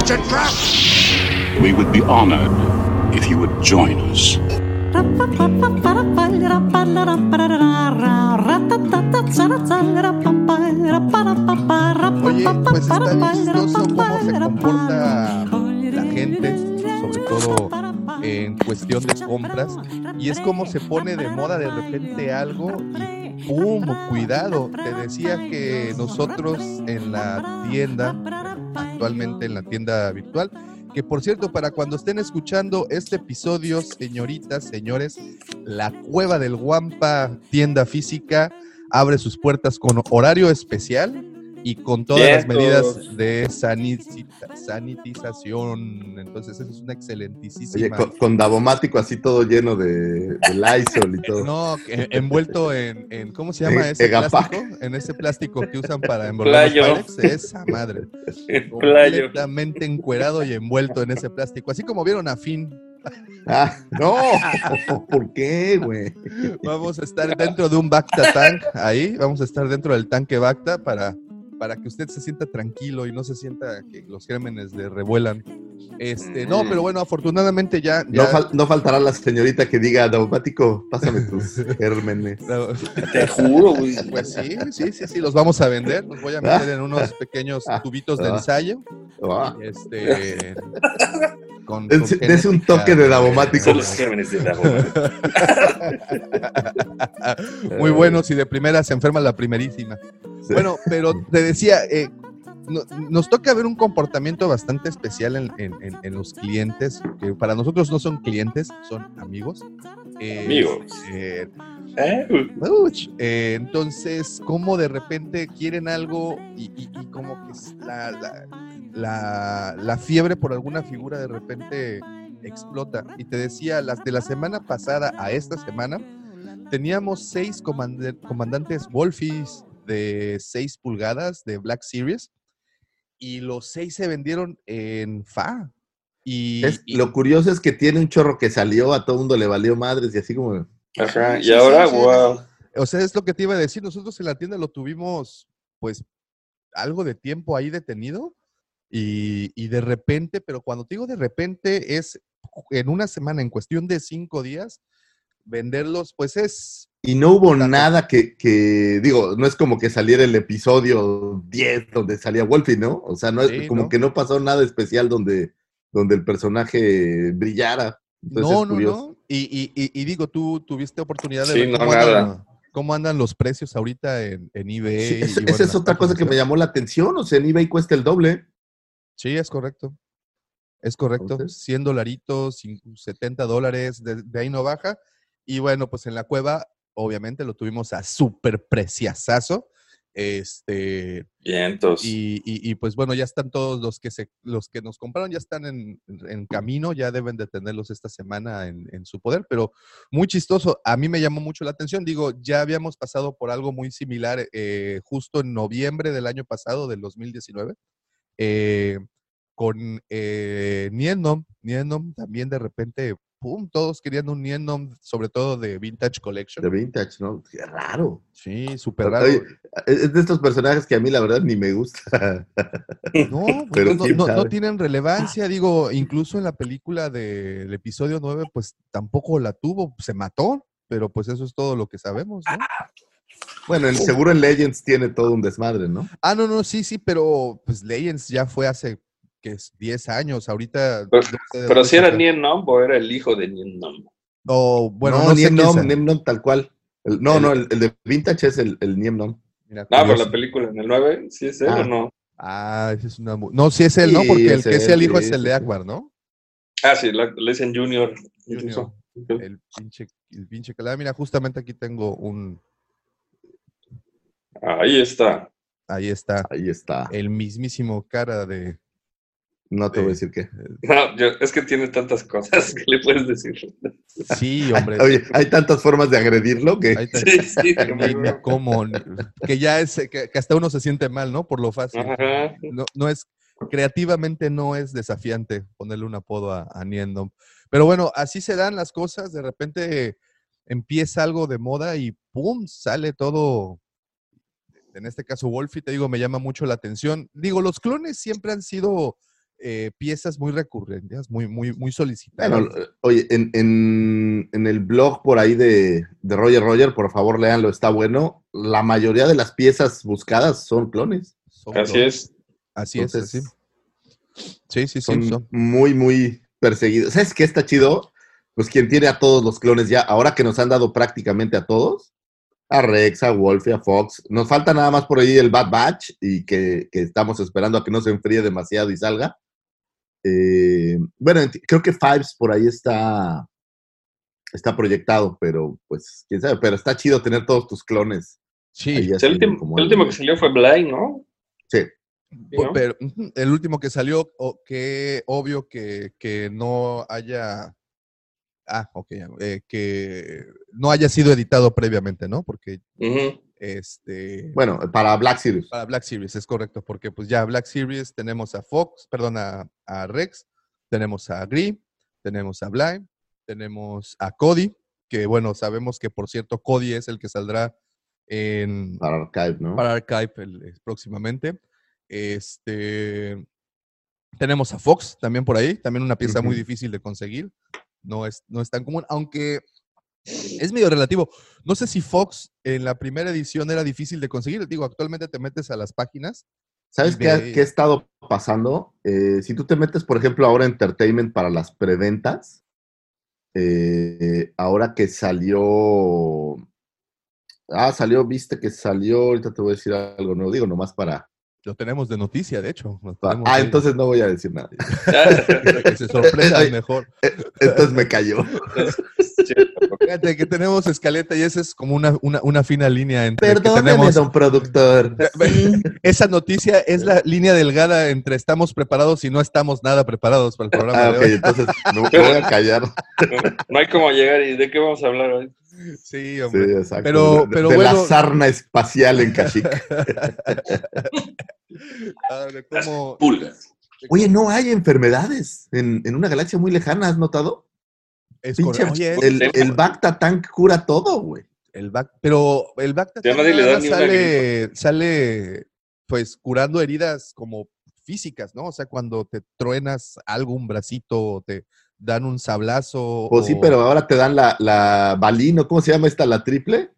It's a trap! We would be honored if you would join us. Oye, pues está chistoso cómo se comporta la gente, sobre todo en cuestión de compras, y es como se pone de moda de repente algo y ¡pum! Cuidado, te decía que nosotros en la tienda, actualmente en la tienda virtual, que por cierto, para cuando estén escuchando este episodio, señoritas, señores, la Cueva del Guampa, tienda física, abre sus puertas con horario especial y con todas las medidas de sanitita- sanitización. Entonces, eso es una excelentísima. Oye, con, con Davomático así todo lleno de, de Lysol y todo. No, envuelto en, en- ¿cómo se llama En ese Egapac. plástico? En ese plástico que usan para envolver Playo. los Pyrex. Esa madre. Playo. Completamente encuerado y envuelto en ese plástico. Así como vieron a Finn. Ah, no, ¿por qué, güey? Vamos a estar dentro de un Bacta Tank ahí. Vamos a estar dentro del tanque Bacta para, para que usted se sienta tranquilo y no se sienta que los gérmenes le revuelan. Este, no, pero bueno, afortunadamente ya. No, fal- no faltará la señorita que diga, Davomático, pásame tus gérmenes. no, Te juro, güey. Pues sí, sí, sí, sí, los vamos a vender. Los voy a meter en unos pequeños tubitos de Ah. ensayo. Ah, Este. Con, Dense- con dense un toque de Davomático. Son los gérmenes de bomba. Muy buenos y de primera se enferma la primerísima. Sí. Bueno, pero te decía, eh, no- nos toca ver un comportamiento bastante especial en, en- en- en los clientes, que para nosotros no son clientes, son amigos. Eh, Amigos. eh, ¿Eh? Eh, entonces, como de repente quieren algo y, y- y como que la, la, la- la fiebre por alguna figura de repente explota. Y te decía, las de la semana pasada a esta semana, teníamos seis comand- comandantes Wolfies de 6 pulgadas de Black Series y los seis se vendieron en FA. Y, Es- y- lo curioso es que tiene un chorro que salió, a todo mundo le valió madres y así como... Ajá. Y sí, ahora, sí. wow. O sea, es lo que te iba a decir. Nosotros en la tienda lo tuvimos, pues, algo de tiempo ahí detenido. Y, y de repente, pero cuando te digo de repente, es en una semana, en cuestión de cinco días, venderlos, pues es. Y no hubo nada que, que, digo, no es como que saliera el episodio 10 donde salía Wolfie, ¿no? O sea, no es Sí, como ¿no? que no pasó nada especial donde, donde el personaje brillara. Entonces no, no, no. Y, y- y- y digo, tú tuviste oportunidad de Sí, ver no, cómo, nada. andan, cómo andan los precios ahorita en, en eBay. Sí, y es- bueno, esa es otra cosa que me llamó la atención. O sea, en eBay cuesta el doble. Sí, es correcto. Es correcto. Entonces- 100 dolaritos, cin- 70 dólares, de, de ahí no baja. Y bueno, pues en la cueva, obviamente lo tuvimos a súper preciazazo. Este, Vientos. y, y- y, pues bueno, ya están todos los que se, los que nos compraron, ya están en, en camino, ya deben de tenerlos esta semana en, en su poder, pero muy chistoso. A mí me llamó mucho la atención. Digo, ya habíamos pasado por algo muy similar eh, justo en noviembre del año pasado, del 2019, eh, con eh. Niendom también de repente, pum, todos querían un Niendom, sobre todo de Vintage Collection. De vintage, ¿no? Qué raro. Sí, súper raro. Oye, es de estos personajes que a mí la verdad ni me gusta. No, Pero pues no, quién no- no sabe. tienen relevancia, digo, incluso en la película del episodio 9, pues tampoco la tuvo, se mató, pero pues eso es todo lo que sabemos, ¿no? Bueno, el seguro en Legends tiene todo un desmadre, ¿no? Ah, no, no, sí, sí, pero pues Legends ya fue hace, que es 10 años, ahorita... Pero- no sé de Pero dónde si era Nien Nom o era el hijo de Nien Nom. O, bueno, no, no, quién Nom, tal cual. El- no, El- no, el, el de Vintage es el, el Niem Nom. Mira, Ah, pero la película en el 9, ¿sí es él Ah. o no? Ah, ese es una... No, sí es él, ¿no? Sí, Porque el que es el hijo sí, es el de. Akbar, ¿no? Ah, sí, la- le dicen Junior. Junior. El pinche, el pinche calada. Mira, justamente aquí tengo un... Ahí está. Ahí está. Ahí está. el mismísimo cara de, No te voy a decir qué. No, yo- es que tiene tantas cosas que le puedes decir. Sí, hombre. Oye, hay tantas formas de agredirlo que. Sí, sí. Cómo, que ya es, que, que hasta uno se siente mal, ¿no? Por lo fácil. Ajá. No, no es, creativamente no es desafiante ponerle un apodo a, a Niendom. Pero bueno, así se dan las cosas, de repente empieza algo de moda y ¡pum! sale todo. En este caso, Wolfie, te digo, me llama mucho la atención. Digo, los clones siempre han sido eh, piezas muy recurrentes, muy, muy, muy solicitadas. Bueno, eh, oye, en, en- en el blog por ahí de, de Roger Roger, por favor, léanlo, está bueno. La mayoría de las piezas buscadas son clones. Son Así clones. es. Así es, así. Sí, sí, sí. son son- muy, muy perseguidos. ¿Sabes qué está chido? Pues quien tiene a todos los clones ya, ahora que nos han dado prácticamente a todos, a Rex, a Wolfie, a Fox, nos falta nada más por ahí el Bad Batch y que, que estamos esperando a que no se enfríe demasiado y salga. Eh, bueno, creo que Fives por ahí está, está proyectado, pero pues quién sabe, pero está chido tener todos tus clones. Sí, El así último, como el algo- último que salió fue Blind, ¿no? Sí. Sí, Po- ¿no? Pero el último que salió, o- que obvio que, que no haya. Ah, ok, eh, que no haya sido editado previamente, ¿no? Porque. Este. Bueno, para Black Series. Para Black Series, es correcto, porque pues ya Black Series tenemos a Fox, perdón, a, a Rex, tenemos a Gree, tenemos a Blind, tenemos a Cody, que bueno, sabemos que por cierto Cody es el que saldrá en, Para Archive, ¿no? para Archive el- eh, próximamente. Este, tenemos a Fox también por ahí, también una pieza muy difícil de conseguir. No es, no es tan común, aunque es medio relativo. No sé si Fox en la primera edición era difícil de conseguir. Digo, actualmente te metes a las páginas. ¿Sabes qué, ha- de- qué ha estado pasando? Eh, si tú te metes, por ejemplo, ahora en Entertainment para las preventas, eh, ahora que salió. Ah, salió, viste que salió. Ahorita te voy a decir algo, no digo nomás para. Lo tenemos de noticia, de hecho. ah, ahí. entonces no voy a decir nada. Que se sorprendan Ay. mejor. Entonces me cayó. Sí, Fíjate que tenemos escaleta y esa es como una, una, una fina línea entre que Perdóneme, tenemos don productor. Sí. Esa noticia es la línea delgada entre estamos preparados y no estamos nada preparados para el programa Ah, de ok, hoy. entonces me voy a callar. No hay como llegar y de qué vamos a hablar hoy. Sí, Sí, hombre. exacto. Pero- de, pero de la bueno. sarna espacial en Kashyyyk. A ver, ¿cómo- Pulgas. Oye, no hay enfermedades en, en una galaxia muy lejana, ¿has notado? Es Pinche? Oye, el, el Bacta Tank cura todo, güey. el pero el Bacta Ya nadie le da nada ni una sale, sale pues curando heridas como físicas, ¿no? O sea, cuando te truenas algo, un bracito, o te dan un sablazo. Pues sí, o- pero ahora te dan la, la Balino, ¿cómo se llama esta? ¿La triple?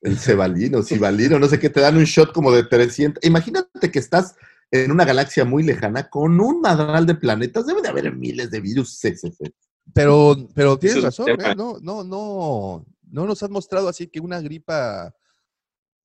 El Cebalino, Cibalino, no sé qué, te dan un shot como de 300. Imagínate que estás en una galaxia muy lejana con un madral de planetas, debe de haber miles de virus. sí, sí, sí. Pero, pero tienes es razón. ¿eh? no, no, no, no nos han mostrado así que una gripa,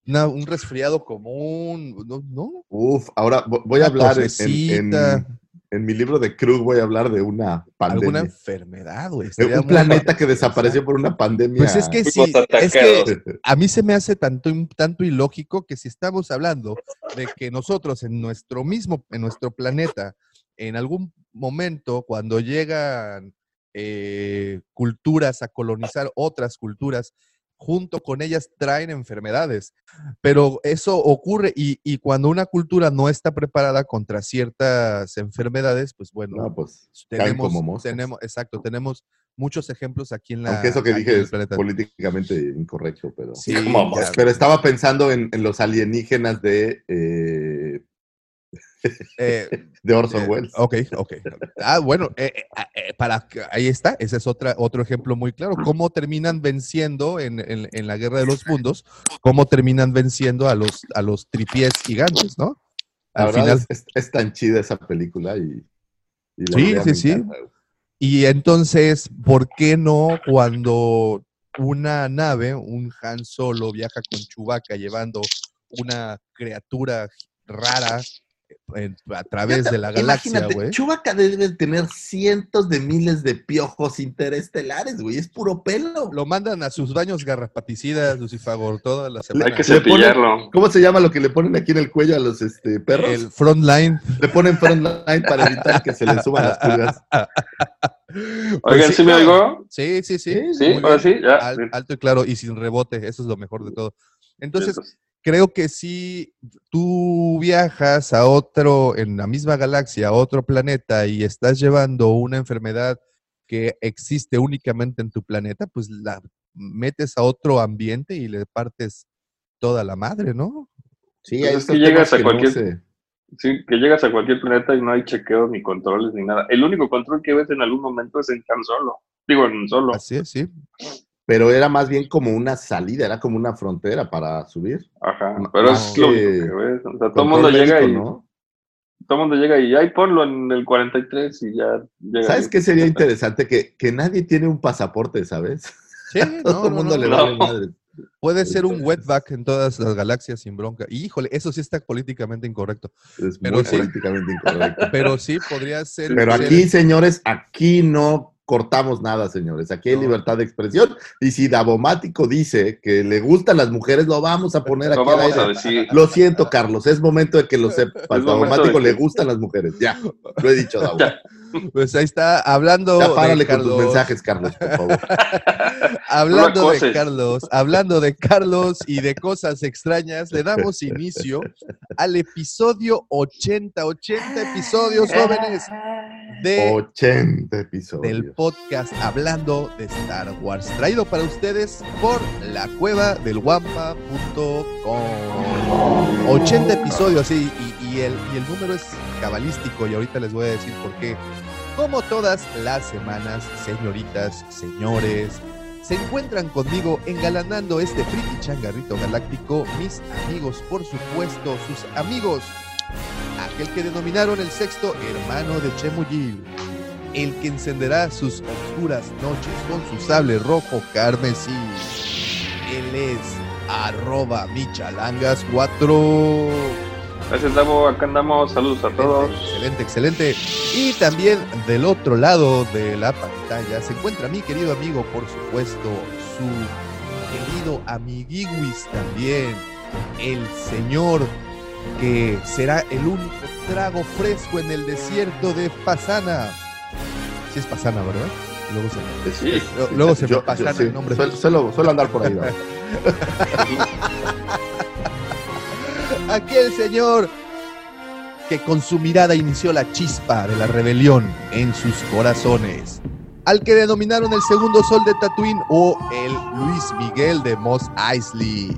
una- un resfriado común, no, no. Uf, ahora vo- voy a hablar en, en- mi libro de Krug, voy a hablar de una pandemia. alguna enfermedad, güey. De estaría un muy planeta que desapareció por una pandemia. Pues es que sí, es que a mí se me hace tanto, tanto ilógico que si estamos hablando de que nosotros en nuestro mismo, en nuestro planeta, en algún momento, cuando llegan eh, culturas a colonizar otras culturas, junto con ellas traen enfermedades. Pero eso ocurre y, y cuando una cultura no está preparada contra ciertas enfermedades, pues bueno, No, pues tenemos, como tenemos, exacto, tenemos muchos ejemplos aquí en la. Aunque eso que dije es políticamente incorrecto, pero... Sí, Como. Pero estaba pensando en, en los alienígenas de, eh, eh, de Orson eh, Welles. ok, ok. Ah, bueno, eh, eh, ah, para ahí está, ese es otra, otro ejemplo muy claro. Cómo terminan venciendo en, en- en la guerra de los mundos, cómo terminan venciendo a los, a los tripiés gigantes, ¿no? Al final. es, es- es tan chida esa película y... y la Sí, sí, sí. Y entonces, ¿por qué no cuando una nave, un Han Solo, viaja con Chewbacca llevando una criatura rara en- a través de la galaxia, güey. Chewbacca debe tener cientos de miles de piojos interestelares, güey. Es puro pelo. Lo mandan a sus baños garrapaticidas, Lucifagor, toda la Hay semana. que Le ponen- cepillarlo. ¿Cómo se llama lo que le ponen aquí en el cuello a los este, perros? El frontline. Le ponen frontline para evitar que se les suban las pulgas. Pues Oigan, ¿sí me oigo? Sí, sí, sí. Sí, ahora bien. sí, ya. Al- alto y claro y sin rebote, eso es lo mejor de todo. Entonces, Entonces, creo que si tú viajas a otro, en la misma galaxia, a otro planeta y estás llevando una enfermedad que existe únicamente en tu planeta, pues la metes a otro ambiente y le partes toda la madre, ¿no? Sí, es que llegas a no cualquier- se- sí, que llegas a cualquier planeta y no hay chequeos ni controles ni nada. El único control que ves en algún momento es en Han Solo. Digo, en Solo. Así es, sí. Pero era más bien como una salida, era como una frontera para subir. Ajá. Pero más es lo que ves. O sea, todo el mundo llega médico, y ¿no? todo el mundo llega y ahí ponlo en el 43 y ya llega. ¿Sabes ahí. qué sería interesante? Que, que nadie tiene un pasaporte, ¿sabes? Sí, Todo no, el mundo no. le no. vale madre. Puede ser un wetback en todas las galaxias sin bronca. Y, híjole, eso sí está políticamente incorrecto. Es Pero muy sí. políticamente incorrecto. Pero sí podría ser. Pero ser- aquí, señores, aquí no cortamos nada, señores. Aquí hay No. libertad de expresión. Y si Davomático dice que le gustan las mujeres, lo vamos a poner aquí al vamos a decir. Lo siento, Carlos, es momento de que lo sepas. Davomático de le gustan las mujeres. Ya, lo he dicho, Davo. Pues ahí está, hablando Ya de párale con tus mensajes, Carlos, por favor. Hablando de. Carlos, hablando de Carlos y de cosas extrañas, le damos inicio al episodio 80, 80 episodios jóvenes de 80 episodios. del podcast Hablando de Star Wars, traído para ustedes por la cueva del Wampa.com. 80 episodios, sí, y, y el, y el número es cabalístico y ahorita les voy a decir por qué. Como todas las semanas, señoritas, señores, se encuentran conmigo engalanando este friki changarrito galáctico, mis amigos, por supuesto, sus amigos, aquel que denominaron el sexto hermano de Chemuyil, el que encenderá sus oscuras noches con su sable rojo carmesí. Él es arroba michalangas 4. Gracias, Davo. Acá andamos. Saludos a todos. Excelente, excelente. Y también del otro lado de la pantalla se encuentra mi querido amigo, por supuesto, su querido amiguiwis también, el señor que será el único trago fresco en el desierto de Pasana. Sí es Pasana, ¿verdad? Luego se, Sí. luego se me Yo- pasana yo sí, el nombre. Suelo, suelo- suelo andar por ahí. Aquel señor que con su mirada inició la chispa de la rebelión en sus corazones. Al que denominaron el segundo sol de Tatooine o el Luis Miguel de Moss Eisley.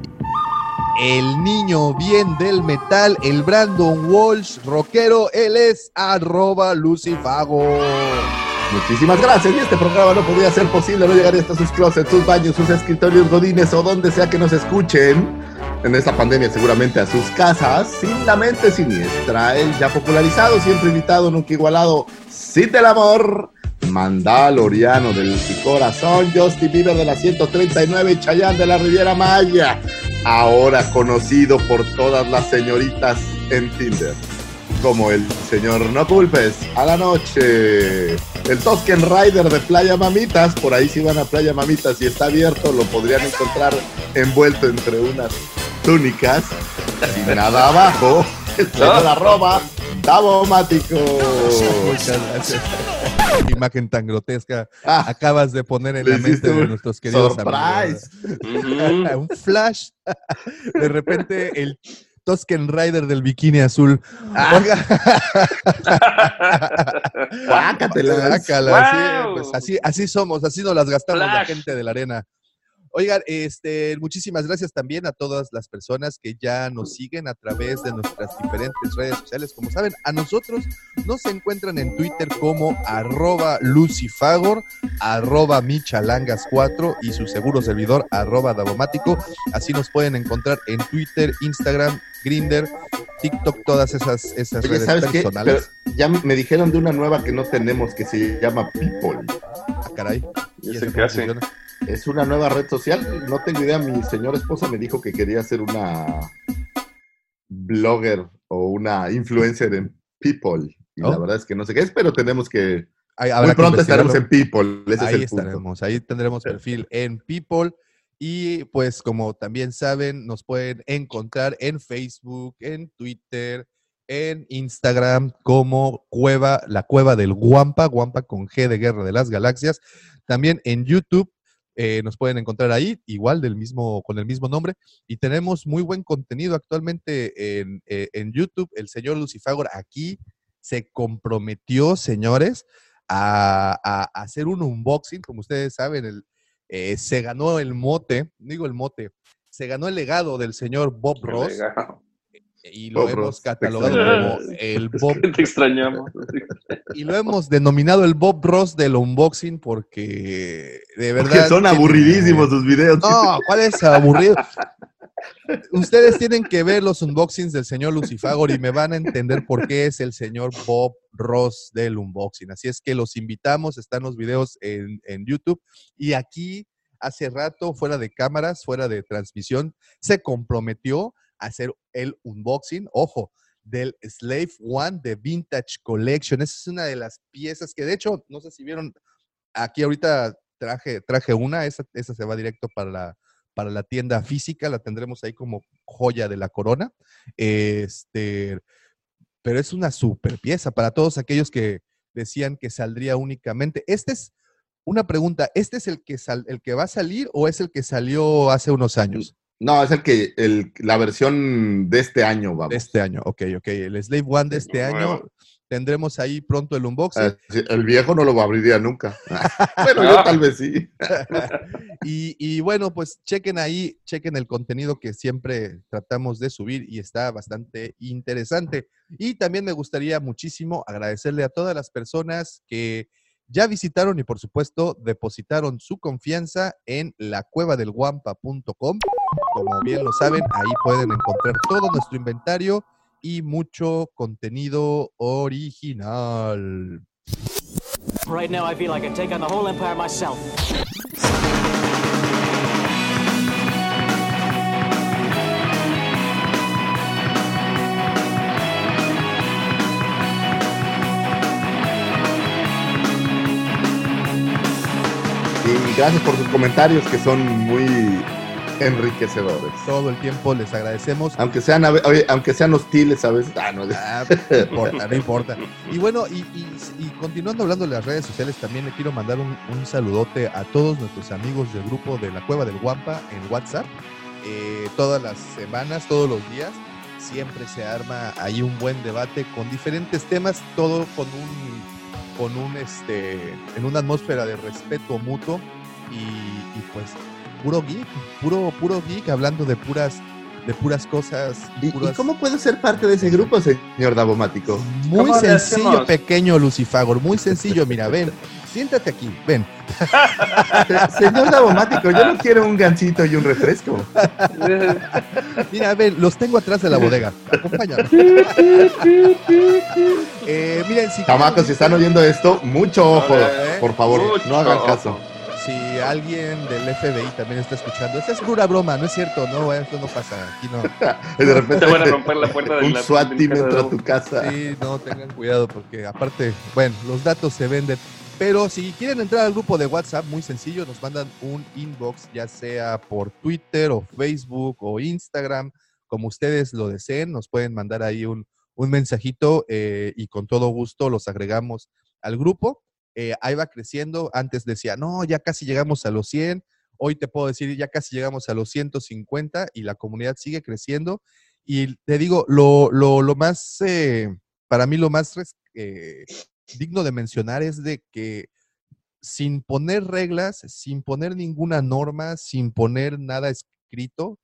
El niño bien del metal, el Brandon Walsh, rockero, él es arroba Lucifago. Muchísimas gracias. Y este programa no podría ser posible, no llegaría hasta sus closets, sus baños, sus escritorios godines o donde sea que nos escuchen. En esta pandemia seguramente a sus casas, sin la mente siniestra, el ya popularizado, siempre invitado, nunca igualado, sin del amor, Mandaloriano del corazón, Justin Bieber de la 139 y Chayanne de la Riviera Maya, ahora conocido por todas las señoritas en Tinder como el señor No Culpes a la noche. El Tosken Rider de Playa Mamitas, por ahí si van a Playa Mamitas y está abierto, lo podrían encontrar envuelto entre unas túnicas, sin nada abajo. El Davomático. Muchas gracias. Qué imagen tan grotesca Ah, acabas de poner en la mente de nuestros queridos surprise. amigos. Un flash. De repente el Tosken Rider del bikini azul. Ah. Oiga, Guácatelas. guácala, sí, Wow. pues así, así somos, así nos las gastamos la Flash. gente de la arena. Oigan, este, muchísimas gracias también a todas las personas que ya nos siguen a través de nuestras diferentes redes sociales. Como saben, a nosotros nos encuentran en Twitter como arroba lucifagor, arroba michalangas4 y su seguro servidor arroba davomático. Así nos pueden encontrar en Twitter, Instagram, Grinder, TikTok, todas esas, esas Oye, redes ¿sabes qué? personales. Pero ya me dijeron de una nueva que no tenemos que se llama People. Ah, caray. ¿Y ¿Y ese eso qué hace? funciona? Es una nueva red social. No tengo idea. Mi señora esposa me dijo que quería ser una blogger o una influencer en People. Y la Oh. verdad es que no sé qué es, pero tenemos que. Ahí Muy que pronto estaremos en. People. Ese ahí es el punto. estaremos, ahí tendremos perfil en People. Y pues como también saben, nos pueden encontrar en Facebook, en Twitter, en Instagram como Cueva, la Cueva del Guampa, Guampa con G de Guerra de las Galaxias. También en YouTube eh, nos pueden encontrar ahí, igual del mismo, con el mismo nombre. Y tenemos muy buen contenido actualmente en, eh, en YouTube. El señor Lucifagor aquí se comprometió, señores, a, a- a hacer un unboxing. Como ustedes saben, el, eh, se ganó el mote, digo el mote, se ganó el legado del señor Bob Ross y lo Bob hemos catalogado como el Es Bob que te extrañamos. y lo hemos denominado el Bob Ross del unboxing porque de Porque verdad son tiene- aburridísimos sus videos. No, ¿cuál es aburrido? Ustedes tienen que ver los unboxings del señor Lucifagor y me van a entender por qué es el señor Bob Ross del unboxing. Así es que los invitamos, están los videos en, en YouTube y aquí hace rato, fuera de cámaras, fuera de transmisión, se comprometió a hacer el unboxing, ojo, del Slave One de Vintage Collection. Esa es una de las piezas que de hecho, no sé si vieron, aquí ahorita traje, traje una, esa, esa se va directo para la, para la tienda física, la tendremos ahí como joya de la corona. Este, pero es una super pieza para todos aquellos que decían que saldría únicamente. Este es una pregunta, ¿este es el que, sal- el que va a salir o es el que salió hace unos años? No, es el que el, la versión de este año, vamos. De este año, ok, ok. El Slave One de este año. Tendremos ahí pronto el unboxing. Ah, El viejo no lo abriría nunca. bueno, yo tal vez sí. Y, y bueno, pues chequen ahí, chequen el contenido que siempre tratamos de subir y está bastante interesante. Y también me gustaría muchísimo agradecerle a todas las personas que ya visitaron y por supuesto depositaron su confianza en lacuevadelguampa.com. Como bien lo saben, ahí pueden encontrar todo nuestro inventario y mucho contenido original. Right now, I feel like I take on the whole empire myself. Y gracias por sus comentarios que son muy enriquecedores. Todo el tiempo les agradecemos. Aunque sean, oye, aunque sean hostiles a veces. Ah, no, Ah, no importa, no importa. Y bueno, y, y- y continuando hablando de las redes sociales, también le quiero mandar un, un saludote a todos nuestros amigos del grupo de la Cueva del Guampa en WhatsApp. Eh, todas las semanas, todos los días, siempre se arma ahí un buen debate con diferentes temas, todo con un, con un este, en una atmósfera de respeto mutuo y, y pues puro geek, puro, puro geek, hablando de puras, de puras cosas ¿Y, y puras- cómo puede ser parte de ese grupo, señor Davomático? muy ¿Cómo le sencillo, pequeño Lucifagor, muy sencillo. Mira, ven, siéntate aquí, ven. Señor Davomático, yo no quiero un gancito y un refresco. Mira, ven, los tengo atrás de la bodega. Acompáñame. Eh, miren, si Chamacos, si están oyendo esto, mucho ojo, Órale. por favor, Mucho no hagan caso. si alguien del FBI también está escuchando, esta es pura broma, no es cierto, no, esto no pasa, aquí no. Y de repente Te van a romper la puerta de un la SWAT team entra a tu casa. Sí, no, tengan cuidado porque aparte, bueno, los datos se venden. Pero si quieren entrar al grupo de WhatsApp, muy sencillo, nos mandan un inbox, ya sea por Twitter o Facebook o Instagram, como ustedes lo deseen, nos pueden mandar ahí un, un mensajito eh, y con todo gusto los agregamos al grupo. Eh, ahí va creciendo, antes decía, no, ya casi llegamos a los 100, hoy te puedo decir, ya casi llegamos a los 150 y la comunidad sigue creciendo. Y te digo, lo, lo, lo más, eh, para mí lo más eh, digno de mencionar es de que sin poner reglas, sin poner ninguna norma, sin poner nada escrito,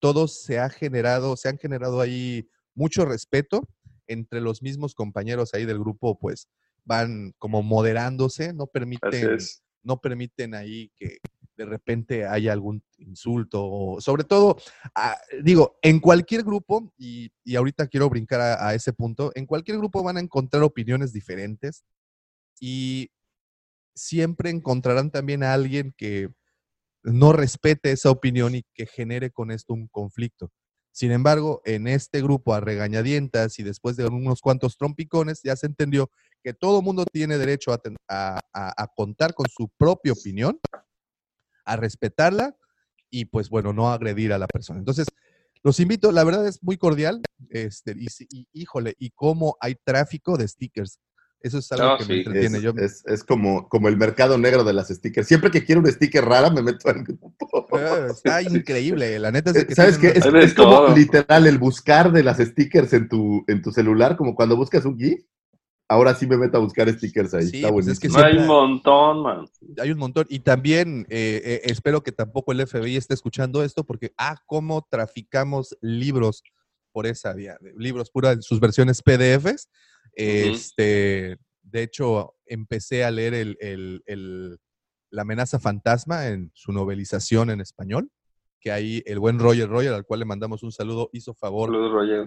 todo se ha generado, se han generado ahí mucho respeto entre los mismos compañeros ahí del grupo, pues van como moderándose, no permiten no permiten ahí que de repente haya algún insulto, o sobre todo, ah, digo, en cualquier grupo, y, y ahorita quiero brincar a, ese punto, en cualquier grupo van a encontrar opiniones diferentes y siempre encontrarán también a alguien que no respete esa opinión y que genere con esto un conflicto. Sin embargo, en este grupo a regañadientas y después de unos cuantos trompicones, ya se entendió que todo mundo tiene derecho a- a contar con su propia opinión, a respetarla y pues bueno, no agredir a la persona. Entonces, los invito, la verdad es muy cordial, este, y, si- y- híjole, y cómo hay tráfico de stickers. Eso es algo que me sí. entretiene. Es, Yo, es- es como, como el mercado negro de las stickers. Siempre que quiero un sticker rara, me meto al grupo. Está increíble, la neta es de que ¿Sabes qué? Es, es como literal el buscar de las stickers en tu, en tu celular, como cuando buscas un GIF. Ahora sí me meto a buscar stickers ahí. Sí, Está pues es que buenísimo. No hay un montón, man. hay un montón. Y también eh, eh, espero que tampoco el FBI esté escuchando esto, porque, ah, cómo traficamos libros por esa vía. de- Libros pura en sus versiones PDFs. Este, de hecho, empecé a leer el, el- el- La amenaza fantasma en su novelización en español, que ahí el buen Roger Roger, al cual le mandamos un saludo, hizo favor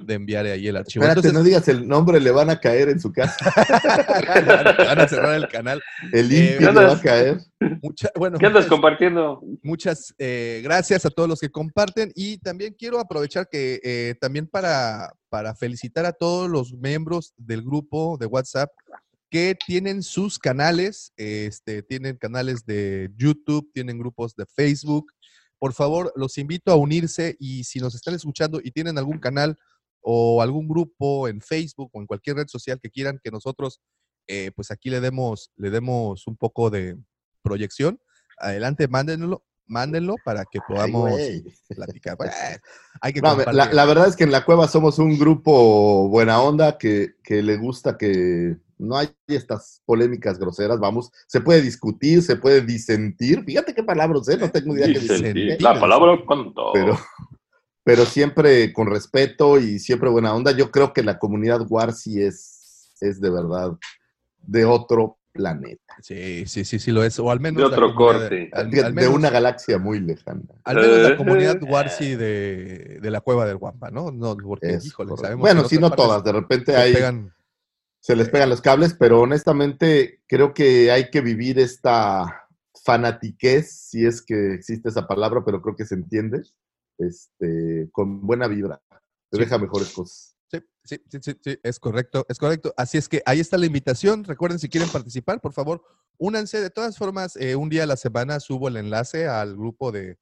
de enviar ahí el archivo. Espérate, Entonces, no digas el nombre, le van a caer en su casa. van a cerrar el canal. El Eh, limpio le va a caer. Mucha- bueno, ¿Qué andas muchas- compartiendo? Muchas eh, gracias a todos los que comparten y también quiero aprovechar que eh, también para, para felicitar a todos los miembros del grupo de WhatsApp que tienen sus canales, este, tienen canales de YouTube, tienen grupos de Facebook. Por favor, los invito a unirse y si nos están escuchando y tienen algún canal o algún grupo en Facebook o en cualquier red social que quieran que nosotros, eh, pues aquí le demos, le demos un poco de proyección, adelante, mándenlo, mándenlo para que podamos platicar. Pues, hay que No, la, verdad es que en la cueva somos un grupo buena onda que, que le gusta que no hay estas polémicas groseras, vamos, se puede discutir, se puede disentir, fíjate qué palabras, ¿eh? No tengo idea qué Dicen, disentir. La palabra con todo. pero, pero siempre con respeto y siempre buena onda. Yo creo que la comunidad War sí es, es de verdad de otro planeta, Sí, sí, sí, sí lo es. O al menos. De otro corte. Al, de, al de menos, una galaxia muy lejana. al menos la Eh, comunidad eh, Warsi de, de la cueva del Guampa, ¿no? No, porque, Es híjole, sabemos bueno, que otras no todas, de repente hay... pegan- se les pegan los cables, pero honestamente creo que hay que vivir esta fanatiquez, si es que existe esa palabra, pero creo que se entiende, este, con buena vibra. Te Sí. deja mejores cosas. Sí, sí, sí, sí, sí, es correcto, es correcto. Así es que ahí está la invitación. Recuerden, si quieren participar, por favor, únanse. De todas formas, eh, un día a la semana subo el enlace al grupo de,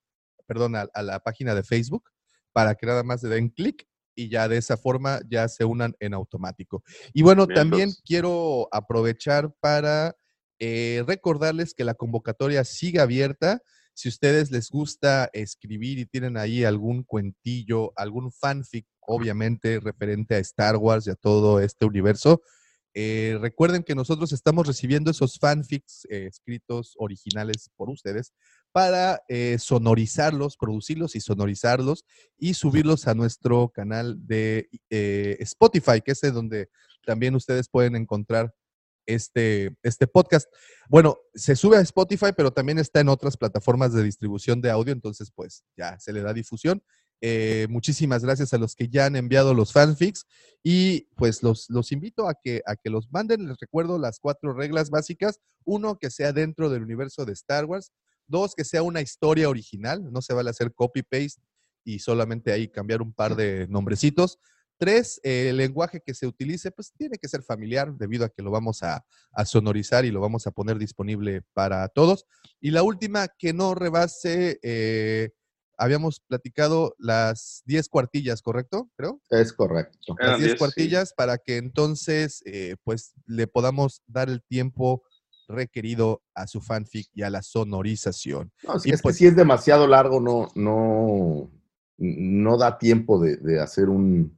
perdón, a, a la página de Facebook para que nada más le den clic y ya de esa forma ya se unan en automático. Y bueno, Bien, también entonces. quiero aprovechar para eh, recordarles que la convocatoria sigue abierta. Si ustedes les gusta escribir y tienen ahí algún cuentillo, algún fanfic, obviamente referente a Star Wars y a todo este universo, eh, recuerden que nosotros estamos recibiendo esos fanfics eh, escritos originales por ustedes para eh, sonorizarlos, producirlos y sonorizarlos y subirlos a nuestro canal de eh, Spotify, que es de donde también ustedes pueden encontrar este, este podcast. Bueno, se sube a Spotify, pero también está en otras plataformas de distribución de audio, entonces pues ya se le da difusión. Eh, muchísimas gracias a los que ya han enviado los fanfics y pues los, los invito a que, a que los manden. Les recuerdo las cuatro reglas básicas. Uno, que sea dentro del universo de Star Wars. Dos, que sea una historia original. No se vale hacer copy-paste y solamente ahí cambiar un par de nombrecitos. Tres, eh, el lenguaje que se utilice, pues tiene que ser familiar debido a que lo vamos a, a sonorizar y lo vamos a poner disponible para todos. Y la última, que no rebase, eh, habíamos platicado las 10 cuartillas, ¿correcto? Creo. Es correcto. Las 10 10, sí. cuartillas para que entonces, eh, pues, le podamos dar el tiempo requerido a su fanfic y a la sonorización. No, si Y es pues- que si es demasiado largo, no, no, no da tiempo de, de hacer un,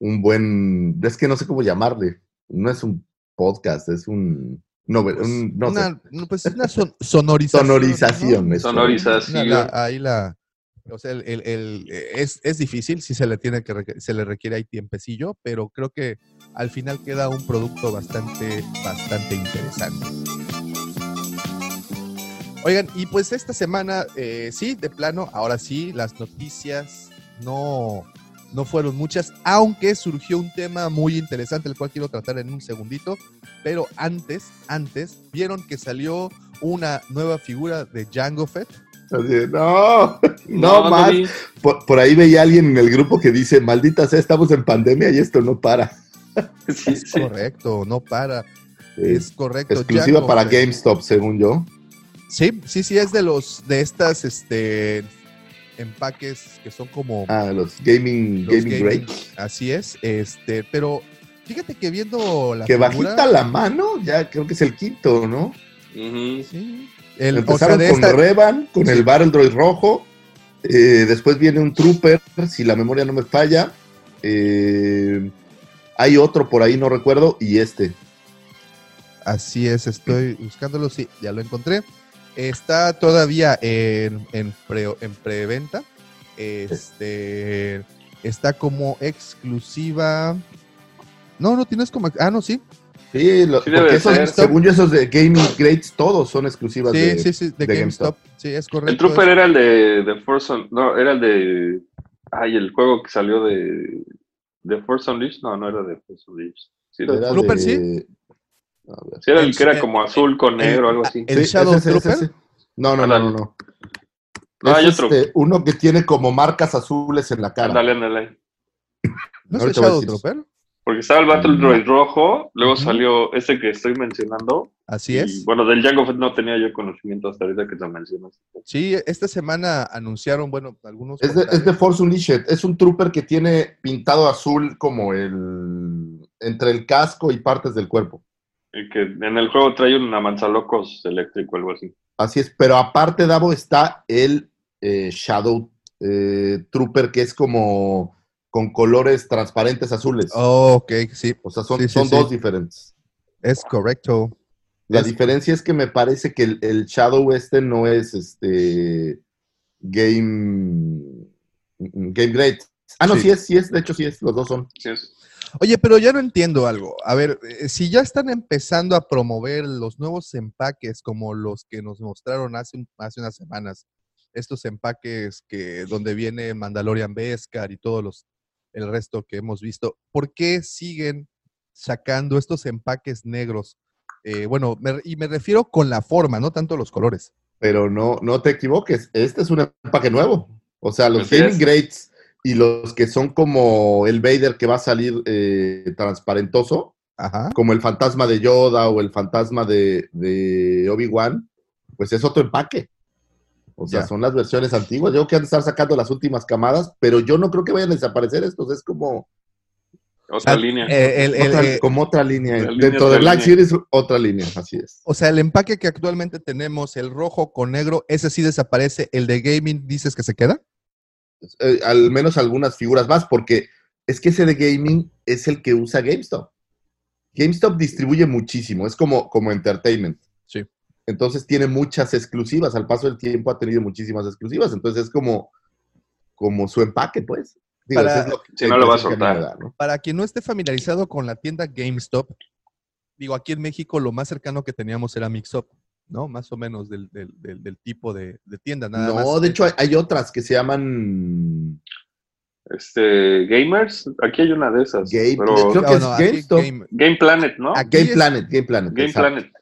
un buen, es que no sé cómo llamarle. No es un podcast, es un, novel- Pues, un- no una, no, pues, una son- sonorización. ¿no? sonorización. Sonorización. Una- la- ahí la. O sea, el- es, difícil, sí se le tiene que se le requiere ahí tiempecillo, pero creo que al final queda un producto bastante, bastante interesante. Oigan, y pues esta semana, eh, sí, de plano, ahora sí, las noticias no, no fueron muchas, aunque surgió un tema muy interesante, el cual quiero tratar en un segundito, pero antes, antes, vieron que salió una nueva figura de Django Fett. Así no, No, no más. Por, por ahí veía alguien en el grupo que dice, maldita sea, estamos en pandemia y esto no para. Sí, Es sí. correcto, no para. Es Es correcto. exclusiva para. GameStop, según yo. Sí, sí, sí, es de los, de estas, este, empaques que son como Ah, los Gaming, los gaming gaming. Great. Así es, este, pero fíjate que viendo la Que figura- bajita la mano, ya creo que es el quinto, ¿no? Sí. El, o sea, Empezaron de con esta, Revan, con Sí. el Battle Droid rojo. eh, después viene un Trooper, si la memoria no me falla. eh, hay otro por ahí, no recuerdo. Y este. así es, estoy buscándolo, sí, ya lo encontré. Está todavía en, en, pre, en preventa. Este, está como exclusiva. No, no tienes como. Ah, no, sí. Sí, lo- Sí porque esos, ser. según yo, esos de Gaming Greats, todos son exclusivas Sí, de, sí, sí, de, de GameStop. Sí, es correcto. El Trooper era el de, de Force Un- No, era el de. Ay, el juego que salió de. ¿De Force Unleashed? No, no era de Force Unleashed. Sí, era, Trooper, de- sí. Sí era el, el- que era el- como azul con negro, algo así. el Sí, Shadow ese, ese, Trooper. ese. No, no, no, no. no. No, hay Es, otro. este, uno que tiene como marcas azules en la cara. Ándale, ándale. ¿No es el Shadow decir. Trooper? Porque estaba el Battle Mm. Droid rojo, luego salió ese que estoy mencionando. Así y, es. Bueno, del Jango Fett no tenía yo conocimiento hasta ahorita que te mencionas. Sí, esta semana anunciaron, bueno, algunos. Es de, es de. Force Unleashed. Es un trooper que tiene pintado azul como el. entre el casco y partes del cuerpo. Y que en el juego trae una manzalocos eléctrico, algo así. Así es. Pero aparte, Davo, está el eh, Shadow eh, Trooper, que es como con colores transparentes azules. Oh, ok, sí, O sea, son, sí, sí, son sí. dos diferentes. es correcto. La Es- diferencia es que me parece que el, el Shadow este no es este Game Game Great. Ah, no, Sí. sí. es, sí es, de hecho sí es, los dos son. Sí, es. Oye, pero ya no entiendo algo. A ver, eh, si ya están empezando a promover los nuevos empaques como los que nos mostraron hace, un- hace unas semanas, estos empaques que donde viene Mandalorian Beskar y todos los el resto que hemos visto, ¿por qué siguen sacando estos empaques negros? Eh, bueno, me- y me refiero con la forma, no tanto los colores. Pero no, no te equivoques, este es un empaque nuevo. O sea, los Gaming. Greats y los que son como el Vader que va a salir eh, transparentoso, Ajá. como el fantasma de Yoda o el fantasma de, de Obi-Wan, pues es otro empaque. O sea, Ya. son las versiones antiguas. Yo creo que han de estar sacando las últimas camadas, pero yo no creo que vayan a desaparecer estos. Es como Otra Ah, línea. eh, el- el- otra, eh, como otra línea. Otra Dentro de Black línea. Series, otra línea, así es. O sea, el empaque que actualmente tenemos, el rojo con negro, ese sí desaparece. El de gaming, dices que se queda. Eh, al menos algunas figuras más, porque es que ese de gaming es el que usa GameStop. GameStop distribuye muchísimo, es como, como entertainment. Sí. Entonces tiene muchas exclusivas, al paso del tiempo ha tenido muchísimas exclusivas, entonces es como, como su empaque, pues. Digo, Para- eso es lo que- Si no lo va a soltar. da, ¿no? Para quien no esté familiarizado con la tienda GameStop, digo, aquí en México lo más cercano que teníamos era Mixup, ¿no? Más o menos del, del- del- del tipo de, de tienda, nada No, más. de hecho hay, hay otras que se llaman Este, Gamers, aquí hay una de esas. Game, pero creo que No, es no, aquí GameStop. Game- Game Planet, ¿no? Game es Planet, Game Planet. Game. Planet.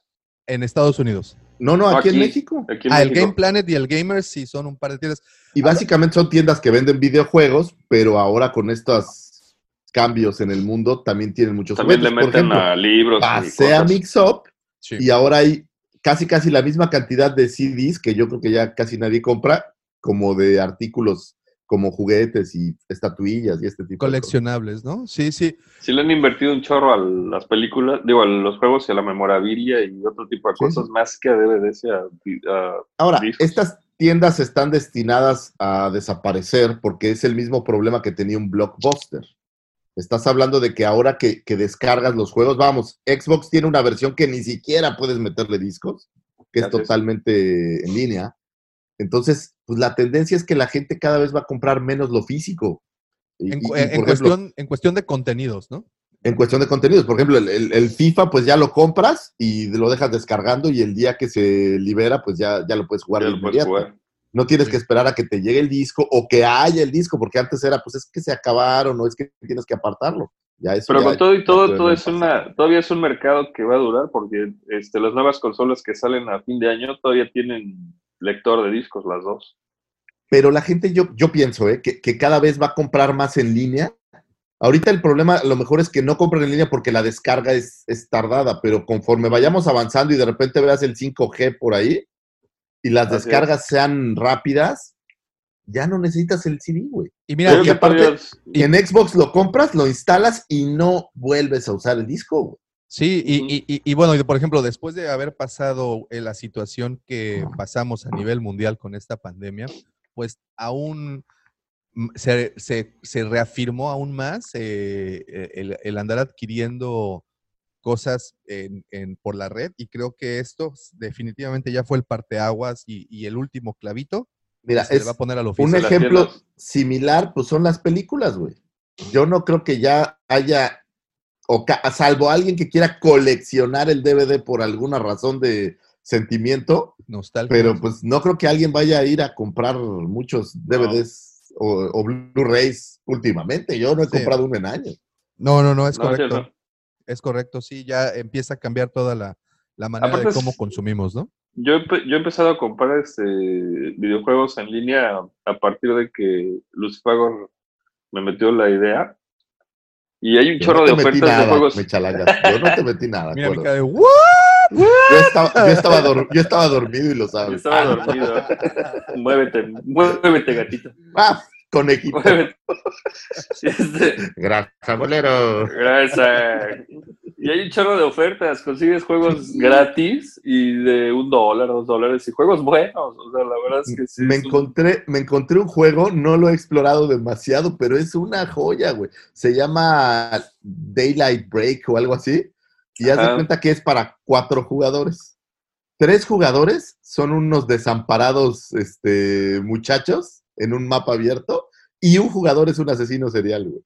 En Estados Unidos. No, no, aquí, en. México. Aquí en Ah, el. Game Planet y el Gamers sí son un par de tiendas. Y básicamente son tiendas que venden videojuegos, pero ahora con estos cambios en el mundo también tienen muchos También le juguetes. meten Por ejemplo, a libros. y pasé a. Mixup Sí. y ahora hay casi casi la misma cantidad de CDs que yo creo que ya casi nadie compra, como de artículos como juguetes y estatuillas y este tipo de cosas. Coleccionables, ¿no? Sí, sí. Sí le han invertido un chorro a las películas, digo, a los juegos y a la memorabilia y otro tipo de Sí, cosas, más que a DVDs a, a- Ahora, discos. estas tiendas están destinadas a desaparecer porque es el mismo problema que tenía un blockbuster. Estás hablando de que ahora que, que descargas los juegos, vamos, Xbox tiene una versión que ni siquiera puedes meterle discos, que es. totalmente en línea. Entonces, pues la tendencia es que la gente cada vez va a comprar menos lo físico. Y- En, y- cu- y, en por ejemplo, cuestión, en cuestión de contenidos, ¿no? en cuestión de contenidos. Por ejemplo, el, el- el FIFA, pues ya lo compras y lo dejas descargando y el día que se libera, pues ya, ya lo puedes jugar ya de lo puedes jugar. No tienes Sí. que esperar a que te llegue el disco o que haya el disco, porque antes era, pues es que se acabaron o es que tienes que apartarlo. Ya eso Pero ya- con todo y todo, todo es una, todavía es un mercado que va a durar porque este, las nuevas consolas que salen a fin de año todavía tienen lector de discos, las dos. pero la gente, yo, yo pienso, ¿eh? que, que cada vez va a comprar más en línea. Ahorita el problema a lo mejor es que no compren en línea porque la descarga es, es tardada, pero conforme vayamos avanzando y de repente veas el 5G por ahí y las Así es. descargas sean rápidas, ya no necesitas el CD, güey. Y mira, Pero y que aparte- En Xbox lo compras, lo instalas y no vuelves a usar el disco, güey. Sí, y, y- y- y bueno, por ejemplo, después de haber pasado eh, la situación que pasamos a nivel mundial con esta pandemia, pues aún mm, se, se- se reafirmó aún más eh, eh, el, el andar adquiriendo cosas en- en- por la red y creo que esto definitivamente ya fue el parteaguas y, y el último clavito Mira, se le va a poner al un oficio. las ejemplo similar, pues son las películas, güey. Yo no creo que ya haya, o salvo alguien que quiera coleccionar el DVD por alguna razón de sentimiento, Nostalgia. pero pues no creo que alguien vaya a ir a comprar muchos DVDs o, o Blu-rays últimamente. Yo no he Sí. comprado uno en años. No, no, no, es No, correcto. no. Es correcto, sí, ya empieza a cambiar toda la, la manera Aparte de es- cómo consumimos, ¿no? Yo, yo he empezado a comprar este, videojuegos en línea a partir de que Lucifago me metió la idea. Y hay un Yo chorro no de ofertas de nada, juegos. me chalagas. Yo no te metí nada. Mira mi acuérdate. cara de "¿What?". Yo estaba, yo, estaba dor- yo estaba dormido y lo Yo sabes. estaba dormido. muévete, muévete, gatito. Ah, conejito. Muévete. Este, Gracias, bolero. Gracias. Y hay un chorro de ofertas. Consigues juegos gratis y de un dólar, dos dólares y juegos buenos. O sea, la verdad es que sí. me encontré, me encontré un juego, no lo he explorado demasiado, pero es una joya, güey. Se llama Daylight Break o algo así. Y haz de cuenta que es para cuatro jugadores. Tres jugadores son unos desamparados este, muchachos en un mapa abierto. Y un jugador es un asesino serial, güey.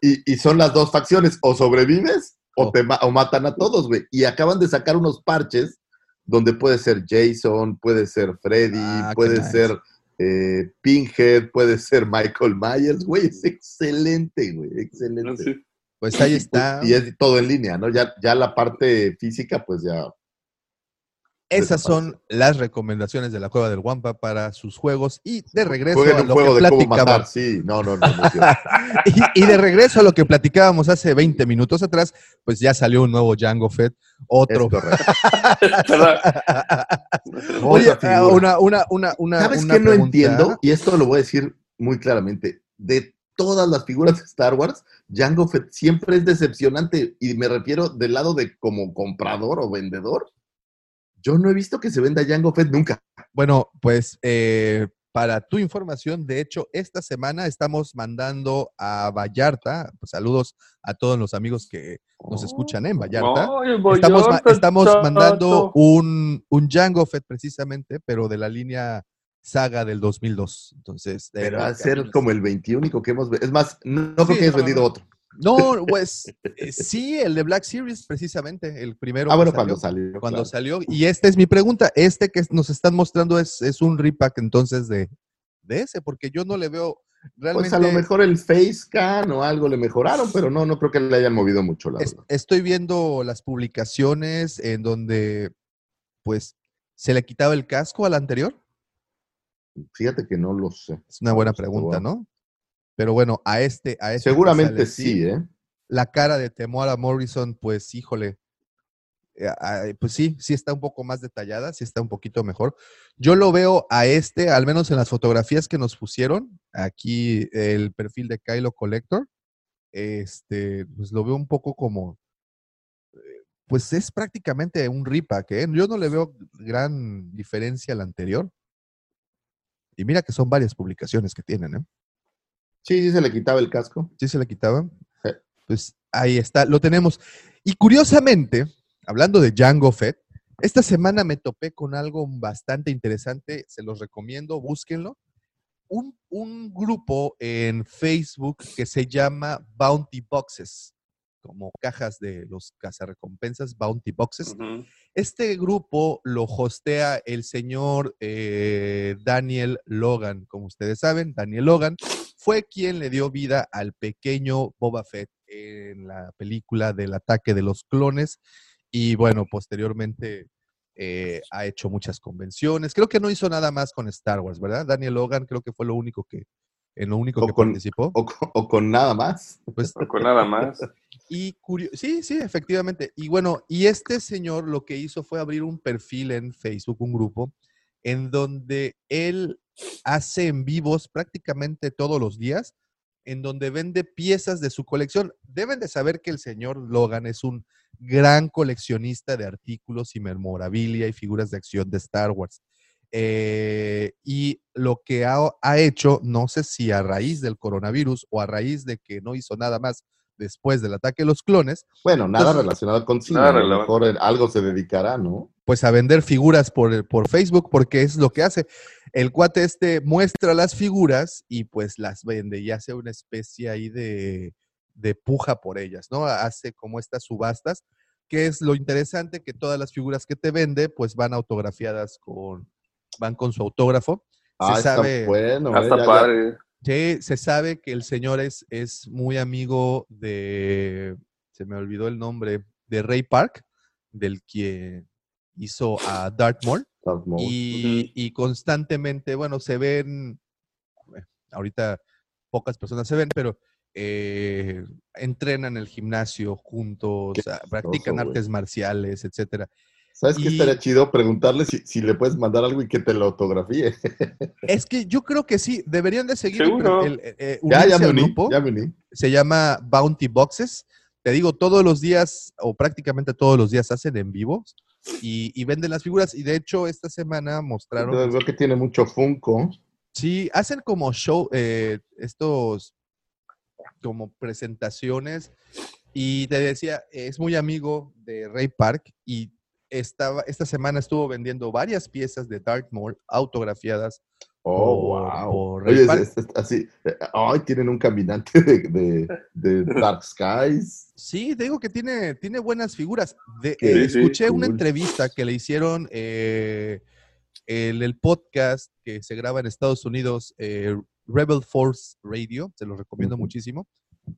Y, y son las dos facciones, o sobrevives o, te ma- o matan a todos, güey. Y acaban de sacar unos parches donde puede ser Jason, puede ser Freddy, Ah, puede nice. ser eh, Pinhead, puede ser Michael Myers, güey. Es excelente, güey, excelente. sé. Pues ahí está. Y es todo en línea, ¿no? Ya, ya la parte física, pues ya. Esas son las recomendaciones de la Cueva del Guampa para sus juegos. Y de regreso Jueguen a un lo juego que platicábamos. sí. No, no, no. Y, y de regreso a lo que platicábamos hace 20 minutos atrás, pues ya salió un nuevo Django Fett, es otro. Oye, figura. una, una, una, una. ¿Sabes una qué no entiendo? Y esto lo voy a decir muy claramente. De todas las figuras de Star Wars, Jango Fett siempre es decepcionante. Y me refiero del lado de como comprador o vendedor. Yo no he visto que se venda Jango Fett nunca. Bueno, pues eh, para tu información, de hecho, esta semana estamos mandando a Vallarta, pues, saludos a todos los amigos que nos escuchan en Vallarta. Estamos, mandando un, un Django Fett precisamente, pero de la línea saga del 2002. Entonces, de Pero va a ser caminos. como el 21 que hemos vendido. Es más, no, no creo Sí, que hayas no, vendido no. otro. No, pues eh, sí, el de Black Series, precisamente, el primero. Ah, bueno, salió, cuando salió. Cuando claro. salió. Y esta es mi pregunta. Este que nos están mostrando es, es un repack entonces de, de ese, porque yo no le veo realmente. Pues a lo mejor el Facecam o algo le mejoraron, pero no, no creo que le hayan movido mucho, la Es- verdad. estoy viendo las publicaciones en donde, pues, se le quitaba el casco al anterior. Fíjate que no lo sé. Es una buena pregunta. ¿no? Pero bueno, a este, a este que Seguramente sí, ¿eh? La cara de Temuera Morrison, pues, híjole. eh, Pues sí, sí está un poco más detallada, sí está un poquito mejor. Yo lo veo a este, al menos en las fotografías que nos pusieron, aquí el perfil de Kylo Collector, este, pues lo veo un poco como, eh, pues es prácticamente un repack, ¿eh? Yo no le veo gran diferencia al anterior. Y mira que son varias publicaciones que tienen, ¿eh? Sí, sí se le quitaba el casco. ¿Sí se le quitaban? Sí. Pues ahí está, lo tenemos. Y curiosamente, hablando de Django Fett, esta semana me topé con algo bastante interesante, se los recomiendo, búsquenlo. Un, un grupo en Facebook que se llama Bounty Boxes, como cajas de los cazarrecompensas, Bounty Boxes. Este grupo lo hostea el señor eh, Daniel Logan. Como ustedes saben, Daniel Logan fue quien le dio vida al pequeño Boba Fett en la película del ataque de los clones. Y bueno, posteriormente eh, ha hecho muchas convenciones. Creo que no hizo nada más con Star Wars, ¿verdad? Daniel Logan creo que fue lo único que, en lo único O que con- participó. O, con- o con nada más. Pues, No con nada más. y curio- sí, sí, efectivamente. Y bueno, y este señor lo que hizo fue abrir un perfil en Facebook, un grupo, en donde él hace en vivos prácticamente todos los días, en donde vende piezas de su colección. Deben de saber que el señor Logan es un gran coleccionista de artículos y memorabilia y figuras de acción de Star Wars. Eh, y lo que ha, ha hecho, no sé si a raíz del coronavirus o a raíz de que no hizo nada más después del ataque de los clones, Bueno, nada Entonces, relacionado con cine. nada a lo mejor en algo se dedicará, ¿no? Pues a vender figuras por, por Facebook, porque es lo que hace. El cuate este muestra las figuras y pues las vende y hace una especie ahí de, de puja por ellas, ¿no? Hace como estas subastas, que es lo interesante, que todas las figuras que te vende pues van autografiadas con, van con su autógrafo. Ah, se está sabe, bueno. Ah, eh, está ya- ya- padre. Sí, se sabe que el señor es, es muy amigo de, se me olvidó el nombre, de Ray Park, del que hizo a Dartmoor. Darth Maul. Y, y constantemente, bueno, se ven, eh, ahorita pocas personas se ven, pero eh, entrenan en el gimnasio juntos, ah, practican artes marciales, etcétera. ¿Sabes qué estaría chido? Preguntarle si, si le puedes mandar algo y que te lo autografíe. Es que yo creo que sí, deberían de seguir el, Seguro. el- eh, eh, ya, ya unirse me uní, grupo. ya me uní. se llama Bounty Boxes. Te digo, todos los días, o prácticamente todos los días, hacen en vivo y, y venden las figuras. Y de hecho, esta semana mostraron. Entonces veo que tiene mucho Funko. Sí, hacen como show, eh, estos como presentaciones. Y te decía, es muy amigo de Ray Park y estaba, esta semana estuvo vendiendo varias piezas de Dartmoor autografiadas. Oh, Por- wow. Oye, es- Park. es- es así. eh, Ay, tienen un caminante de, de, de Dark Skies. Sí, te digo que tiene, tiene buenas figuras. De- eh, escuché una entrevista que le hicieron eh, el, el podcast que se graba en Estados Unidos, eh, Rebel Force Radio, se lo recomiendo muchísimo.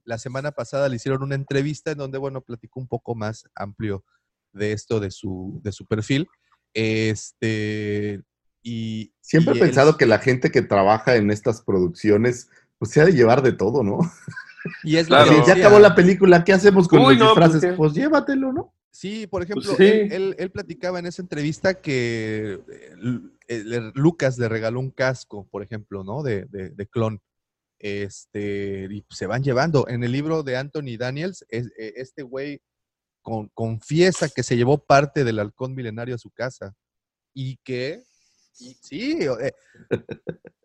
La semana pasada le hicieron una entrevista en donde, bueno, platicó un poco más amplio de esto, de su, de su perfil. Este, y, Siempre y he él- pensado que la gente que trabaja en estas producciones, pues se ha de llevar de todo, ¿no? y es Claro. ya acabó la película, ¿qué hacemos con Uy, los no, disfraces? pues, Pues, llévatelo, ¿no? Sí, por ejemplo, sí. Él, él- él platicaba en esa entrevista que eh, Lucas le regaló un casco, por ejemplo, ¿no? De, de, de clon. Este, y se van llevando. En el libro de Anthony Daniels, es- eh, este güey con- confiesa que se llevó parte del halcón milenario a su casa y que, y- sí, eh,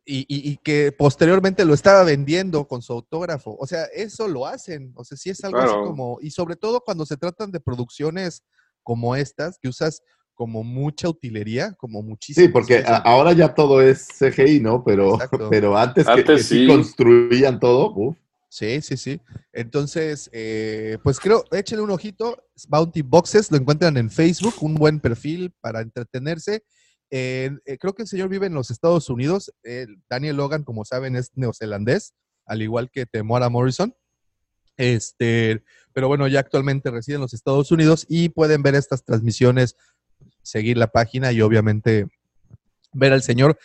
y, y- y que posteriormente lo estaba vendiendo con su autógrafo. O sea, eso lo hacen. O sea, sí es algo así como, y sobre todo cuando se tratan de producciones como estas, que usas como mucha utilería, como muchísimo. Sí, porque a- ahora ya todo es CGI, ¿no? Pero, Exacto. pero antes, que- Antes que, sí sí. construían todo, uf, Sí, sí, sí. Entonces, eh, pues creo, échenle un ojito. Bounty Boxes, lo encuentran en Facebook, un buen perfil para entretenerse. Eh, creo que el señor vive en los Estados Unidos. Eh, Daniel Logan, como saben, es neozelandés, al igual que Temora Morrison. Este, pero bueno, ya actualmente reside en los Estados Unidos y pueden ver estas transmisiones, seguir la página y obviamente ver al señor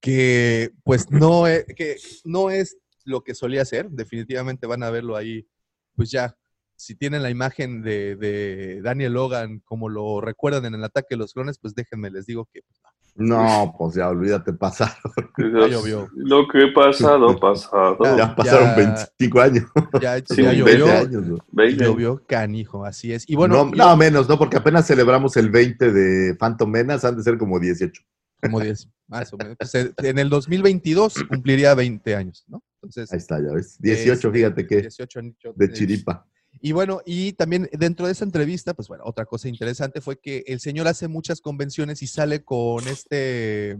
que pues no es, que no es lo que solía hacer. Definitivamente van a verlo ahí, pues ya. Si tienen la imagen de, de Daniel Logan como lo recuerdan en el ataque de los clones, pues déjenme, les digo que pues, no. pues ya olvídate pasar. Ya llovió. Lo que he pasado, pasado. Ya. Ya pasaron Ya. 25 años. ya, Sí, ya 20 llovió, años, ¿no? Veinte. llovió canijo, así es. Y bueno, no, yo- no, menos, ¿no? Porque apenas celebramos el 20 de Phantom Menace, han de ser como 18. como 10, más o menos. Pues, eh, en el 2022 cumpliría 20 años, ¿no? Entonces, Ahí está, ya ves. 18, este, fíjate que 18 años de chiripa. Y bueno, y también dentro de esa entrevista, pues bueno, otra cosa interesante fue que el señor hace muchas convenciones y sale con este,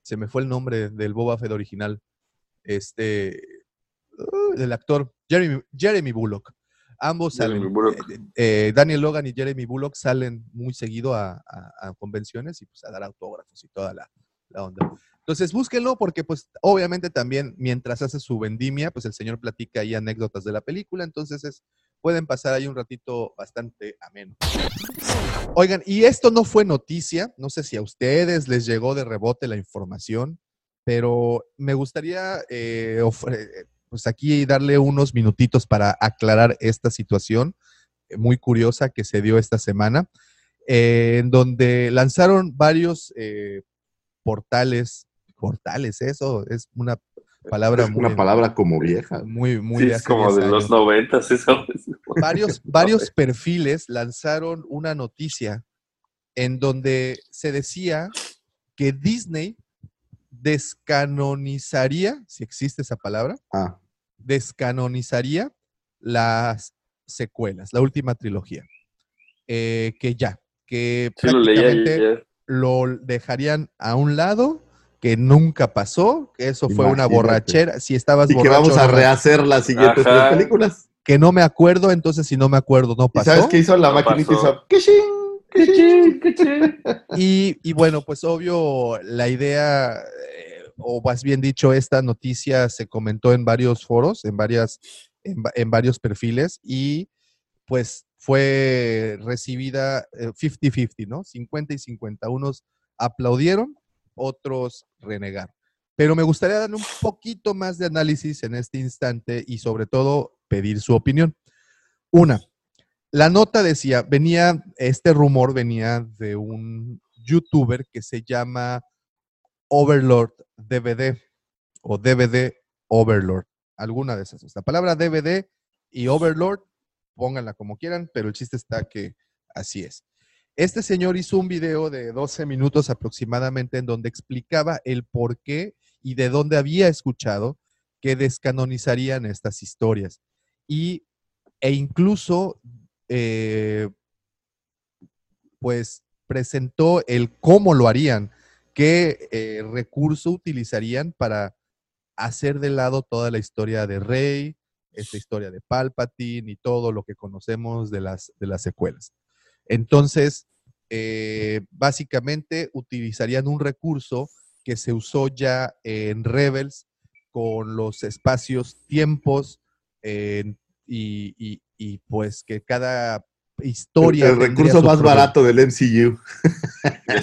se me fue el nombre del Boba Fett original, este, uh, del actor, Jeremy, Jeremy Bullock. Ambos Jeremy salen, Bullock. eh, eh, Daniel Logan y Jeremy Bullock salen muy seguido a, a- a convenciones y pues a dar autógrafos y toda la, la onda. Entonces búsquenlo porque pues obviamente también mientras hace su vendimia, pues el señor platica ahí anécdotas de la película, entonces es pueden pasar ahí un ratito bastante ameno. Oigan, y esto no fue noticia, no sé si a ustedes les llegó de rebote la información, pero me gustaría eh, pues aquí darle unos minutitos para aclarar esta situación eh, muy curiosa que se dio esta semana, eh, en donde lanzaron varios portales, portales, eso es una palabra Es muy, una palabra como vieja. muy, muy Sí, es hace como 10 de años los noventas, eso. varios, varios perfiles lanzaron una noticia en donde se decía que Disney descanonizaría, si existe esa palabra, Ah, descanonizaría las secuelas, la última trilogía. Eh, que ya, que Sí, lo leía prácticamente lo dejarían a un lado, que nunca pasó, que eso fue una borrachera. Si estabas y que vamos a rehacer las siguientes Ajá. tres películas. que no me acuerdo, entonces si no me acuerdo, no ¿Y pasó. sabes qué hizo la No maquinita? Hizo. Y, y bueno, pues obvio, la idea, eh, o más bien dicho, esta noticia se comentó en varios foros, en, varias, en, va- en varios perfiles, y pues fue recibida eh, 50-50, ¿no? 50 y 50. Unos aplaudieron, otros renegaron. Pero me gustaría darle un poquito más de análisis en este instante y sobre todo pedir su opinión. Una, la nota decía, venía, este rumor venía de un youtuber que se llama Overlord DVD o DVD Overlord, alguna de esas. La palabra DVD y Overlord, pónganla como quieran, pero el chiste está que así es. Este señor hizo un video de 12 minutos aproximadamente en donde explicaba el por qué y de dónde había escuchado que descanonizarían estas historias. Y, e incluso, eh, pues, presentó el cómo lo harían, qué eh, recurso utilizarían para hacer de lado toda la historia de Rey, esta historia de Palpatine y todo lo que conocemos de las, de las secuelas. Entonces, eh, básicamente utilizarían un recurso que se usó ya en Rebels con los espacios, tiempos eh, y, y- y, pues que cada historia... El recurso más barato del MCU.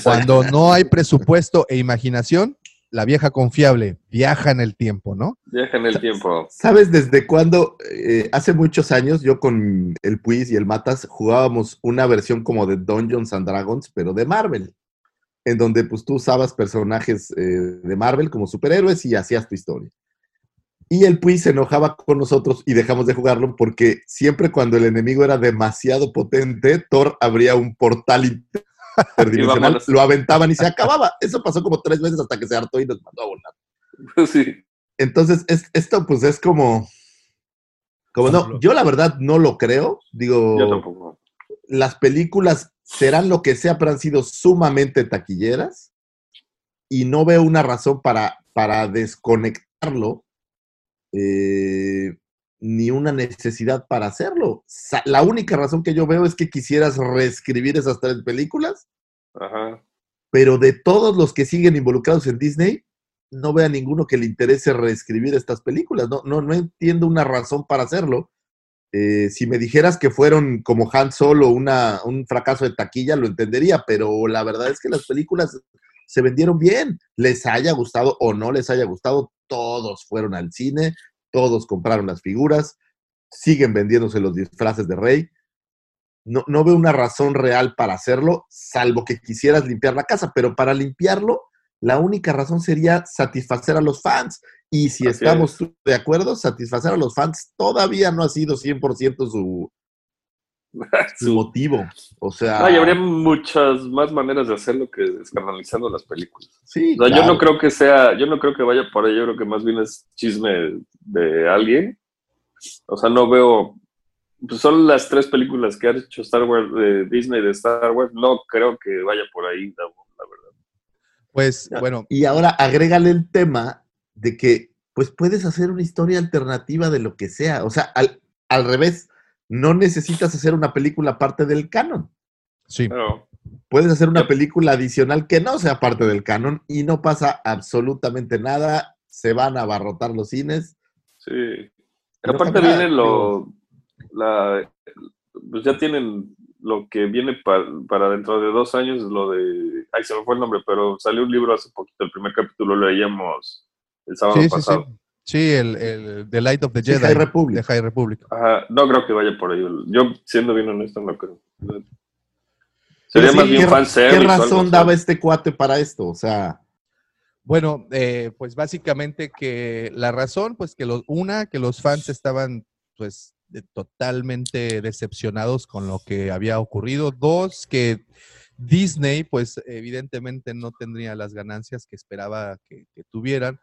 Cuando no hay presupuesto e imaginación, la vieja confiable viaja en el tiempo, ¿no? Viaja en el tiempo. ¿Sabes desde cuándo? Eh, hace muchos años yo con el Puis y el Matas jugábamos una versión como de Dungeons and Dragons, pero de Marvel, en donde pues tú usabas personajes eh, de Marvel como superhéroes y hacías tu historia. Y el Puis se enojaba con nosotros y dejamos de jugarlo porque siempre cuando el enemigo era demasiado potente, Thor abría un portal interdimensional, lo aventaban y se acababa. Eso pasó como tres veces hasta que se hartó y nos mandó a volar. Sí. Entonces, es- esto pues es como, como no, yo la verdad no lo creo. Digo, Yo tampoco. las películas serán lo que sea, pero han sido sumamente taquilleras y no veo una razón para, para desconectarlo eh, ni una necesidad para hacerlo. La única razón que yo veo es que quisieras reescribir esas tres películas, Ajá. pero de todos los que siguen involucrados en Disney, no veo a ninguno que le interese reescribir estas películas. No, no, no entiendo una razón para hacerlo. Eh, si me dijeras que fueron como Han Solo una, un fracaso de taquilla, lo entendería, pero la verdad es que las películas se vendieron bien. Les haya gustado o no les haya gustado, todos fueron al cine, todos compraron las figuras, siguen vendiéndose los disfraces de Rey. No, no veo una razón real para hacerlo, salvo que quisieras limpiar la casa, pero para limpiarlo, la única razón sería satisfacer a los fans. Y si Así estamos de acuerdo, satisfacer a los fans todavía no ha sido 100% su, su motivo. O sea, No, y habría muchas más maneras de hacerlo que descanalizando las películas. sí, O sea, yo no creo que sea, yo no creo que vaya por ahí, yo creo que más bien es chisme de alguien. O sea, no veo, pues son las tres películas que ha hecho Star Wars, de Disney de Star Wars, no creo que vaya por ahí, la, la verdad. Pues Ya. bueno, Y ahora agrégale el tema de que, pues puedes hacer una historia alternativa de lo que sea. O sea, al, al revés, no necesitas hacer una película parte del canon. sí. Pero, Puedes hacer una película adicional que no sea parte del canon y no pasa absolutamente nada. Se van a abarrotar los cines. sí. Pero Aparte viene lo, la, pues ya tienen lo que viene pa- para dentro de dos años, lo de, ay, se me fue el nombre, pero salió un libro hace poquito, el primer capítulo lo leíamos el sábado Sí, sí, sí. Sí, el, el The Light of the Sí, Jedi. High Republic. de High Republic. Ajá, no creo que vaya por ahí. Yo, siendo bien honesto, no creo. Sería Sí, más bien ¿qué, fanservice. ¿Qué razón daba este cuate para esto? O sea, Bueno, eh, pues básicamente que la razón, pues que los, una, que los fans estaban pues de- totalmente decepcionados con lo que había ocurrido. Dos, que Disney pues evidentemente no tendría las ganancias que esperaba que, que tuvieran.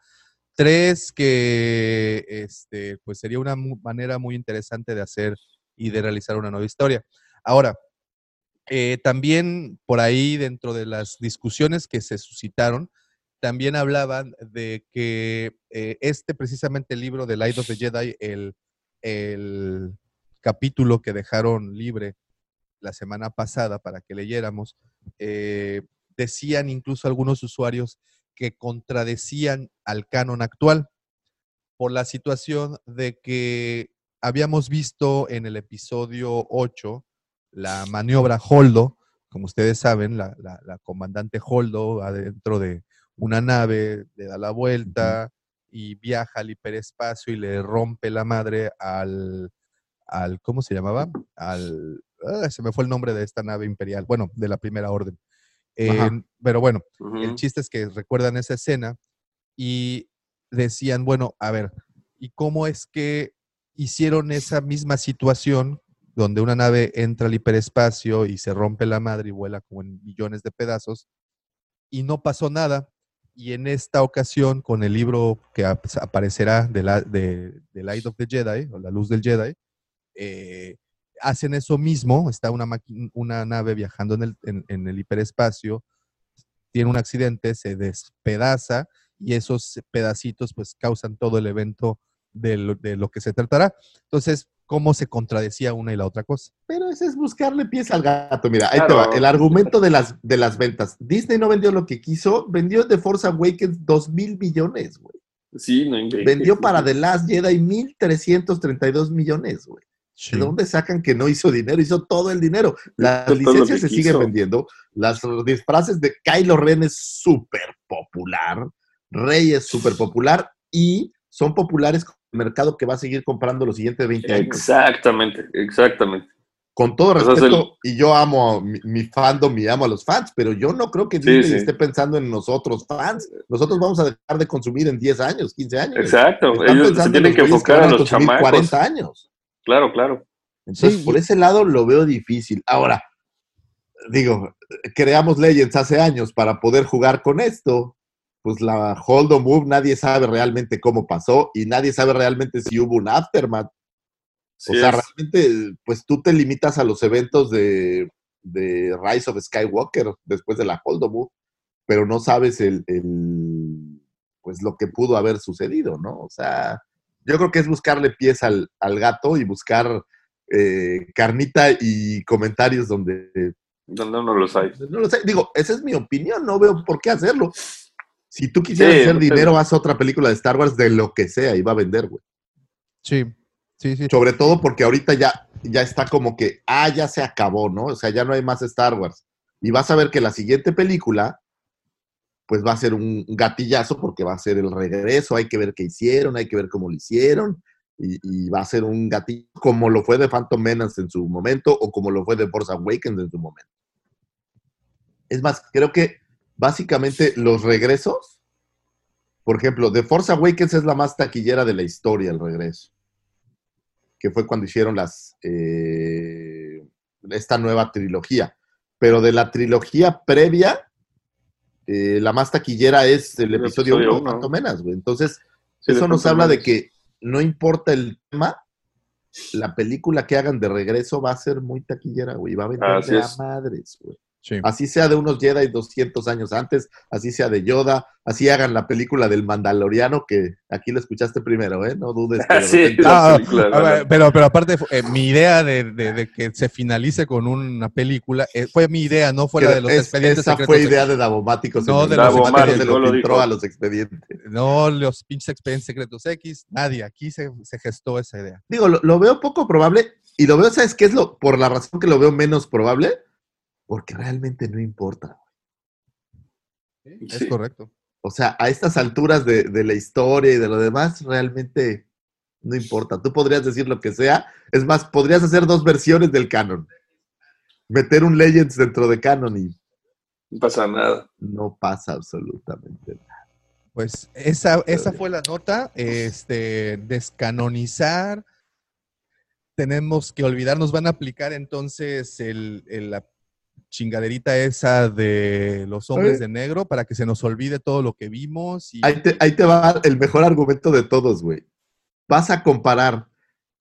Tres, que este, pues sería una manera muy interesante de hacer y de realizar una nueva historia. Ahora, eh, también por ahí dentro de las discusiones que se suscitaron, también hablaban de que eh, este precisamente libro de Light of the Jedi, el, el capítulo que dejaron libre la semana pasada para que leyéramos, eh, decían incluso algunos usuarios que contradecían al canon actual por la situación de que habíamos visto en el episodio 8 la maniobra Holdo, como ustedes saben, la, la- la comandante Holdo adentro de una nave, le da la vuelta y viaja al hiperespacio y le rompe la madre al, al ¿cómo se llamaba? Al, ah, se me fue el nombre de esta nave imperial, bueno, de la primera orden. Eh, pero bueno, el chiste es que recuerdan esa escena y decían, bueno, a ver, ¿y cómo es que hicieron esa misma situación donde una nave entra al hiperespacio y se rompe la madre y vuela como en millones de pedazos y no pasó nada? Y en esta ocasión, con el libro que ap- aparecerá de, la, de, de Light of the Jedi, o La Luz del Jedi, eh, hacen eso mismo. Está una, nave viajando en el, en- en el hiperespacio, tiene un accidente, se despedaza y esos pedacitos pues causan todo el evento de lo, de lo que se tratará. Entonces, ¿cómo se contradecía una y la otra cosa? pero ese es buscarle pies al gato. Mira, ahí te va. El argumento de las, de las ventas. Disney no vendió lo que quiso, vendió The Force Awakens dos mil millones, güey. Sí, no. Vendió para The Last Jedi 1.332 millones, güey. Sí. ¿De dónde sacan que no hizo dinero? Hizo todo el dinero. Las licencias se siguen vendiendo. Las disfraces de Kylo Ren es súper popular. Rey es súper popular. Y son populares con el mercado que va a seguir comprando los siguientes 20 años. Exactamente, exactamente. Con todo Pues es respeto, y yo amo a mi, mi fandom y amo a los fans, pero yo no creo que Sí, Disney sí. esté pensando en nosotros fans. Nosotros vamos a dejar de consumir en 10 años, 15 años. Exacto. Están Ellos se en tienen que enfocar a los chamacos. 40 años. Claro, claro. Entonces, Sí, por ese lado lo veo difícil. Ahora, digo, creamos Legends hace años para poder jugar con esto. Pues la Hold on Move, nadie sabe realmente cómo pasó y nadie sabe realmente si hubo un aftermath. Sí o sea, es. realmente, pues tú te limitas a los eventos de, de Rise of Skywalker después de la Hold on Move, pero no sabes el, el, pues lo que pudo haber sucedido, ¿no? O sea, yo creo que es buscarle pies al, al gato y buscar eh, carnita y comentarios donde Donde uno los hay. no lo sé. Digo, esa es mi opinión, no veo por qué hacerlo. Si tú quisieras Sí, hacer pero- dinero, haz otra película de Star Wars de lo que sea y va a vender, güey. Sí, sí, sí. Sobre todo porque ahorita ya, ya está como que, ah, ya se acabó, ¿no? O sea, ya no hay más Star Wars. Y vas a ver que la siguiente película, pues va a ser un gatillazo porque va a ser el regreso, hay que ver qué hicieron, hay que ver cómo lo hicieron. Y, y va a ser un gatillo como lo fue de Phantom Menace en su momento o como lo fue de Force Awakens en su momento. Es más, creo que básicamente los regresos, por ejemplo, The Force Awakens es la más taquillera de la historia, el regreso que fue cuando hicieron las eh, esta nueva trilogía. Pero de la trilogía previa, eh, la más taquillera es el El episodio episodio 1, uno. Phantom Menace, güey. Entonces, Sí, eso nos habla de que no importa el tema, la película que hagan de regreso va a ser muy taquillera, güey. Va a vender a es. madres, güey. Sí. Así sea de unos Jedi 200 años antes, así sea de Yoda, así hagan la película del Mandaloriano, que aquí lo escuchaste primero, ¿eh? No dudes. que Sí, repente- la película, a ¿no? ver, pero, pero aparte, eh, mi idea de, de- de que se finalice con una película eh, fue mi idea, no fue que la de los es- expedientes esa secretos. fue idea de Davomático. No, de los se no lo lo filtró dijo. a los expedientes. No los pinches expedientes secretos X, nadie. Aquí se, se gestó esa idea. Digo, lo, lo veo poco probable y lo veo, ¿sabes qué es lo? Por la razón que lo veo menos probable, porque realmente no importa. Es correcto. O sea, a estas alturas de, de la historia y de lo demás, realmente no importa. Tú podrías decir lo que sea. Es más, podrías hacer dos versiones del canon. Meter un Legends dentro de canon y No pasa nada. no pasa absolutamente nada. Pues esa, esa fue la nota. Este, descanonizar. Tenemos que olvidarnos, van a aplicar entonces el, el- la chingaderita esa de los hombres de negro para que se nos olvide todo lo que vimos. Y, Ahí te, ahí te va el mejor argumento de todos, güey. Vas a comparar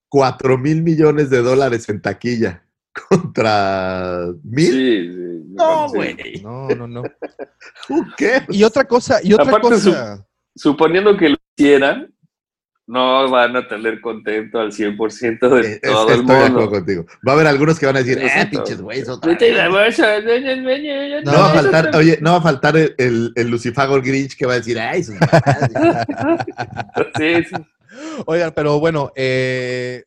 4 mil millones de dólares en taquilla contra mil. Sí, sí. No, sí. güey. no, no, no. Cares? Y otra cosa, y otra Aparte cosa. Suponiendo que lo hicieran, no van a tener contento al 100% de Eh, es- todo el estoy de acuerdo mundo. contigo. Va a haber algunos que van a decir, eh, Exacto. pinches güeyes, otra Vete vez". la bolsa, No, No, va a faltar, oye, no va a faltar el, el, el Lucifago Grinch que va a decir, ay, sus mamadas". Sí, sí. Oigan, pero bueno, eh,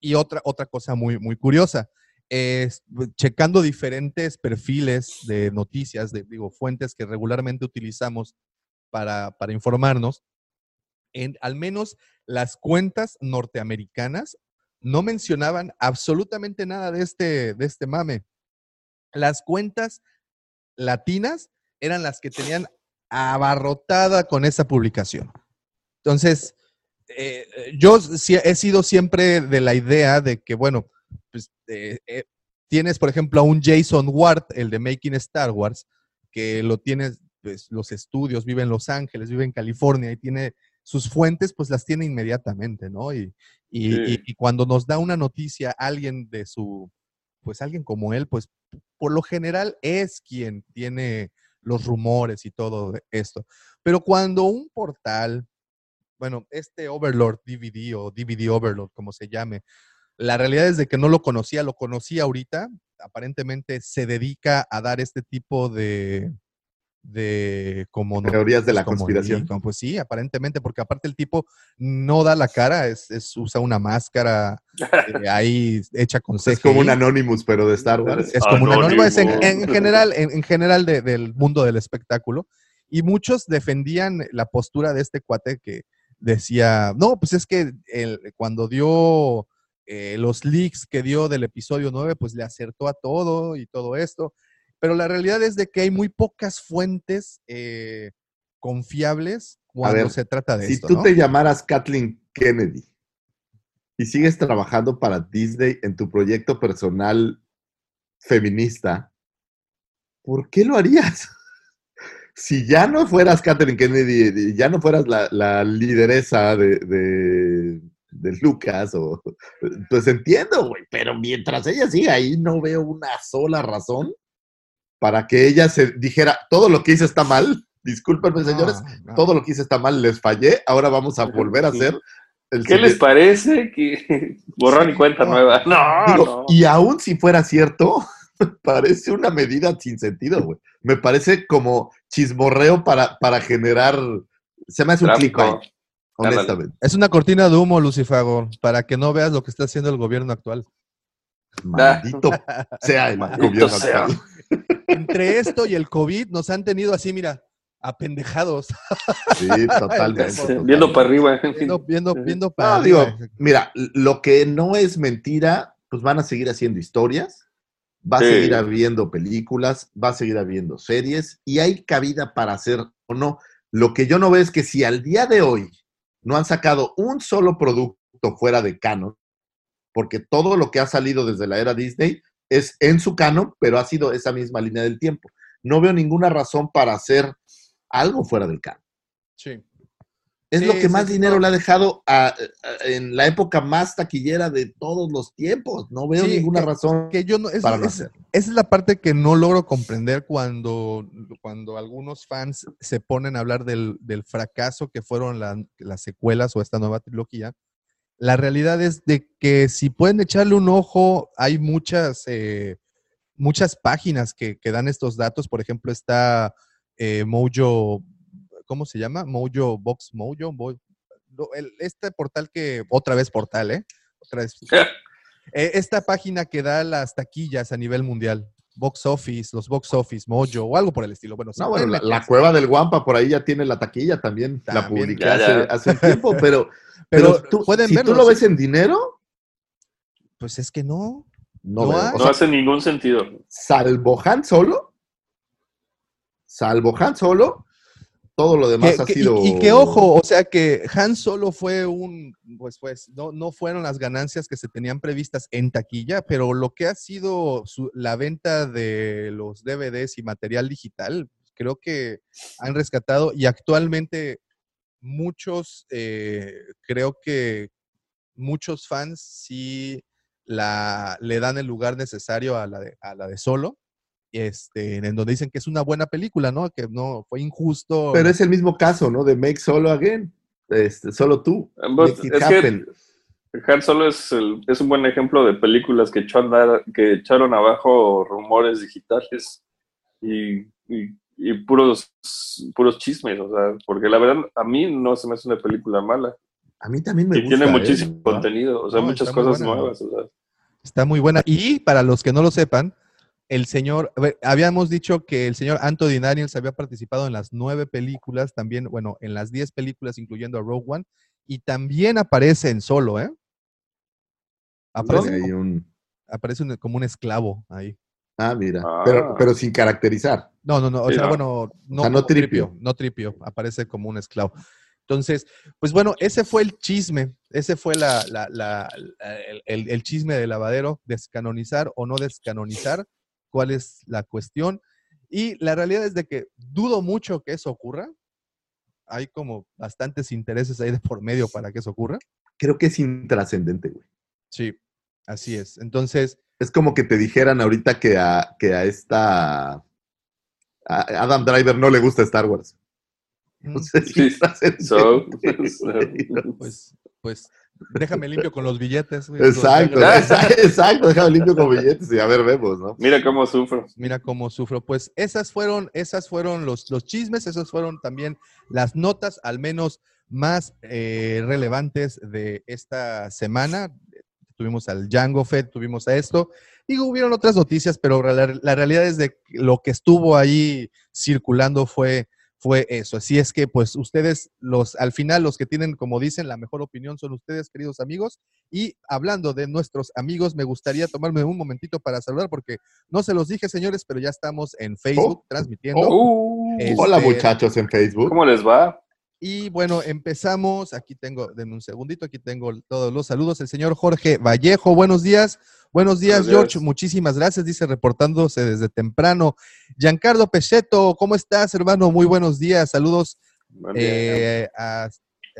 y otra, otra cosa muy, muy curiosa. Es, checando diferentes perfiles de noticias, de, digo, fuentes que regularmente utilizamos para, para informarnos, en al menos las cuentas norteamericanas no mencionaban absolutamente nada de este, de este mame. Las cuentas latinas eran las que tenían abarrotada con esa publicación. Entonces, eh, eh, yo he sido siempre de la idea de que, bueno, pues eh, tienes, por ejemplo, a un Jason Ward, el de Making Star Wars, que lo tienes, pues los estudios, vive en Los Ángeles, vive en California y tiene sus fuentes, pues las tiene inmediatamente, ¿no? Y, y- Sí. y- y cuando nos da una noticia alguien de su, pues alguien como él, pues por lo general es quien tiene los rumores y todo esto. Pero cuando un portal, bueno, este Overlord DVD o DVD Overlord, como se llame, la realidad es de que no lo conocía, lo conocí ahorita, aparentemente se dedica a dar este tipo de, de como Teorías de la como conspiración. Pues sí, aparentemente, porque aparte el tipo no da la cara, es, es- usa una máscara eh, ahí hecha con Es como un CGI. Anonymous, pero de Star Wars. Es como un anónimo, es en, en general, en, en general de- del mundo del espectáculo. Y muchos defendían la postura de este cuate que decía, no, pues es que el- cuando dio eh, los leaks que dio del episodio 9, pues le acertó a todo y todo esto. Pero la realidad es de que hay muy pocas fuentes eh, confiables cuando ver, se trata de Si esto. tú ¿no? te llamaras Kathleen Kennedy y sigues trabajando para Disney en tu proyecto personal feminista, ¿por qué lo harías? Si ya no fueras Kathleen Kennedy, y ya no fueras la, la lideresa de, de, de Lucas, o, pues entiendo, güey, pero mientras ella siga ahí, no veo una sola razón para que ella se dijera, todo lo que hice está mal, discúlpenme señores, No, no. todo lo que hice está mal, les fallé, ahora vamos a volver a hacer el ¿Qué les siguiente". parece? Que borrón y cuenta No. nueva. No, Digo, no. Y aún si fuera cierto, parece una medida sin sentido, güey. Me parece como chismorreo para, para generar. Se me hace un clickbait, honestamente. Es una cortina de humo, Lucifago, para que no veas lo que está haciendo el gobierno actual. Maldito sea el Maldito gobierno sea. actual. Entre esto y el COVID nos han tenido así, mira, apendejados. Sí, totalmente. Viendo para arriba. Viendo, viendo, viendo para No, digo, mira, lo que no es mentira, pues van a seguir haciendo historias, va a seguir habiendo películas, va a seguir habiendo series y hay cabida para hacer o no. Lo que yo no veo es que si al día de hoy no han sacado un solo producto fuera de canon, porque todo lo que ha salido desde la era Disney es en su canon, pero ha sido esa misma línea del tiempo. No veo ninguna razón para hacer algo fuera del canon. Sí. Es Sí, lo que más sí, dinero le ha dejado a- a- en la época más taquillera de todos los tiempos. No veo Sí, ninguna que- razón Que yo no, es- para no es- hacerlo. esa es la parte que no logro comprender cuando, cuando algunos fans se ponen a hablar del, del fracaso que fueron la- las secuelas o esta nueva trilogía. La realidad es de que si pueden echarle un ojo, hay muchas, eh, muchas páginas que, que dan estos datos. Por ejemplo, está eh, Mojo, ¿cómo se llama? Mojo Box Mojo. Bo- el- este portal que, otra vez portal, ¿eh? Otra vez eh, esta página que da las taquillas a nivel mundial, Box Office, los Box Office, Mojo o algo por el estilo. Bueno, No, bueno, la, cueva del Guampa por ahí ya tiene la taquilla también. la También. publiqué Ya, hace, ya. hace un tiempo, pero, pero, pero tú, pueden si verlo. tú lo sí. ves en dinero, Pues es que no. no, sea, hace ningún sentido. salvo Han Solo, salvo Han Solo, todo lo demás Que- ha que- y- sido. y, que ojo, o sea que Han Solo fue un, pues, pues, no, no fueron las ganancias que se tenían previstas en taquilla, pero lo que ha sido su- la venta de los DVDs y material digital, creo que han rescatado y actualmente muchos, eh, creo que muchos fans sí la, le dan el lugar necesario a la de, a la de Solo. Este, en donde dicen que es una buena película, ¿no? Que no fue injusto. Pero es el mismo caso, ¿no? De Make Solo Again. Este, solo tú. Ambos- Make it es que. Han Solo es, el- es un buen ejemplo de películas que, echó andar- que echaron abajo rumores digitales y, y- y puros, puros chismes, o sea, porque la verdad a mí no se me hace una película mala. A mí también me Y gusta. tiene ¿eh? muchísimo contenido, o sea, No, muchas cosas buena. nuevas. O sea. Está muy buena. Y para los que no lo sepan, el señor, ver, habíamos dicho que el señor Anthony Daniels había participado en las nueve películas, también, bueno, en las diez películas, incluyendo a Rogue One, y también aparece en solo, ¿eh? Aparece, como, un- aparece un- como un esclavo ahí. Ah, mira. Ah. Pero, pero sin caracterizar. No, no, no, o sea, no. bueno, no, sea, no tripio, tripio. no tripio, aparece como un esclavo. Entonces, pues bueno, ese fue el chisme, ese fue la, la- la- la- el, el- el chisme de lavadero, descanonizar o no descanonizar, cuál es la cuestión. Y la realidad es de que dudo mucho que eso ocurra. Hay como bastantes intereses ahí de por medio para que eso ocurra. Creo que es intrascendente, güey. Sí, así es. Entonces, Es como que te dijeran ahorita que a, que a esta. a Adam Driver no le gusta Star Wars. mm, O sea, es Sí, so- güey. pues, pues déjame limpio con los billetes. güey. Exacto, Los- exacto, exacto, déjame limpio con billetes y a ver, vemos, ¿no? Mira cómo sufro. Mira cómo sufro. Pues esas fueron, esas fueron los, los chismes, esas fueron también las notas, al menos más eh, relevantes de esta semana. Tuvimos al Django Fed, tuvimos a esto. Y hubieron otras noticias, pero la, la realidad es de que lo que estuvo ahí circulando fue, fue eso. Así es que, pues, ustedes, los, al final, los que tienen, como dicen, la mejor opinión son ustedes, queridos amigos. Y hablando de nuestros amigos, me gustaría tomarme un momentito para saludar, porque no se los dije, señores, pero ya estamos en Facebook Oh. transmitiendo. Uh, Este- Hola, muchachos en Facebook. ¿Cómo les va? Y bueno, empezamos. Aquí tengo, denme un segundito, aquí tengo todos los saludos. El señor Jorge Vallejo, buenos días. Buenos días, Buenos George. días. Muchísimas gracias, dice reportándose desde temprano. Giancarlo Pecheto, ¿cómo estás, hermano? Muy buenos días. Saludos Buen día. eh, a-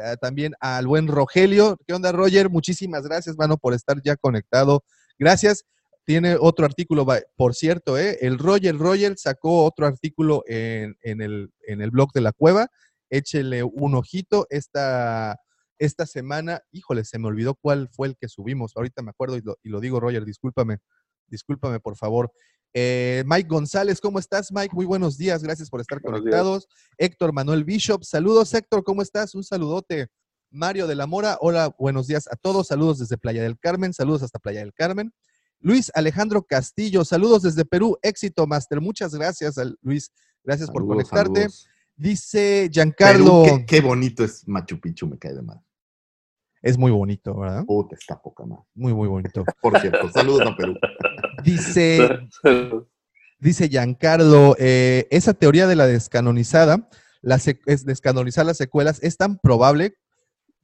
a- también al buen Rogelio. ¿Qué onda, Roger? Muchísimas gracias, mano, por estar ya conectado. Gracias. Tiene otro artículo, por cierto, ¿eh? el Roger Roger sacó otro artículo en, en el, en el blog de la cueva. Échele un ojito esta, esta semana. Híjole, se me olvidó cuál fue el que subimos. Ahorita me acuerdo y lo, y lo digo, Roger, discúlpame. Discúlpame, por favor. Eh, Mike González, ¿cómo estás, Mike? Muy buenos días, gracias por estar Buenos días. conectados. Héctor Manuel Bishop, saludos, Héctor, ¿cómo estás? Un saludote. Mario de la Mora, hola, buenos días a todos, saludos desde Playa del Carmen, saludos hasta Playa del Carmen. Luis Alejandro Castillo, saludos desde Perú, éxito, Master, muchas gracias, al- Luis, gracias por conectarte. saludos. Dice Perú, Giancarlo, qué, qué bonito es Machu Picchu, me cae de mal. es muy bonito, ¿verdad? Puta, está poca más. Muy, muy bonito. Por cierto, saludos a Perú. Dice, Dice Giancarlo, eh, esa teoría de la descanonizada, la es descanonizar las secuelas, es tan probable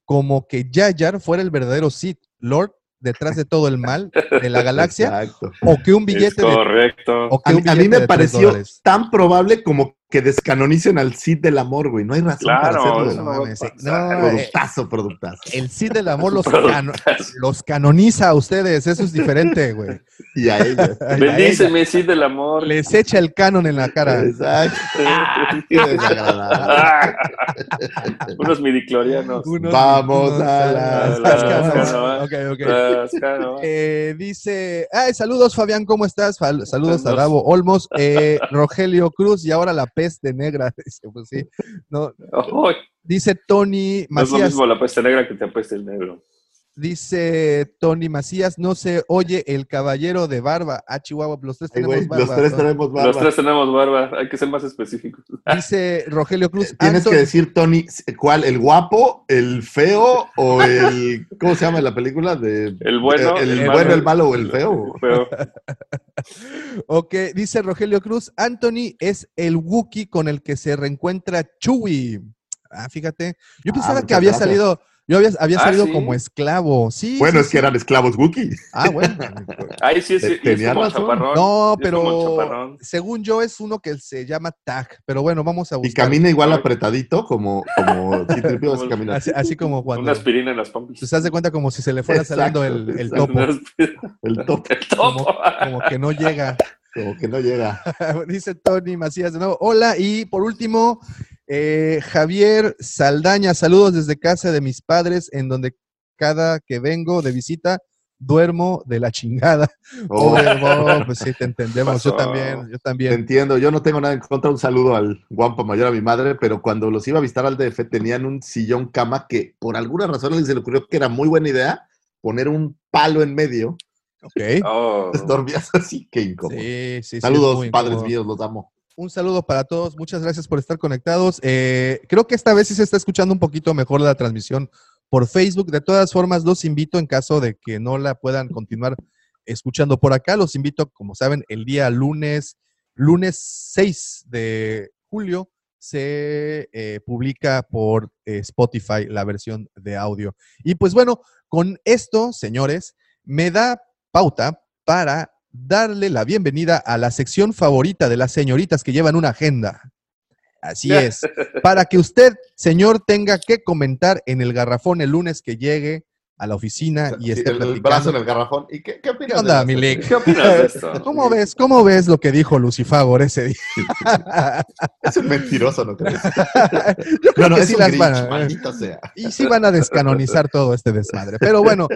como que Jar fuera el verdadero Sith Lord detrás de todo el mal de la galaxia, Exacto. o que un es billete de, correcto. o que A mí, un a mí billete me pareció dólares. tan probable como que descanonicen al Cid del amor, güey. No hay razón para Claro, hacerlo. eso güey. no mames, eh, no, productazo, productazo. El Cid del amor los, cano- los canoniza a ustedes, eso es diferente, güey. Y a ella. Bendíceme, sí, del amor. Les echa el canon en la cara. Exacto. Qué desagradable. Unos midiclorianos. Unos- Vamos unos- a las las canoas. canoas. Ok, ok. Las canoas. Eh, dice, ay, saludos Fabián, ¿cómo estás? Saludos a. Davo Olmos, eh, Rogelio Cruz y ahora la peste negra. Dice, pues sí. No, dice Tony no es lo Macías, mismo la peste negra que te apeste el negro. Dice Tony Macías, no se oye el caballero de barba. Ah, Chihuahua, los tres Ay, tenemos güey, barba. los tres ¿no? tenemos barba. Los tres tenemos barba, hay que ser más específicos. Dice Rogelio Cruz, Tienes Anton- que decir, Tony, ¿cuál? ¿El guapo, el feo o el. ¿Cómo se llama la película? De, El bueno, el, el bueno, malo. el malo o el feo. Pero, Ok, dice Rogelio Cruz, Anthony es el Wookiee con el que se reencuentra Chewie. Ah, fíjate. Yo Ah, pensaba que había gracias. salido, yo había, había Ah, salido ¿sí? como esclavo. Sí. Bueno, sí, es que sí. eran esclavos Wookiee. Ah, bueno. ahí sí es, Te- y es tenía como razón. chaparrón. No, y es como pero chaparrón. según yo es uno que se llama Tag. Pero bueno, vamos a Y buscar. camina igual apretadito como, como Como- camina. Así, así como cuando Una aspirina en las pompis. te das de cuenta como si se le fuera Exacto, saliendo el, el topo. El top, El Como, topo. como que no llega. como que no llega. Dice Tony Macías de nuevo. Hola, y por último, eh, Javier Saldaña, saludos desde casa de mis padres, en donde cada que vengo de visita duermo de la chingada. Oh, Pobre Bob, pues sí, te entendemos. Yo también, yo te también. entiendo, yo no tengo nada en contra. Un saludo al guampa mayor, a mi madre, pero cuando los iba a visitar al DF tenían un sillón cama que por alguna razón a alguien se le ocurrió que era muy buena idea poner un palo en medio. Ok. Oh. Entonces dormías así, qué incómodo. Sí, sí, Saludos, padres incómodo. míos, los amo. Un saludo para todos. Muchas gracias por estar conectados. Eh, creo que esta vez sí se está escuchando un poquito mejor la transmisión por Facebook. De todas formas, los invito en caso de que no la puedan continuar escuchando por acá. Los invito, como saben, el día lunes, lunes 6 de julio, se eh, publica por eh, Spotify la versión de audio. Y pues bueno, con esto, señores, me da pauta para darle la bienvenida a la sección favorita de las señoritas que llevan una agenda. Así es. Para que usted, señor, tenga que comentar en el garrafón el lunes que llegue a la oficina y Sí, esté el, platicando. brazo en el garrafón. ¿Y qué, qué opinas? ¿Qué de onda, Milik? ¿Qué opinas de esto? ¿Cómo ves? ¿Cómo ves lo que dijo Lucifagor ese día? Es un mentiroso, ¿no crees? Yo creo No, que es sí un las Grinch, van a- maldita sea. y sí van a descanonizar todo este desmadre. Pero bueno,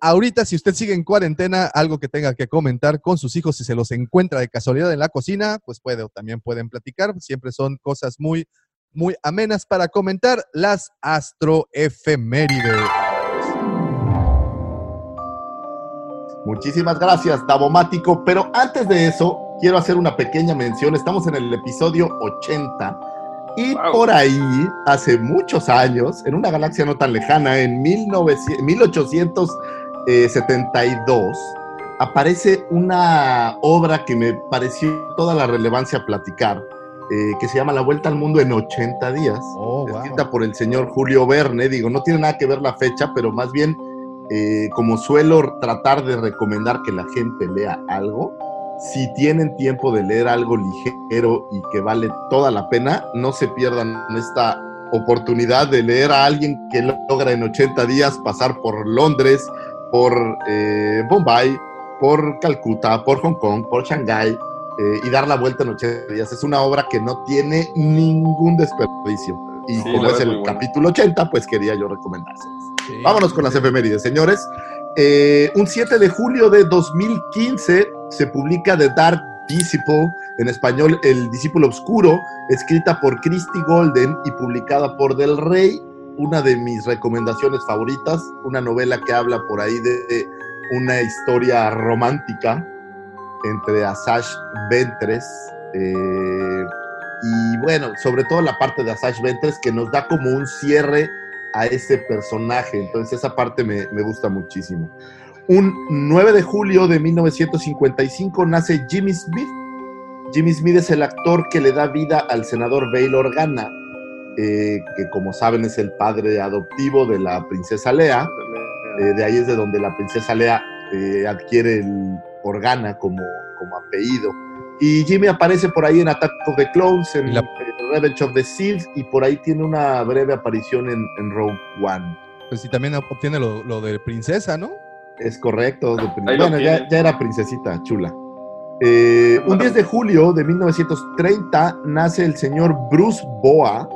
ahorita si usted sigue en cuarentena, algo que tenga que comentar con sus hijos si se los encuentra de casualidad en la cocina, pues puede, o también pueden platicar. Siempre son cosas muy, muy amenas para comentar las astroefemérides. Muchísimas gracias, Davomático. Pero antes de eso, quiero hacer una pequeña mención. Estamos en el episodio 80. Y Wow. por ahí, hace muchos años, en una galaxia no tan lejana, en 1900 1872, aparece una obra que me pareció toda la relevancia platicar, eh, que se llama La Vuelta al Mundo en 80 días Oh, wow. escrita por el señor Julio Verne. Digo, no tiene nada que ver la fecha, pero más bien, eh, como suelo tratar de recomendar que la gente lea algo, si tienen tiempo de leer algo ligero y que vale toda la pena, no se pierdan esta oportunidad de leer a alguien que logra en 80 días pasar por Londres, por eh, Bombay, por Calcuta, por Hong Kong, por Shanghái, eh, y dar la vuelta en 80 días. Es una obra que no tiene ningún desperdicio. Y Sí, como es el capítulo 80, pues quería yo recomendárselas. Sí. Vámonos con las efemérides, señores. Eh, un 7 de julio de 2015 se publica The Dark Disciple, en español El Discípulo Oscuro, escrita por Christy Golden y publicada por Del Rey, una de mis recomendaciones favoritas, una novela que habla por ahí de una historia romántica entre Asash Ventres eh, y bueno, sobre todo la parte de Asash Ventres que nos da como un cierre a ese personaje. Entonces esa parte me, me gusta muchísimo. Un 9 de julio de 1955 nace Jimmy Smith. Jimmy Smith es el actor que le da vida al senador Bail Organa, eh, que como saben es el padre adoptivo de la princesa Lea. Eh, de ahí es de donde la princesa Lea eh, adquiere el Organa como, como apellido. Y Jimmy aparece por ahí en Attack of the Clones, en la- eh, Revenge of the Sith, y por ahí tiene una breve aparición en, en Rogue One. Pues sí, también obtiene lo, lo de princesa, ¿no? Es correcto. de prin- bueno, ya era princesita chula. Eh, un 10 de julio de 1930 nace el señor Bruce Boa.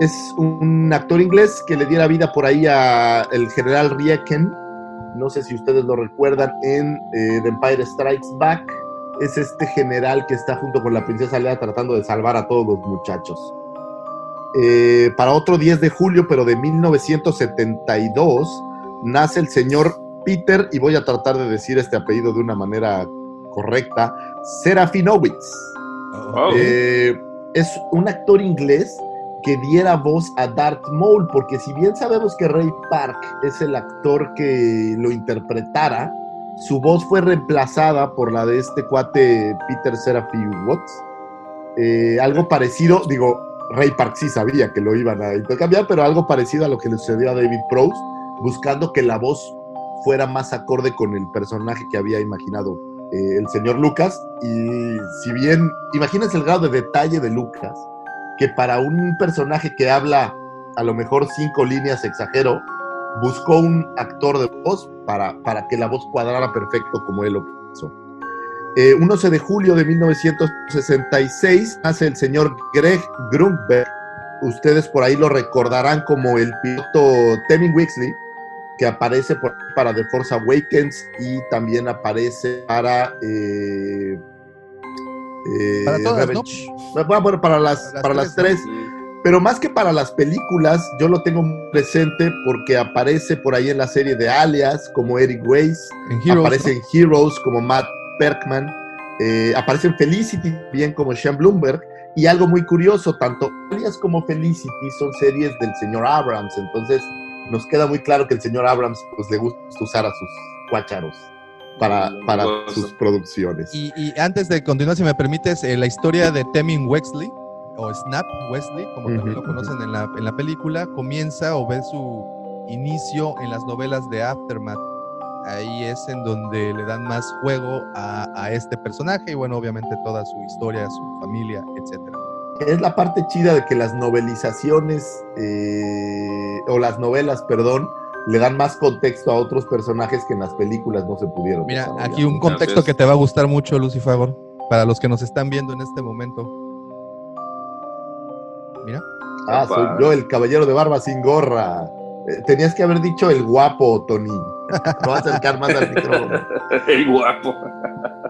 Es un actor inglés que le diera vida por ahí a el general Rieken. No sé si ustedes lo recuerdan en eh, The Empire Strikes Back. Es este general que está junto con la princesa Leia tratando de salvar a todos los muchachos. Eh, para otro 10 de julio, pero de 1972, nace el señor Peter, y voy a tratar de decir este apellido de una manera correcta, Serafinowicz. Oh. Eh, es un actor inglés que diera voz a Darth Maul, porque si bien sabemos que Ray Park es el actor que lo interpretara, su voz fue reemplazada por la de este cuate Peter Serafinowicz. Eh, algo parecido, digo, Ray Park sí sabía que lo iban a intercambiar, pero algo parecido a lo que le sucedió a David Prowse, buscando que la voz fuera más acorde con el personaje que había imaginado eh, el señor Lucas. Y si bien, imagínense el grado de detalle de Lucas, que para un personaje que habla a lo mejor cinco líneas, exagero, buscó un actor de voz para, para que la voz cuadrara perfecto como él lo pensó. Eh, un 11 de julio de 1966 nace el señor Greg Grunberg. Ustedes por ahí lo recordarán como el piloto Temming Wixley, que aparece por- para The Force Awakens y también aparece para... eh, eh, Para todas, para las, Para las para las tres, tres. Pero más que para las películas, yo lo tengo presente porque aparece por ahí en la serie de Alias como Eric Weiss, En Heroes. aparece en Heroes como Matt Berkman, eh, aparece en Felicity bien como Sean Bloomberg, y algo muy curioso, tanto Alias como Felicity son series del señor Abrams, entonces nos queda muy claro que el señor Abrams pues, le gusta usar a sus cuácharos para, para sus producciones. Y, y antes de continuar, si me permites, eh, la historia de Temin Wexley, o Snap Wesley, como también lo conocen en la, en la película, comienza o ve su inicio en las novelas de Aftermath. Ahí es en donde le dan más juego a, a este personaje y bueno, obviamente toda su historia, su familia, etcétera. Es la parte chida de que las novelizaciones, eh, o las novelas, perdón, le dan más contexto a otros personajes que en las películas no se pudieron. Mira, aquí un contexto Entonces- que te va a gustar mucho, Lucifagor, para los que nos están viendo en este momento. Mira, Ah, soy yo, el caballero de barba sin gorra. Eh, tenías que haber dicho el guapo, Tony. No va a acercar más al micrófono. El guapo.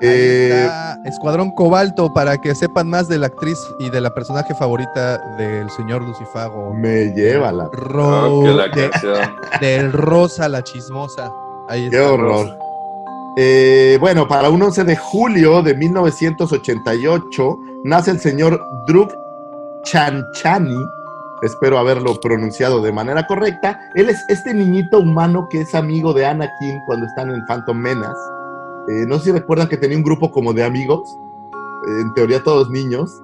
Eh, Escuadrón Cobalto para que sepan más de la actriz y de la personaje favorita del señor Lucifago. me lleva la. Ro- Oh, la de- del Rosa la chismosa. Ahí Qué está. horror. Eh, bueno, para un 11 de julio de 1988 nace el señor Druk Chanchani. Espero haberlo pronunciado de manera correcta. Él es este niñito humano que es amigo de Anakin cuando están en Phantom Menace. Eh, no sé si recuerdan que tenía un grupo como de amigos, eh, en teoría todos niños,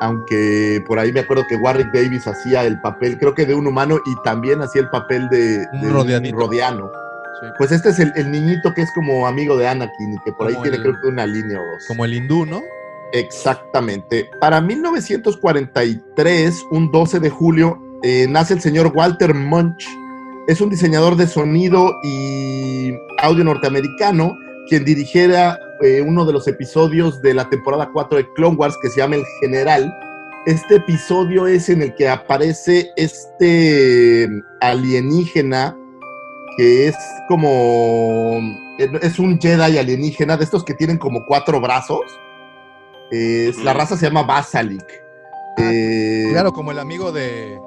aunque por ahí me acuerdo que Warwick Davis hacía el papel, creo que de un humano, y también hacía el papel de, Un de rodiano. Sí, Pues este es el, el niñito que es como amigo de Anakin y que por ahí tiene creo que una línea o dos. Como el hindú, ¿no? Exactamente. Para 1943, un 12 de julio, eh, nace el señor Walter Munch. Es un diseñador de sonido y audio norteamericano quien dirigiera eh, uno de los episodios de la temporada 4 de Clone Wars que se llama El General. Este episodio es en el que aparece este alienígena que es como es un Jedi alienígena de estos que tienen como cuatro brazos. Es- la raza se llama Basalic. Eh, Claro, como el amigo de.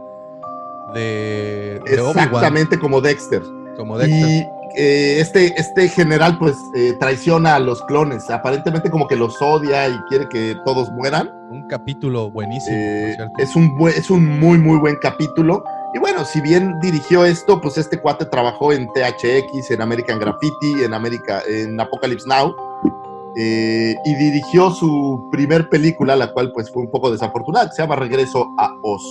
de. de exactamente como Dexter. Como Dexter. Y eh, este, este general pues eh, traiciona a los clones. Aparentemente como que los odia y quiere que todos mueran. Un capítulo buenísimo, por es, un es un muy, muy buen capítulo. Y bueno, si bien dirigió esto, pues este cuate trabajó en THX, en American Graffiti, en, América, en Apocalypse Now. Eh, y dirigió su primer película, la cual pues fue un poco desafortunada, que se llama Regreso a Oz.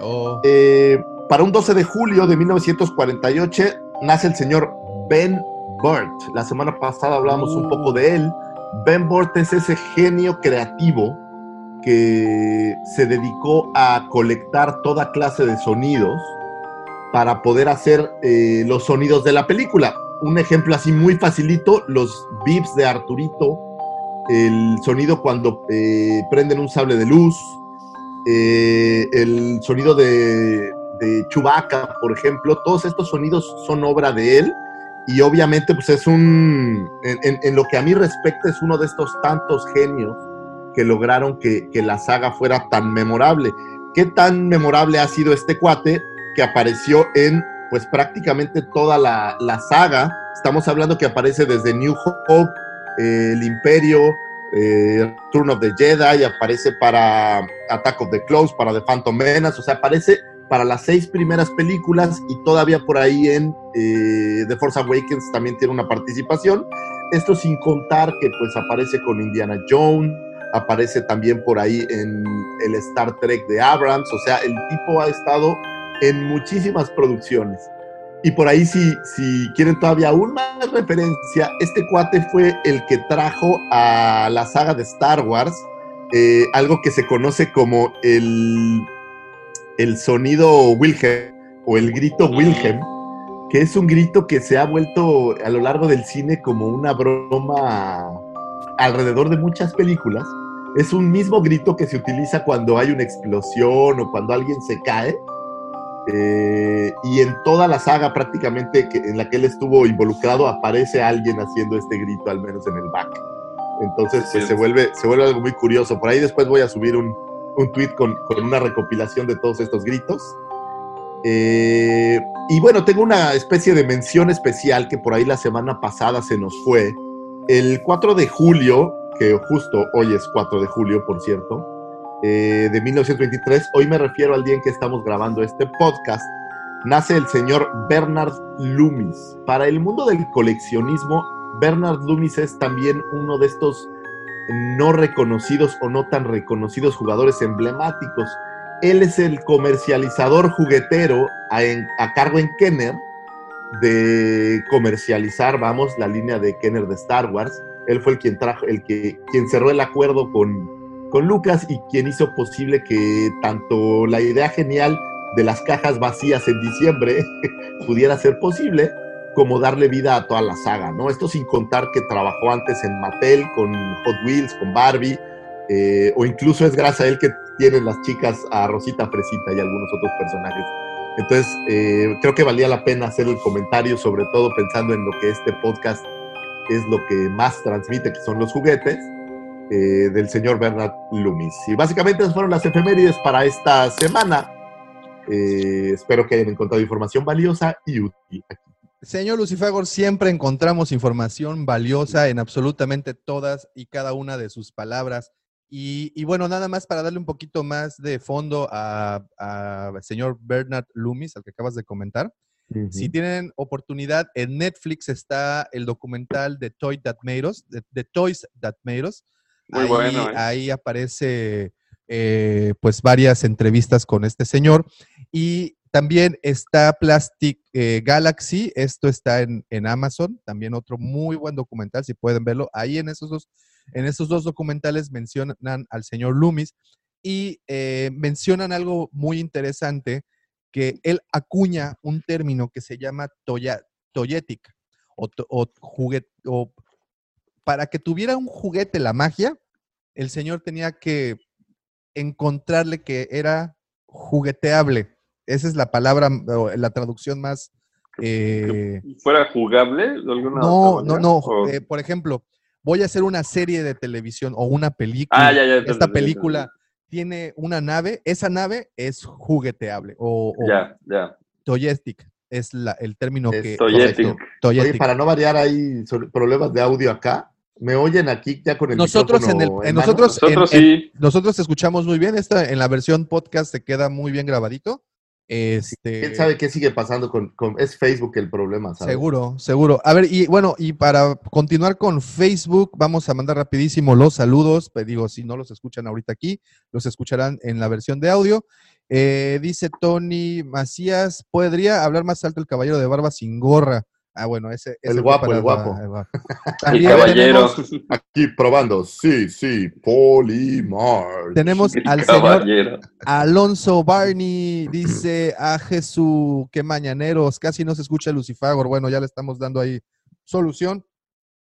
Oh, Eh, para un 12 de julio de 1948 nace el señor Ben Burt. La semana pasada hablamos un poco de él. Ben Bort es ese genio creativo que se dedicó a colectar toda clase de sonidos para poder hacer eh, los sonidos de la película. Un ejemplo así muy facilito, los beeps de Arturito, el sonido cuando eh, prenden un sable de luz, eh, el sonido de, de Chewbacca, por ejemplo, todos estos sonidos son obra de él y obviamente pues es un, en, lo que a mí respecta, es uno de estos tantos genios que lograron que, que la saga fuera tan memorable. ¿Qué tan memorable ha sido este cuate que apareció en pues prácticamente toda la, la saga? Estamos hablando que aparece desde New Hope, eh, el Imperio, eh, Turn of the Jedi, aparece para Attack of the Clones, para The Phantom Menace, o sea, aparece para las seis primeras películas y todavía por ahí en eh, The Force Awakens también tiene una participación. Esto sin contar que pues aparece con Indiana Jones, aparece también por ahí en el Star Trek de Abrams, o sea, el tipo ha estado en muchísimas producciones. Y por ahí, si, si quieren todavía aún más referencia, este cuate fue el que trajo a la saga de Star Wars eh, algo que se conoce como el, el sonido Wilhelm o el grito Wilhelm, que es un grito que se ha vuelto a lo largo del cine como una broma alrededor de muchas películas. Es un mismo grito que se utiliza cuando hay una explosión o cuando alguien se cae. Eh, y en toda la saga prácticamente que, en la que él estuvo involucrado aparece alguien haciendo este grito, al menos en el back. Entonces pues, Sí. se, vuelve, se vuelve algo muy curioso. Por ahí después voy a subir un, un tweet con, con una recopilación de todos estos gritos. Eh, y bueno, tengo una especie de mención especial que por ahí la semana pasada se nos fue. El 4 de julio, que justo hoy es 4 de julio, por cierto, eh, de 1923, hoy me refiero al día en que estamos grabando este podcast, nace el señor Bernard Loomis. Para el mundo del coleccionismo, Bernard Loomis es también uno de estos no reconocidos o no tan reconocidos jugadores emblemáticos. Él es el comercializador juguetero a, a cargo en Kenner de comercializar, vamos, la línea de Kenner de Star Wars. Él fue el quien trajo, el que quien cerró el acuerdo con, con Lucas y quien hizo posible que tanto la idea genial de las cajas vacías en diciembre pudiera ser posible, como darle vida a toda la saga, ¿no? Esto sin contar que trabajó antes en Mattel, con Hot Wheels, con Barbie, eh, o incluso es gracias a él que tienen las chicas a Rosita Fresita y algunos otros personajes. Entonces, eh, creo que valía la pena hacer el comentario, sobre todo pensando en lo que este podcast es lo que más transmite, que son los juguetes, eh, del señor Bernard Loomis. Y básicamente esas fueron las efemérides para esta semana. Eh, espero que hayan encontrado información valiosa y útil aquí. Señor Lucifagor, siempre encontramos información valiosa en absolutamente todas y cada una de sus palabras. Y, y bueno, nada más para darle un poquito más de fondo a, a señor Bernard Loomis, al que acabas de comentar. Si tienen oportunidad, en Netflix está el documental de Toy That Made Us, de, de Toys That Made Us. Muy ahí, bueno, ¿eh? ahí aparece eh, pues varias entrevistas con este señor. Y también está Plastic eh, Galaxy, esto está en, en Amazon, también otro muy buen documental, si pueden verlo. Ahí en esos dos, en esos dos documentales mencionan al señor Loomis y eh, mencionan algo muy interesante, que él acuña un término que se llama toya, toyetic, o, to- o juguete, o para que tuviera un juguete la magia, el señor tenía que encontrarle que era jugueteable. Esa es la palabra, o la traducción más... eh, ¿Fuera jugable de alguna no, no, no. ¿O- eh, por ejemplo, voy a hacer una serie de televisión o una película. Ah, ya, ya. Esta película tiene una nave, esa nave es jugueteable o, o Ya, ya. toyetic, es la, el término Es que... toyetic. toyetic. Oye, para no variar ahí sobre problemas de audio acá, ¿me oyen aquí ya con el Nosotros en el, en nosotros, en- Nosotros en- sí. nosotros escuchamos muy bien. Esta en la versión podcast se queda muy bien grabadito. Este, ¿Quién sabe qué sigue pasando con, con- es Facebook el problema, ¿sabes? Seguro, seguro. A ver, y bueno, y para continuar con Facebook, vamos a mandar rapidísimo los saludos. Pues digo, si no los escuchan ahorita aquí, los escucharán en la versión de audio. Eh, dice Tony Macías, ¿podría hablar más alto el caballero de barba sin gorra? Ah, bueno, ese, El ese guapo, el guapo. el guapo. El También caballero. tenemos, Aquí probando, sí, sí, Polimar. tenemos El al señor. Alonso Barney, dice a Jesús, qué mañaneros, casi no se escucha Lucifagor. Bueno, ya le estamos dando ahí solución.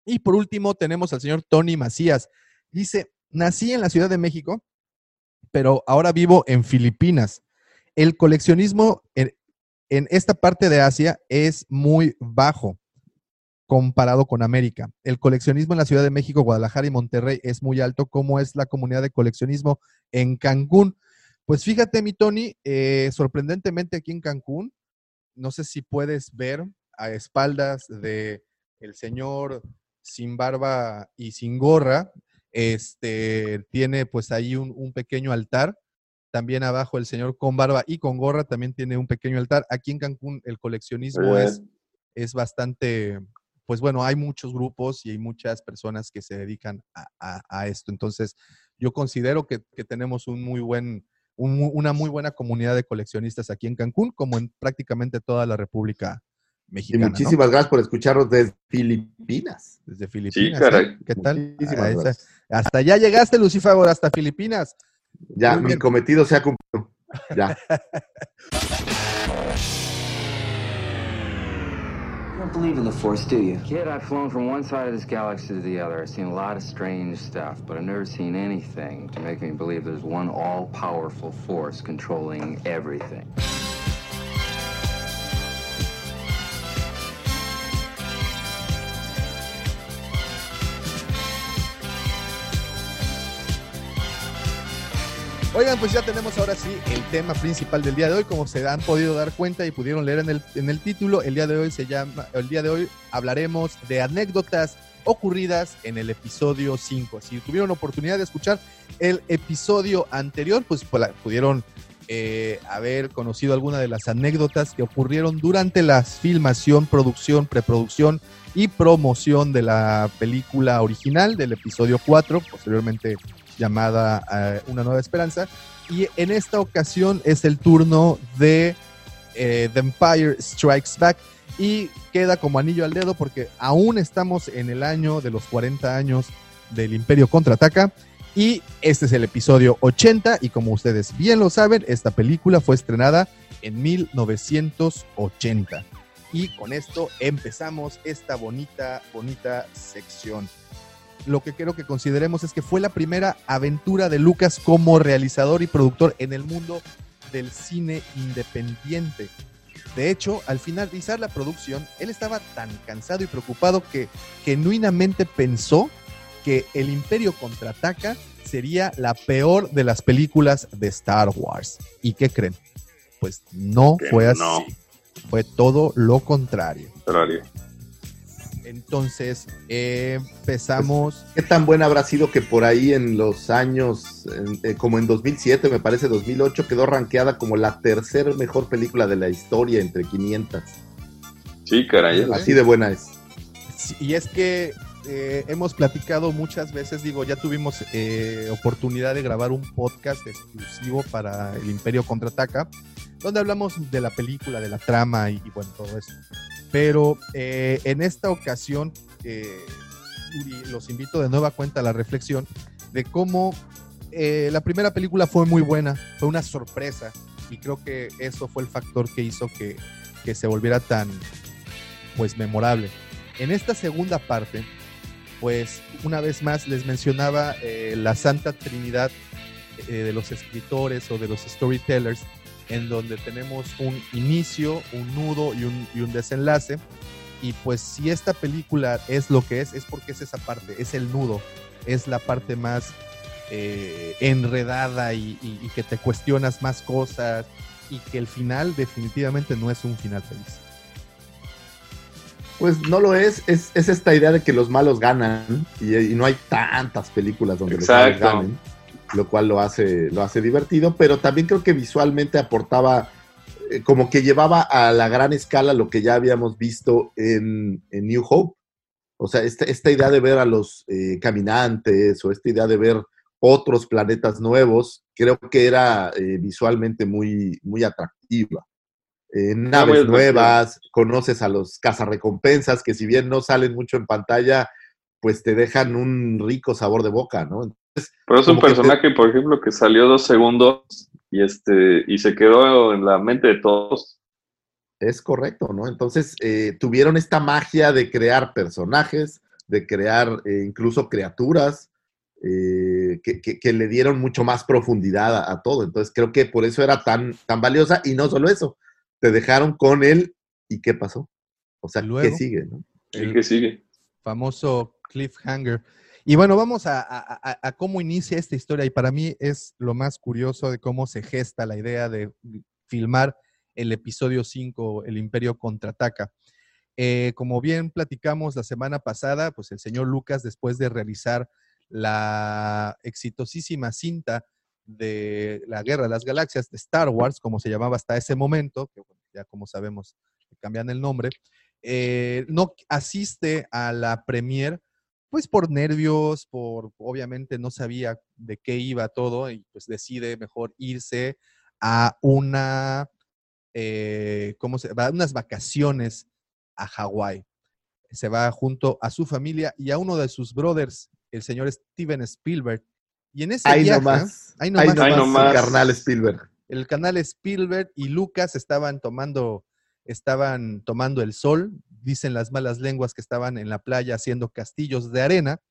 Y por último, tenemos al señor Tony Macías. Dice, nací en la Ciudad de México, pero ahora vivo en Filipinas. El coleccionismo en, esta parte de Asia es muy bajo comparado con América. El coleccionismo en la Ciudad de México, Guadalajara y Monterrey es muy alto, como es la comunidad de coleccionismo en Cancún. Pues fíjate, mi Tony, eh, sorprendentemente aquí en Cancún, no sé si puedes ver a espaldas de el señor sin barba y sin gorra, este tiene pues ahí un pequeño altar. También abajo el señor con barba y con gorra también tiene un pequeño altar. Aquí en Cancún el coleccionismo es, es bastante, pues bueno, hay muchos grupos y hay muchas personas que se dedican a, a- a esto. Entonces, yo considero que, que tenemos un muy buen, un una muy buena comunidad de coleccionistas aquí en Cancún, como en prácticamente toda la República Y Mexicana. ¿no? muchísimas gracias por escucharnos desde Filipinas. Desde Filipinas. caray. ¿eh? ¿Qué tal? Muchísimas Ah, gracias. hasta allá llegaste, Lucifagor, hasta Filipinas. Ya, Muy mi bien. cometido se ha cumplido. Ya. You don't believe in the Force, do you? Kid, I've flown from one side of this galaxy to the other. I've seen a lot of strange stuff, but I've never seen anything to make me believe there's one all powerful force controlling everything. Oigan, pues ya tenemos ahora sí el tema principal del día de hoy, como se han podido dar cuenta y pudieron leer en el, en el título, el día de hoy se llama, el día de hoy hablaremos de anécdotas ocurridas en el episodio 5. Si tuvieron oportunidad de escuchar el episodio anterior, pues pu- pudieron eh, haber conocido alguna de las anécdotas que ocurrieron durante la filmación, producción, preproducción y promoción de la película original del episodio 4, posteriormente llamada eh, Una Nueva Esperanza. Y en esta ocasión es el turno de eh, The Empire Strikes Back y queda como anillo al dedo porque aún estamos en el año de los 40 años del Imperio Contraataca y este es el episodio 80 y como ustedes bien lo saben, esta película fue estrenada en 1980. Y con esto empezamos esta bonita, bonita sección lo que quiero que consideremos es que fue la primera aventura de Lucas como realizador y productor en el mundo del cine independiente. De hecho, al finalizar la producción, él estaba tan cansado y preocupado que genuinamente pensó que El Imperio contraataca sería la peor de las películas de Star Wars. ¿Y qué creen? Pues no Que fue así. no. Fue todo lo contrario. Contrario. Entonces, eh, empezamos. ¿Qué tan buena habrá sido que por ahí en los años, en- eh, como en 2007, me parece 2008, quedó rankeada como la tercer mejor película de la historia entre 500? Sí, caray. Así de buena es. Sí, y es que eh, hemos platicado muchas veces, digo, ya tuvimos eh, oportunidad de grabar un podcast exclusivo para el Imperio Contraataca, donde hablamos de la película, de la trama y, y bueno, todo eso. Pero eh, en esta ocasión, eh, los invito de nueva cuenta a la reflexión de cómo eh, la primera película fue muy buena, fue una sorpresa, y creo que eso fue el factor que hizo que, que se volviera tan, pues, memorable. En esta segunda parte, pues una vez más les mencionaba eh, la Santa Trinidad eh, de los escritores o de los storytellers, en donde tenemos un inicio, un nudo y un, y un desenlace. Y pues si esta película es lo que es, es porque es esa parte, es el nudo, es la parte más eh, enredada y, y- y que te cuestionas más cosas y que el final definitivamente no es un final feliz. Pues no lo es, es, es esta idea de que los malos ganan y, y no hay tantas películas donde los malos ganen, lo cual lo hace, lo hace divertido, pero también creo que visualmente aportaba, eh, como que llevaba a la gran escala lo que ya habíamos visto en, en New Hope. O sea, esta, esta idea de ver a los eh, caminantes o esta idea de ver otros planetas nuevos, creo que era eh, visualmente muy, muy atractiva. naves nuevas, conoces a los cazarrecompensas que si bien no salen mucho en pantalla, pues te dejan un rico sabor de boca, ¿no? Pero es un Como que te- personaje, por ejemplo, que salió dos segundos y este y se quedó en la mente de todos. Es correcto, ¿no? Entonces eh, tuvieron esta magia de crear personajes, de crear eh, incluso criaturas eh, que, que- que le dieron mucho más profundidad a, a todo. Entonces creo que por eso era tan, tan valiosa y no solo eso, te dejaron con él y ¿qué pasó? O sea, Luego, ¿qué sigue? No? ¿Y El- qué sigue? famoso cliffhanger. Y bueno, vamos a, cómo inicia esta historia. Y para mí es lo más curioso de cómo se gesta la idea de filmar el episodio 5, El Imperio contraataca. Eh, como bien platicamos la semana pasada, pues el señor Lucas, después de realizar la exitosísima cinta de la Guerra de las Galaxias de Star Wars, como se llamaba hasta ese momento, que ya como sabemos cambian el nombre, eh, no asiste a la premier, pues por nervios, por obviamente no sabía de qué iba todo y pues decide mejor irse a una, eh, ¿cómo se va? Unas vacaciones a Hawái. Se va junto a su familia y a uno de sus brothers, el señor Steven Spielberg. Y en ese Ahí viaje, nomás, ahí ahí nomás, nomás, Ahí nomás. carnal Spielberg. el canal Spielberg y Lucas estaban tomando, estaban tomando el sol, dicen las malas lenguas que estaban en la playa haciendo castillos de arena,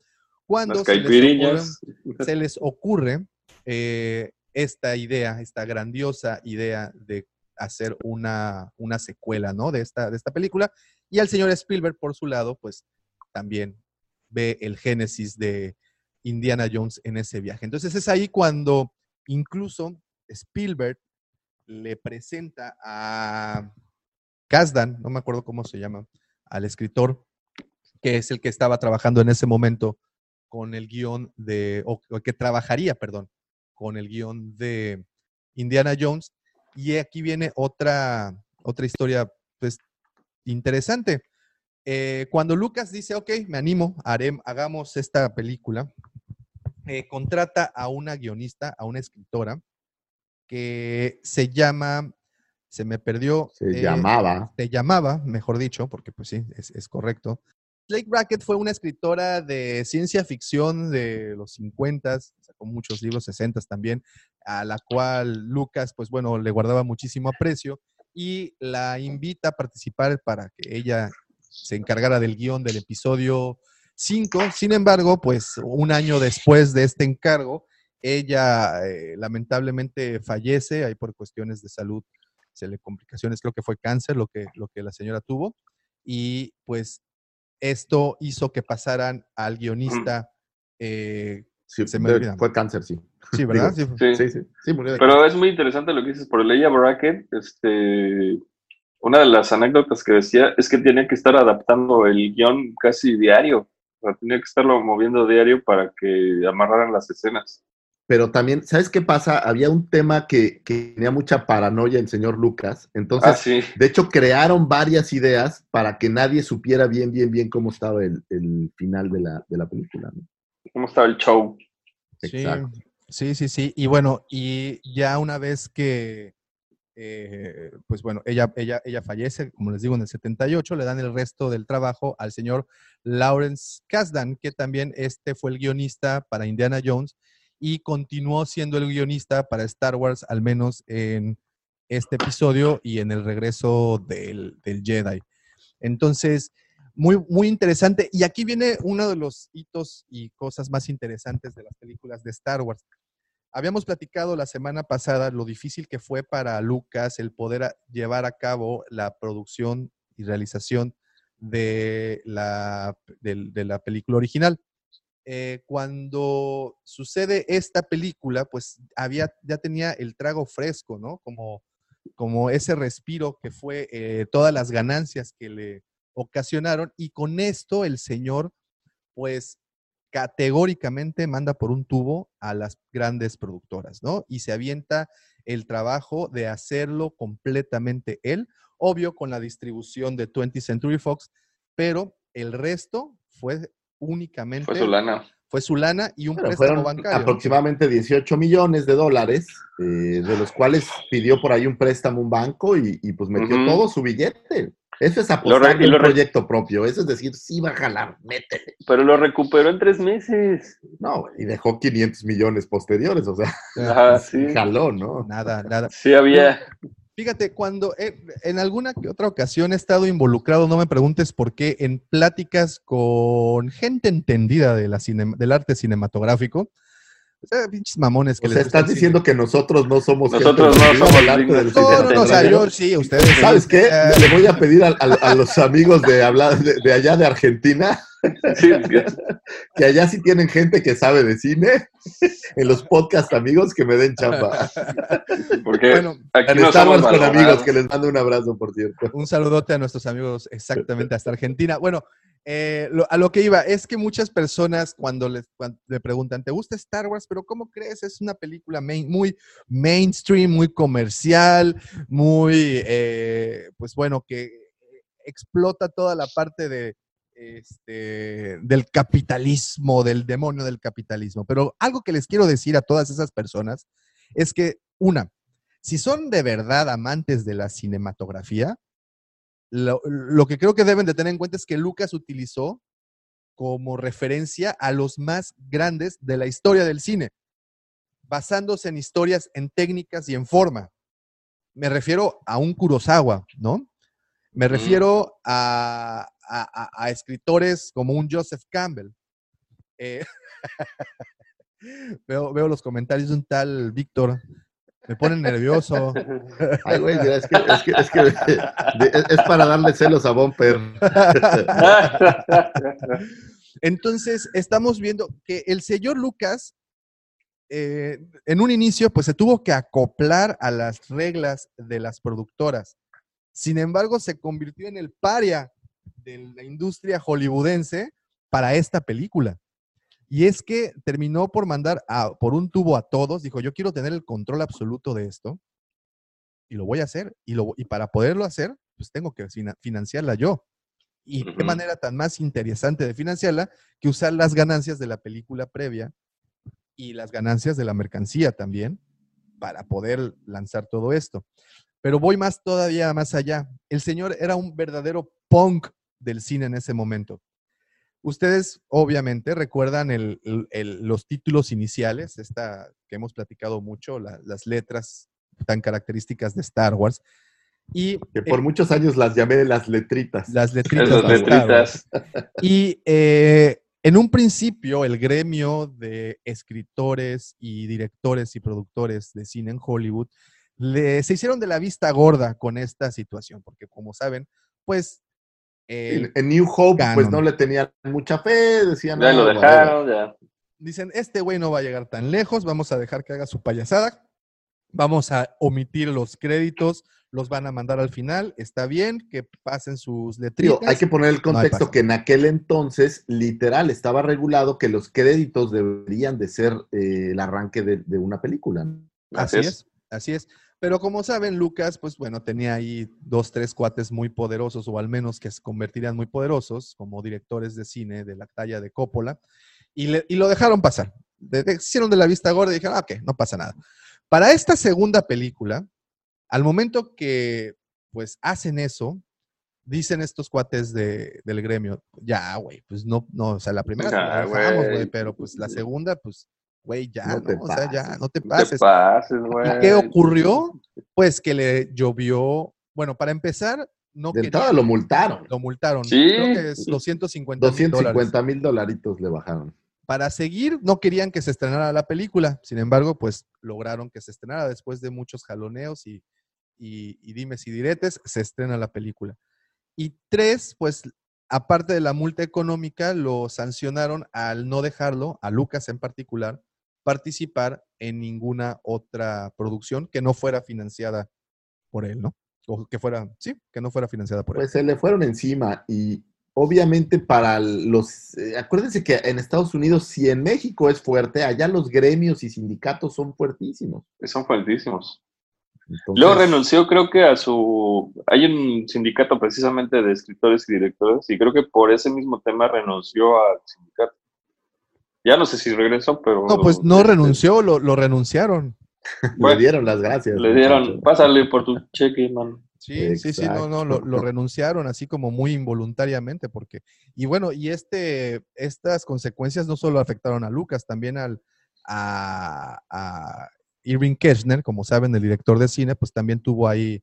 cuando Las se les ocurre, caipiriñas. se les ocurre, eh, esta idea, esta grandiosa idea de hacer una, una secuela, ¿no? De esta, de esta película. Y al señor Spielberg, por su lado, pues también ve el génesis de Indiana Jones en ese viaje. Entonces es ahí cuando incluso Spielberg le presenta a Kasdan, no me acuerdo cómo se llama, al escritor, que es el que estaba trabajando en ese momento con el guion de, o, que trabajaría, perdón, con el guion de Indiana Jones. Y aquí viene otra, otra historia, pues, interesante. Eh, cuando Lucas dice, ok, me animo, haré, hagamos esta película, eh, contrata a una guionista, a una escritora, que se llama, se me perdió. Se eh, llamaba. Se llamaba, mejor dicho, porque pues sí, es, es correcto. Blake Brackett fue una escritora de ciencia ficción de los 50, sacó muchos libros 60 también, a la cual Lucas, pues bueno, le guardaba muchísimo aprecio y la invita a participar para que ella se encargara del guion del episodio 5. Sin embargo, pues un año después de este encargo, ella eh, lamentablemente fallece, ahí por cuestiones de salud, se le complicaciones, creo que fue cáncer lo que, lo que la señora tuvo, y pues esto hizo que pasaran al guionista. eh, Sí, se me de- olvida. fue cáncer, sí. Sí, ¿verdad? Digo, Sí. Sí. Sí, sí, sí, murió de Pero es muy interesante lo que dices, por Leia Brackett, este, una de las anécdotas que decía es que tenía que estar adaptando el guion casi diario, o sea, tenía que estarlo moviendo diario para que amarraran las escenas. Pero también, ¿sabes qué pasa? Había un tema que, que tenía mucha paranoia el señor Lucas. Entonces, Ah, sí. de hecho, crearon varias ideas para que nadie supiera bien, bien, bien cómo estaba el, el final de la, de la película. ¿no? ¿Cómo estaba el show? Sí, Exacto. sí, sí, sí. Y bueno, y ya una vez que, eh, pues bueno, ella, ella, ella fallece, como les digo, en el 78, le dan el resto del trabajo al señor Lawrence Kasdan, que también este fue el guionista para Indiana Jones y continuó siendo el guionista para Star Wars, al menos en este episodio y en el regreso del, del Jedi. Entonces, muy, muy interesante. Y aquí viene uno de los hitos y cosas más interesantes de las películas de Star Wars. Habíamos platicado la semana pasada lo difícil que fue para Lucas el poder llevar a cabo la producción y realización de la, de la película original. Eh, cuando sucede esta película, pues había, ya tenía el trago fresco, ¿no? Como, como ese respiro que fue eh, todas las ganancias que le ocasionaron y con esto el señor, pues categóricamente manda por un tubo a las grandes productoras, ¿no? Y se avienta el trabajo de hacerlo completamente él, obvio con la distribución de 20th Century Fox, pero el resto fue únicamente Fue su lana. Fue su lana y un Bueno, préstamo fueron bancario. aproximadamente 18 millones de dólares, eh, de los cuales pidió por ahí un préstamo un banco y, y, pues metió todo su billete. Eso es apostar en un proyecto propio. Eso es decir, sí va a jalar, métele. Pero lo recuperó en tres meses. No, y dejó 500 millones posteriores, o sea, Ajá, sí. jaló, ¿no? Nada, nada. Sí había. Fíjate, cuando eh, en alguna que otra ocasión he estado involucrado, no me preguntes por qué, en pláticas con gente entendida de la cine- del arte cinematográfico. O sea, pinches mamones que O les sea, estás diciendo que nosotros no somos Nosotros gente no somos del arte del. No, no, no, o sea, yo sí, ustedes. ¿Sabes qué? Eh, Le voy a pedir a, a- a los amigos de hablar de, de allá de Argentina Sí, que allá sí tienen gente que sabe de cine en los podcast amigos que me den chamba. porque Bueno, aquí no Wars con valorados. amigos, que les mando un abrazo, por cierto. Un saludote a nuestros amigos exactamente hasta Argentina. Bueno, eh, a lo que iba es que muchas personas cuando cuan- le preguntan, ¿te gusta Star Wars? Pero ¿cómo crees? Es una película main- muy mainstream, muy comercial, muy, eh, pues bueno, que explota toda la parte de, este, del capitalismo, del demonio del capitalismo. Pero algo que les quiero decir a todas esas personas es que, una, si son de verdad amantes de la cinematografía, lo, lo que creo que deben de tener en cuenta es que Lucas utilizó como referencia a los más grandes de la historia del cine, basándose en historias, en técnicas y en forma. Me refiero a un Kurosawa, ¿no? Me refiero a, a- a- a escritores como un Joseph Campbell. Eh, veo, veo los comentarios de un tal Víctor. Me ponen nervioso. Ay, güey, mira, es que, es, que, es, que de- es- es para darle celos a Bumper. Entonces, estamos viendo que el señor Lucas, eh, en un inicio, pues se tuvo que acoplar a las reglas de las productoras. Sin embargo, se convirtió en el paria de la industria hollywoodense para esta película. Y es que terminó por mandar a- por un tubo a todos. Dijo, yo quiero tener el control absoluto de esto y lo voy a hacer. Y, lo, y para poderlo hacer, pues tengo que fina- financiarla yo. Y qué manera tan más interesante de financiarla que usar las ganancias de la película previa y las ganancias de la mercancía también para poder lanzar todo esto. Pero voy más todavía más allá. El señor era un verdadero punk del cine en ese momento. Ustedes obviamente recuerdan el- los títulos iniciales, esta que hemos platicado mucho, la- las letras tan características de Star Wars. Y Que por eh, muchos años las llamé las letritas. las letritas. Esas de Star Wars. letritas. Y eh, en un principio, el gremio de escritores y directores y productores de cine en Hollywood le, se hicieron de la vista gorda con esta situación, porque como saben, pues... el- En, New Hope, pues no le tenían mucha fe, decían. Ya "No, lo whatever". dejaron, ya. dicen, este güey no va a llegar tan lejos, vamos a dejar que haga su payasada, vamos a omitir los créditos, los van a mandar al final, está bien que pasen sus Digo, letritas. hay que poner el contexto que en aquel entonces, literal, estaba regulado que los créditos deberían de ser eh, el arranque de, de una película. ¿no? Así es, así es. Pero como saben, Lucas, pues bueno, tenía ahí dos, tres cuates muy poderosos, o al menos que se convertirían muy poderosos, como directores de cine de la talla de Coppola, y, le- y lo dejaron pasar. De- de- hicieron de la vista gorda y dijeron, ah, ok, no pasa nada. Para esta segunda película, al momento que pues hacen eso, dicen estos cuates de- del gremio, ya, güey, pues no, no, o sea, la primera güey, pero pues la segunda, pues, güey, ya, No no, te o sea, ya, pases. no te No te pases. pases, güey. ¿Y qué ocurrió? Pues que le llovió. Bueno, para empezar, no De entrada lo multaron. lo multaron. Sí. Creo que es 250 mil dólares. 250 mil dolaritos le bajaron. Para seguir, no querían que se estrenara la película. Sin embargo, pues lograron que se estrenara después de muchos jaloneos y, y, y dimes y diretes, se estrena la película. Y tres, pues aparte de la multa económica, lo sancionaron al no dejarlo, a Lucas en particular, participar en ninguna otra producción que no fuera financiada por él, ¿no? O que fuera, sí, que no fuera financiada por él. Pues se le fueron encima y obviamente para los, eh, acuérdense que en Estados Unidos, si en México es fuerte, allá los gremios y sindicatos son fuertísimos. Son fuertísimos. Entonces, Luego renunció, creo que a su. Hay un sindicato precisamente de escritores y directores, y creo que por ese mismo tema renunció al sindicato. Ya no sé si regresó, pero... No, pues no este, renunció, lo, lo renunciaron. Bueno, le dieron las gracias. Le dieron, muchacho. pásale por tu cheque, man. Sí, sí, sí, no, no, lo, renunciaron así como muy involuntariamente, porque, y bueno, y este, estas consecuencias no solo afectaron a Lucas, también al, a, a Irving Kirchner, como saben, el director de cine, pues también tuvo ahí,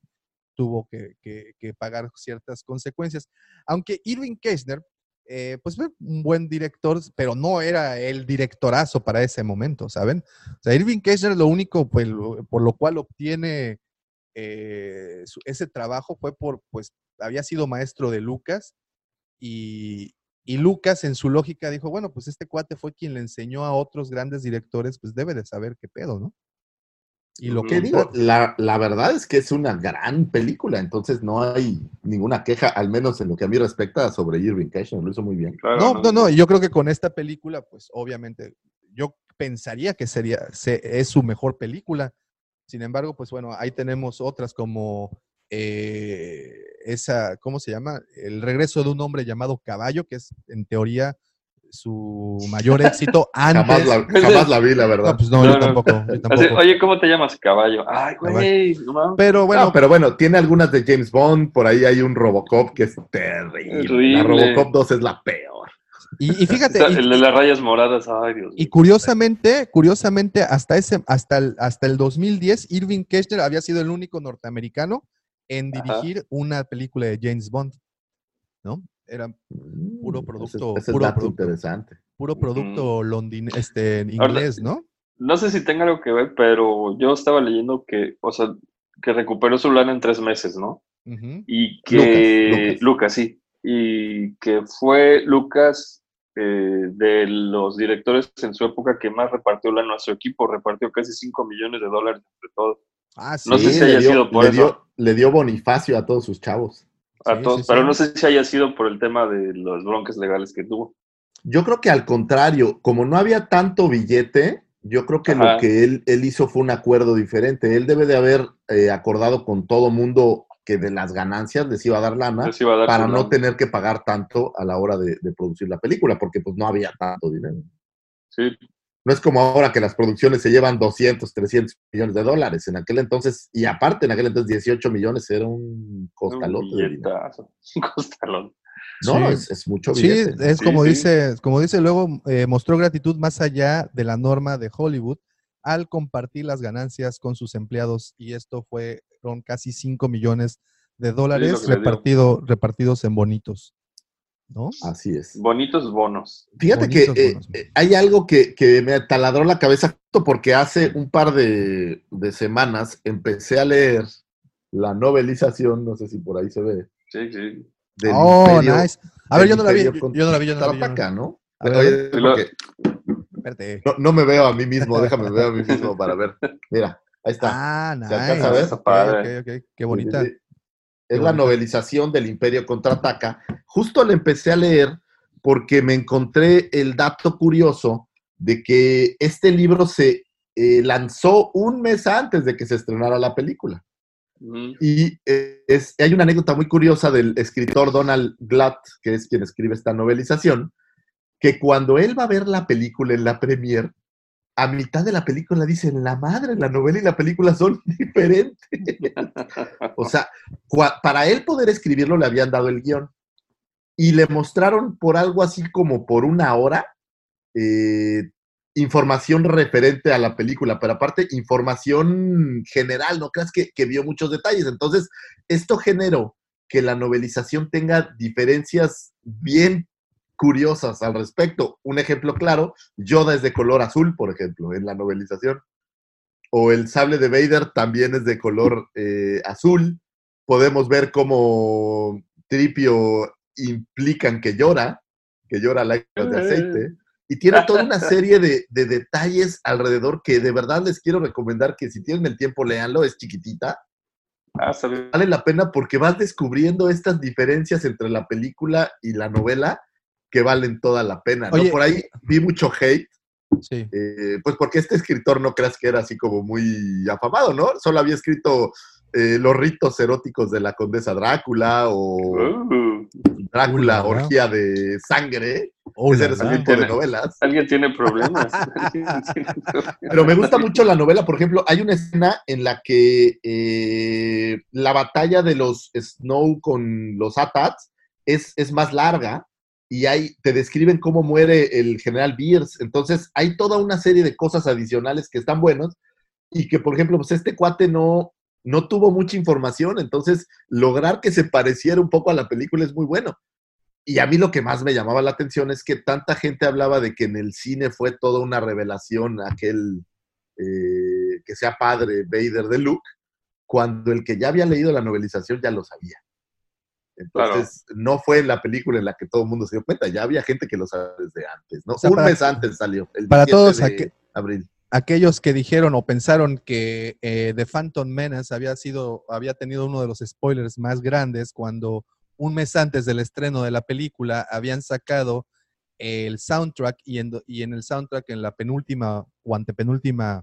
tuvo que, que- que pagar ciertas consecuencias. Aunque Irving Kirchner, eh, pues un buen director, pero no era el directorazo para ese momento, ¿saben? O sea, Irving Kirchner lo único pues, por lo cual obtiene eh, ese trabajo fue por, pues, había sido maestro de Lucas y, y Lucas en su lógica dijo, bueno, pues este cuate fue quien le enseñó a otros grandes directores, pues debe de saber qué pedo, ¿no? Y lo ¿Qué digo? La, la verdad es que es una gran película, entonces no hay ninguna queja, al menos en lo que a mí respecta, sobre Irving Kirchner, lo hizo muy bien. Claro, No, no, no, y yo creo que con esta película, pues obviamente, yo pensaría que sería, se- es su mejor película. Sin embargo, pues bueno, ahí tenemos otras como eh, esa, ¿cómo se llama? El regreso de un hombre llamado Caballo, que es en teoría su mayor éxito antes. Jamás la, jamás la vi, la verdad. No, pues no, No, yo no. tampoco, yo Así, tampoco. Oye, ¿cómo te llamas? Caballo. Ay, güey, no mames. Pero bueno, No, pero bueno, tiene algunas de James Bond, por ahí hay un Robocop que es terrible. Terrible. La Robocop 2 es la peor. y, y fíjate, y- El de las rayas moradas, ay, Dios Y curiosamente, curiosamente, hasta ese, hasta el, hasta el 2010, Irving Kirchner había sido el único norteamericano en Ajá. dirigir una película de James Bond, ¿no? Era Puro Mm, producto, Ese, ese es puro dato producto. interesante. puro producto londin, este, en Ahora, inglés, ¿no? No sé si tenga algo que ver, pero yo estaba leyendo que, o sea, que recuperó su lana en tres meses, ¿no? Y que Lucas, Lucas, sí. Y que fue Lucas eh, de los directores en su época que más repartió lana a su equipo, repartió casi 5 millones de dólares entre todos. Ah, sí. No sé si haya dio- sido por le eso. dio- le dio Bonifacio a todos sus chavos. A Sí, todos, sí, pero sí. no sé si haya sido por el tema de los bronques legales que tuvo. Yo creo que al contrario, como no había tanto billete, yo creo que Ajá. lo que él, él hizo fue un acuerdo diferente. Él debe de haber eh, acordado con todo mundo que de las ganancias les iba a dar lana a dar para no lana. tener que pagar tanto a la hora de, de producir la película, porque pues no había tanto dinero. Sí, No es como ahora que las producciones se llevan 200, 300 millones de dólares. En aquel entonces, y aparte en aquel entonces 18 millones era un billetazo. Un costalón. No, Sí. es, es mucho Sí, es Sí, como sí. dice, como dice luego, eh, mostró gratitud más allá de la norma de Hollywood al compartir las ganancias con sus empleados y esto fueron casi 5 millones de dólares repartido, repartidos en bonitos, ¿no? Así es. Bonitos bonos. Fíjate Bonitos, que eh, eh, hay algo que, que me taladró la cabeza justo porque hace un par de, de semanas empecé a leer la novelización, no sé si por ahí se ve, Sí, sí. del oh, Imperio- nice. A ver, yo no la vi, yo, yo no la vi, yo no la vi. yo no la vi. Contraataca, ¿no? A ver, Oye, a ver. porque Espérate. no, no me veo a mí mismo, déjame ver a mí mismo para ver. Mira, ahí está. Ah, ¿Se alcanza a nice. ver? Ok, ok, Qué bonita. Sí. Es la novelización del Imperio Contraataca. Justo la empecé a leer porque me encontré el dato curioso de que este libro se eh, lanzó un mes antes de que se estrenara la película. Ujú. Y eh, es, hay una anécdota muy curiosa del escritor Donald Glatt, que es quien escribe esta novelización, que cuando él va a ver la película en la premier, a mitad de la película dicen, la madre, la novela y la película son diferentes. o sea, para él poder escribirlo le habían dado el guion y le mostraron por algo así como por una hora eh, información referente a la película, pero aparte información general, no creas que, que vio muchos detalles. Entonces, esto generó que la novelización tenga diferencias bien curiosas al respecto. Un ejemplo claro, Yoda es de color azul, por ejemplo, en la novelización. O el sable de Vader también es de color eh, azul. Podemos ver cómo Tripio implican que llora, que llora lágrimas de aceite. Y tiene toda una serie de, de detalles alrededor que de verdad les quiero recomendar que si tienen el tiempo leanlo, es chiquitita. Ah. Vale la pena porque vas descubriendo estas diferencias entre la película y la novela que valen toda la pena. ¿no? Oye, Por ahí vi mucho hate, Sí. eh, pues porque este escritor no creas que era así como muy afamado, ¿no? Solo había escrito eh, los ritos eróticos de la condesa Drácula o Uh, Drácula, orgía de sangre. Oh, Ese era su tipo de novelas. Alguien tiene problemas. Alguien tiene problemas. Pero me gusta mucho la novela, por ejemplo, hay una escena en la que eh, la batalla de los Snow con los Atats es, es más larga y hay, te describen cómo muere el general Beers. Entonces, hay toda una serie de cosas adicionales que están buenos y que, por ejemplo, pues este cuate no, no tuvo mucha información, entonces lograr que se pareciera un poco a la película es muy bueno. Y a mí lo que más me llamaba la atención es que tanta gente hablaba de que en el cine fue toda una revelación aquel eh, que sea padre Vader de Luke, cuando el que ya había leído la novelización ya lo sabía. Entonces, no fue en la película en la que todo el mundo se dio cuenta, ya había gente que lo sabía desde antes, ¿no? O sea, Un para- mes antes salió, el para 17 todos de aqu- abril. aquellos que dijeron o pensaron que eh, The Phantom Menace había sido, había tenido uno de los spoilers más grandes cuando un mes antes del estreno de la película habían sacado el soundtrack y en, do- y en el soundtrack en la penúltima o antepenúltima,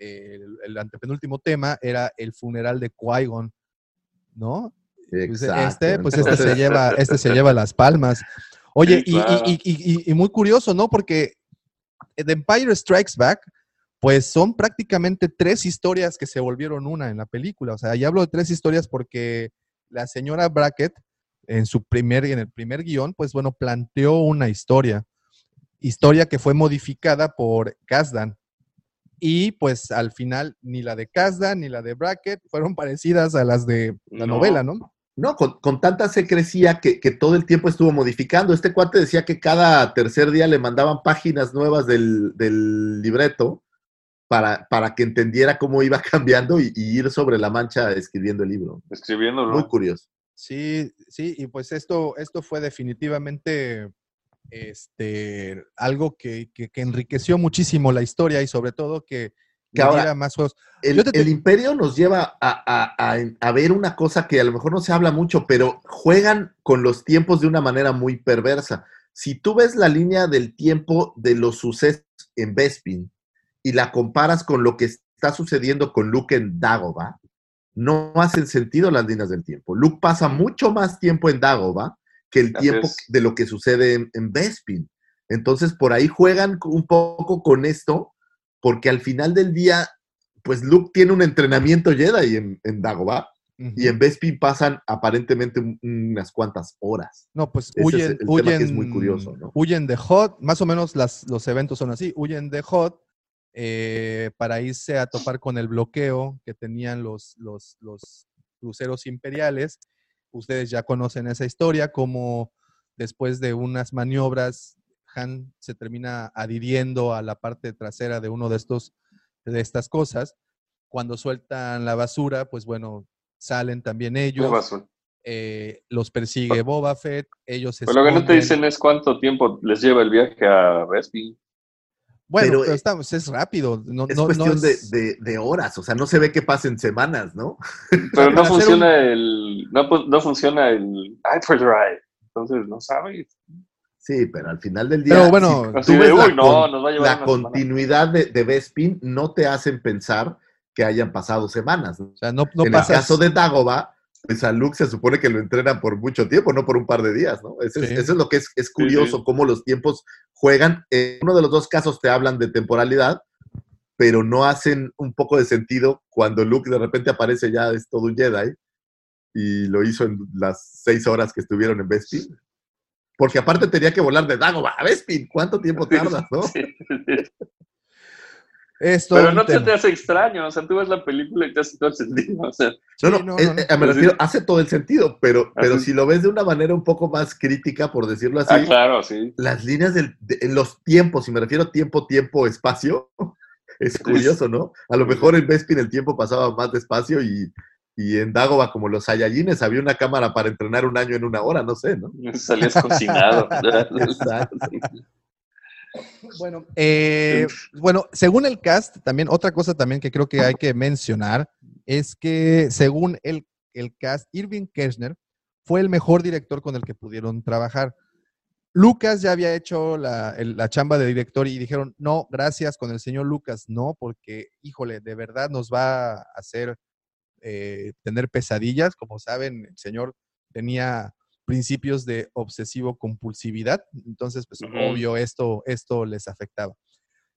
eh, el, el antepenúltimo tema era el funeral de Qui-Gon, ¿no? Exacto. este, pues este se lleva, este se lleva las palmas. Oye, y- y- claro. y, y- y- y muy curioso, ¿no? Porque The Empire Strikes Back, pues son prácticamente tres historias que se volvieron una en la película. O sea, ya hablo de tres historias porque la señora Brackett, en su primer, en el primer guion, pues bueno, planteó una historia. Historia que fue modificada por Kasdan. Y pues al final, ni la de Kasdan ni la de Brackett fueron parecidas a las de la No. novela, ¿no? No, con, con tanta secrecía que, que todo el tiempo estuvo modificando. Este cuate decía que cada tercer día le mandaban páginas nuevas del, del libreto para, para que entendiera cómo iba cambiando y, y ir sobre la mancha escribiendo el libro. Escribiéndolo. Muy curioso. Sí, sí, y pues esto, esto fue definitivamente este, algo que, que- que enriqueció muchísimo la historia y sobre todo que Que ahora- más juegos. El, Yo te- el imperio nos lleva a, a- a- a ver una cosa que a lo mejor no se habla mucho, pero juegan con los tiempos de una manera muy perversa. Si tú ves la línea del tiempo de los sucesos en Bespin y la comparas con lo que está sucediendo con Luke en Dagobah, no hacen sentido las líneas del tiempo. Luke pasa mucho más tiempo en Dagobah que el Así tiempo es. de lo que sucede en, en Bespin. Entonces, por ahí juegan un poco con esto, porque al final del día, pues Luke tiene un entrenamiento Jedi en, en Dagobah y en Bespin pasan aparentemente un- unas cuantas horas. No, pues Ese es huyen, el tema huyen, que es muy curioso, ¿no? huyen de Hot, más o menos las, los eventos son así, huyen de Hot eh, para irse a topar con el bloqueo que tenían los, los, los cruceros imperiales. Ustedes ya conocen esa historia, como después de unas maniobras, Han se termina adhiriendo a la parte trasera de uno de estos, de estas cosas. Cuando sueltan la basura, pues bueno, salen también ellos. Eh, los persigue Boba Fett, ellos se Pero lo que no te dicen es cuánto tiempo les lleva el viaje a Bespin. Bueno, Pero, pero, eh, estamos, es rápido. No, Es no- no cuestión es- de, de- de horas, o sea, no se ve que pasen semanas, ¿no? Pero no funciona el. No, pu- no funciona el Hyperdrive. Entonces no sabes. Sí, pero al final del día, Pero bueno, si tú de, ves la, uy, no, con- nos va a llevar la una semana". continuidad de, de Bespin, no te hacen pensar que hayan pasado semanas. o sea, no, no en pasas- el caso de Dagobah, pues a Luke se supone que lo entrenan por mucho tiempo, no por un par de días, ¿no? Eso, es, Sí. eso es lo que es, es curioso, sí. cómo los tiempos juegan. En uno de los dos casos te hablan de temporalidad, pero no hacen un poco de sentido cuando Luke de repente aparece ya es todo un Jedi y lo hizo en las seis horas que estuvieron en Bespin. Porque aparte tenía que volar de Dagobah a Bespin. ¿Cuánto tiempo tardas, no? Sí. es todo Pero no se tema. te hace extraño. O sea, tú ves la película y te hace todo el sentido. O sea, No, no, Sí, no, eh, no, me refiero, hace todo el sentido, pero, pero Así- si lo ves de una manera un poco más crítica, por decirlo así, ah, claro, sí. las líneas del, de- en los tiempos, y me refiero a tiempo, tiempo, espacio, es curioso, ¿no? A lo mejor en Bespin el tiempo pasaba más despacio y, y en Dagoba, como los Saiyajines, había una cámara para entrenar un año en una hora, no sé, ¿no? Salías cocinado. Exacto. Bueno, eh, bueno, según el cast, también otra cosa también que creo que hay que mencionar es que según el, el cast, Irving Kirchner fue el mejor director con el que pudieron trabajar. Lucas ya había hecho la, el- la chamba de director y dijeron, no, gracias con el señor Lucas, no, porque, híjole, de verdad nos va a hacer eh, tener pesadillas. Como saben, el señor tenía principios de obsesivo compulsividad. Entonces, pues obvio, esto, esto les afectaba.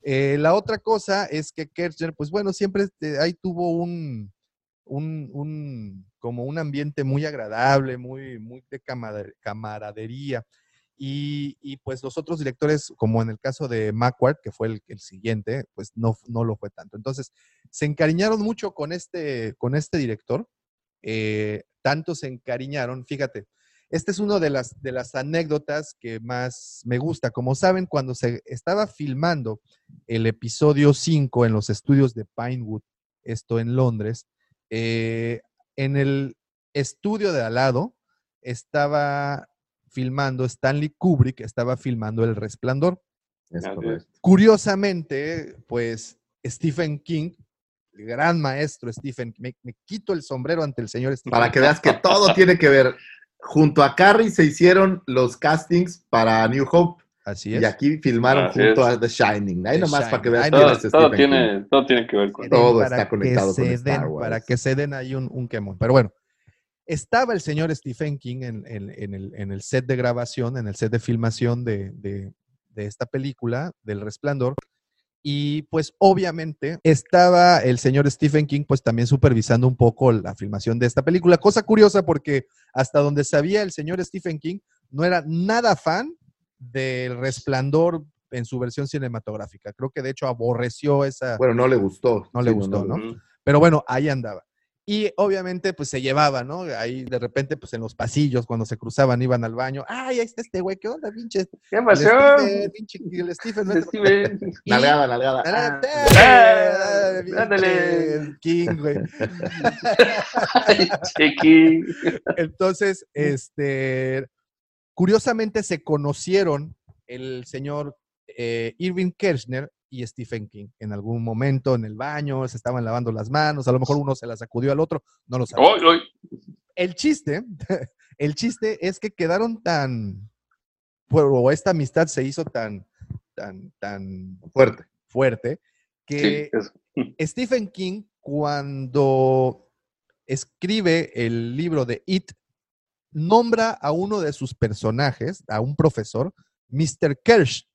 Eh, la otra cosa es que Kirchner, pues bueno, siempre este, ahí tuvo un, un, un- como un ambiente muy agradable, muy, muy de camaradería. Y, y, pues los otros directores, como en el caso de Macquarie, que fue el, el siguiente, pues no, no lo fue tanto. Entonces, se encariñaron mucho con este, con este director. eh, tanto se encariñaron, fíjate, esta es una de las, de las anécdotas que más me gusta. Como saben, cuando se estaba filmando el episodio 5 en los estudios de Pinewood, esto en Londres, eh, en el estudio de al lado estaba filmando Stanley Kubrick, estaba filmando El Resplandor. Es. Curiosamente, pues Stephen King, el gran maestro Stephen, me, me quito el sombrero ante el señor Stephen Para que veas que todo tiene que ver. Junto a Carrie se hicieron los castings para New Hope Así y es. aquí filmaron Así junto es. a The Shining. Ahí The nomás para que veas Ahí quién Todo, es todo Stephen King. tiene, todo tiene que ver con Todo para está conectado con Star den- Wars. Para que se den ahí un, un quemón. Pero bueno, estaba el señor Stephen King en, en- en el, en el set de grabación, en el set de filmación de, de- de esta película, del Resplandor. Y pues obviamente estaba el señor Stephen King pues también supervisando un poco la filmación de esta película. Cosa curiosa porque hasta donde sabía el señor Stephen King no era nada fan del Resplandor en su versión cinematográfica. Creo que de hecho aborreció esa, Bueno, no le gustó. No le Sí, gustó, ¿no? Pero bueno, ahí andaba. Y obviamente, pues se llevaba, ¿no? Ahí de repente, pues en los pasillos, cuando se cruzaban, iban al baño. ¡Ay, ahí está este güey! ¿Qué onda, pinche? ¿Qué El pasó? Stephen, pinche, el Stephen. Steven. Y- Nalgada, nalgada. Ah, Ah, pinche ándale. King, güey. Chiqui. Entonces, este, curiosamente se conocieron el señor eh, Irving Kirchner y Stephen King en algún momento en el baño, se estaban lavando las manos, a lo mejor uno se las sacudió al otro, no lo hoy. El chiste, el chiste es que quedaron tan, o esta amistad se hizo tan, tan, tan Fuerte. fuerte que. Stephen King, cuando escribe el libro de It, nombra a uno de sus personajes, a un profesor, Mr. Kirsch,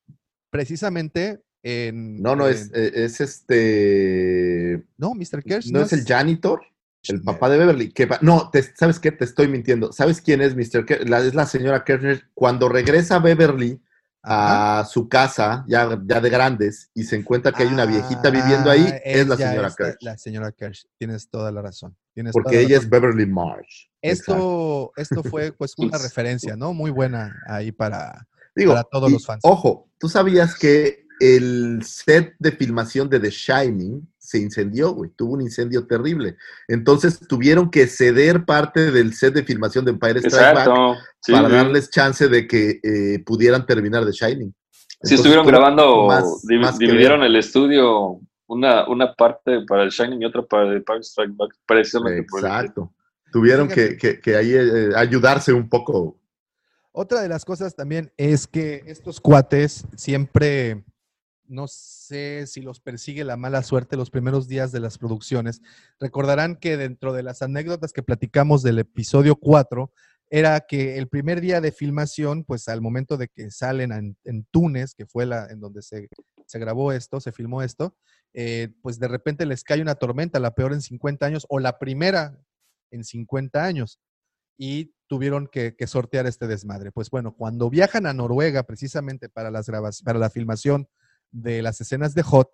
precisamente en... No, no, es, en- eh, es este. no, Mr. Kirsch. ¿No es el janitor? El papá de Beverly. Que no, te- ¿sabes qué? Te estoy mintiendo. ¿Sabes quién es Mr. La, es la señora Kirchner. Cuando regresa Beverly Ajá. a su casa, ya, ya de grandes, y se encuentra que hay una viejita viviendo ahí, Ah, es la señora es la- señora Kirsch. Tienes toda la razón. Tienes Porque la ella razón. es Beverly Marsh. Exacto. Esto, esto fue pues una referencia, ¿no? Muy buena ahí para, Digo, para todos y, los fans. Ojo, ¿tú sabías que el set de filmación de The Shining se incendió, güey? Tuvo un incendio terrible. Entonces tuvieron que ceder parte del set de filmación de Empire Strike Back Exacto. Sí, para sí. darles chance de que eh, pudieran terminar The Shining. Sí, Entonces, estuvieron grabando, más- más dividieron el estudio, una, una parte para el Shining y otra para el Empire Strike Back, precisamente por el- Exacto. Tuvieron que, que- que ahí eh, ayudarse un poco. Otra de las cosas también es que estos cuates siempre, no sé si los persigue la mala suerte los primeros días de las producciones. Recordarán que dentro de las anécdotas que platicamos del episodio 4, era que el primer día de filmación, pues al momento de que salen en, en Túnez, que fue la en donde se, se grabó esto, se filmó esto, eh, pues de repente les cae una tormenta, la peor en 50 años, o la primera en 50 años y tuvieron que, que sortear este desmadre. Pues bueno, cuando viajan a Noruega precisamente para, las grabas, para la filmación de las escenas de Hot,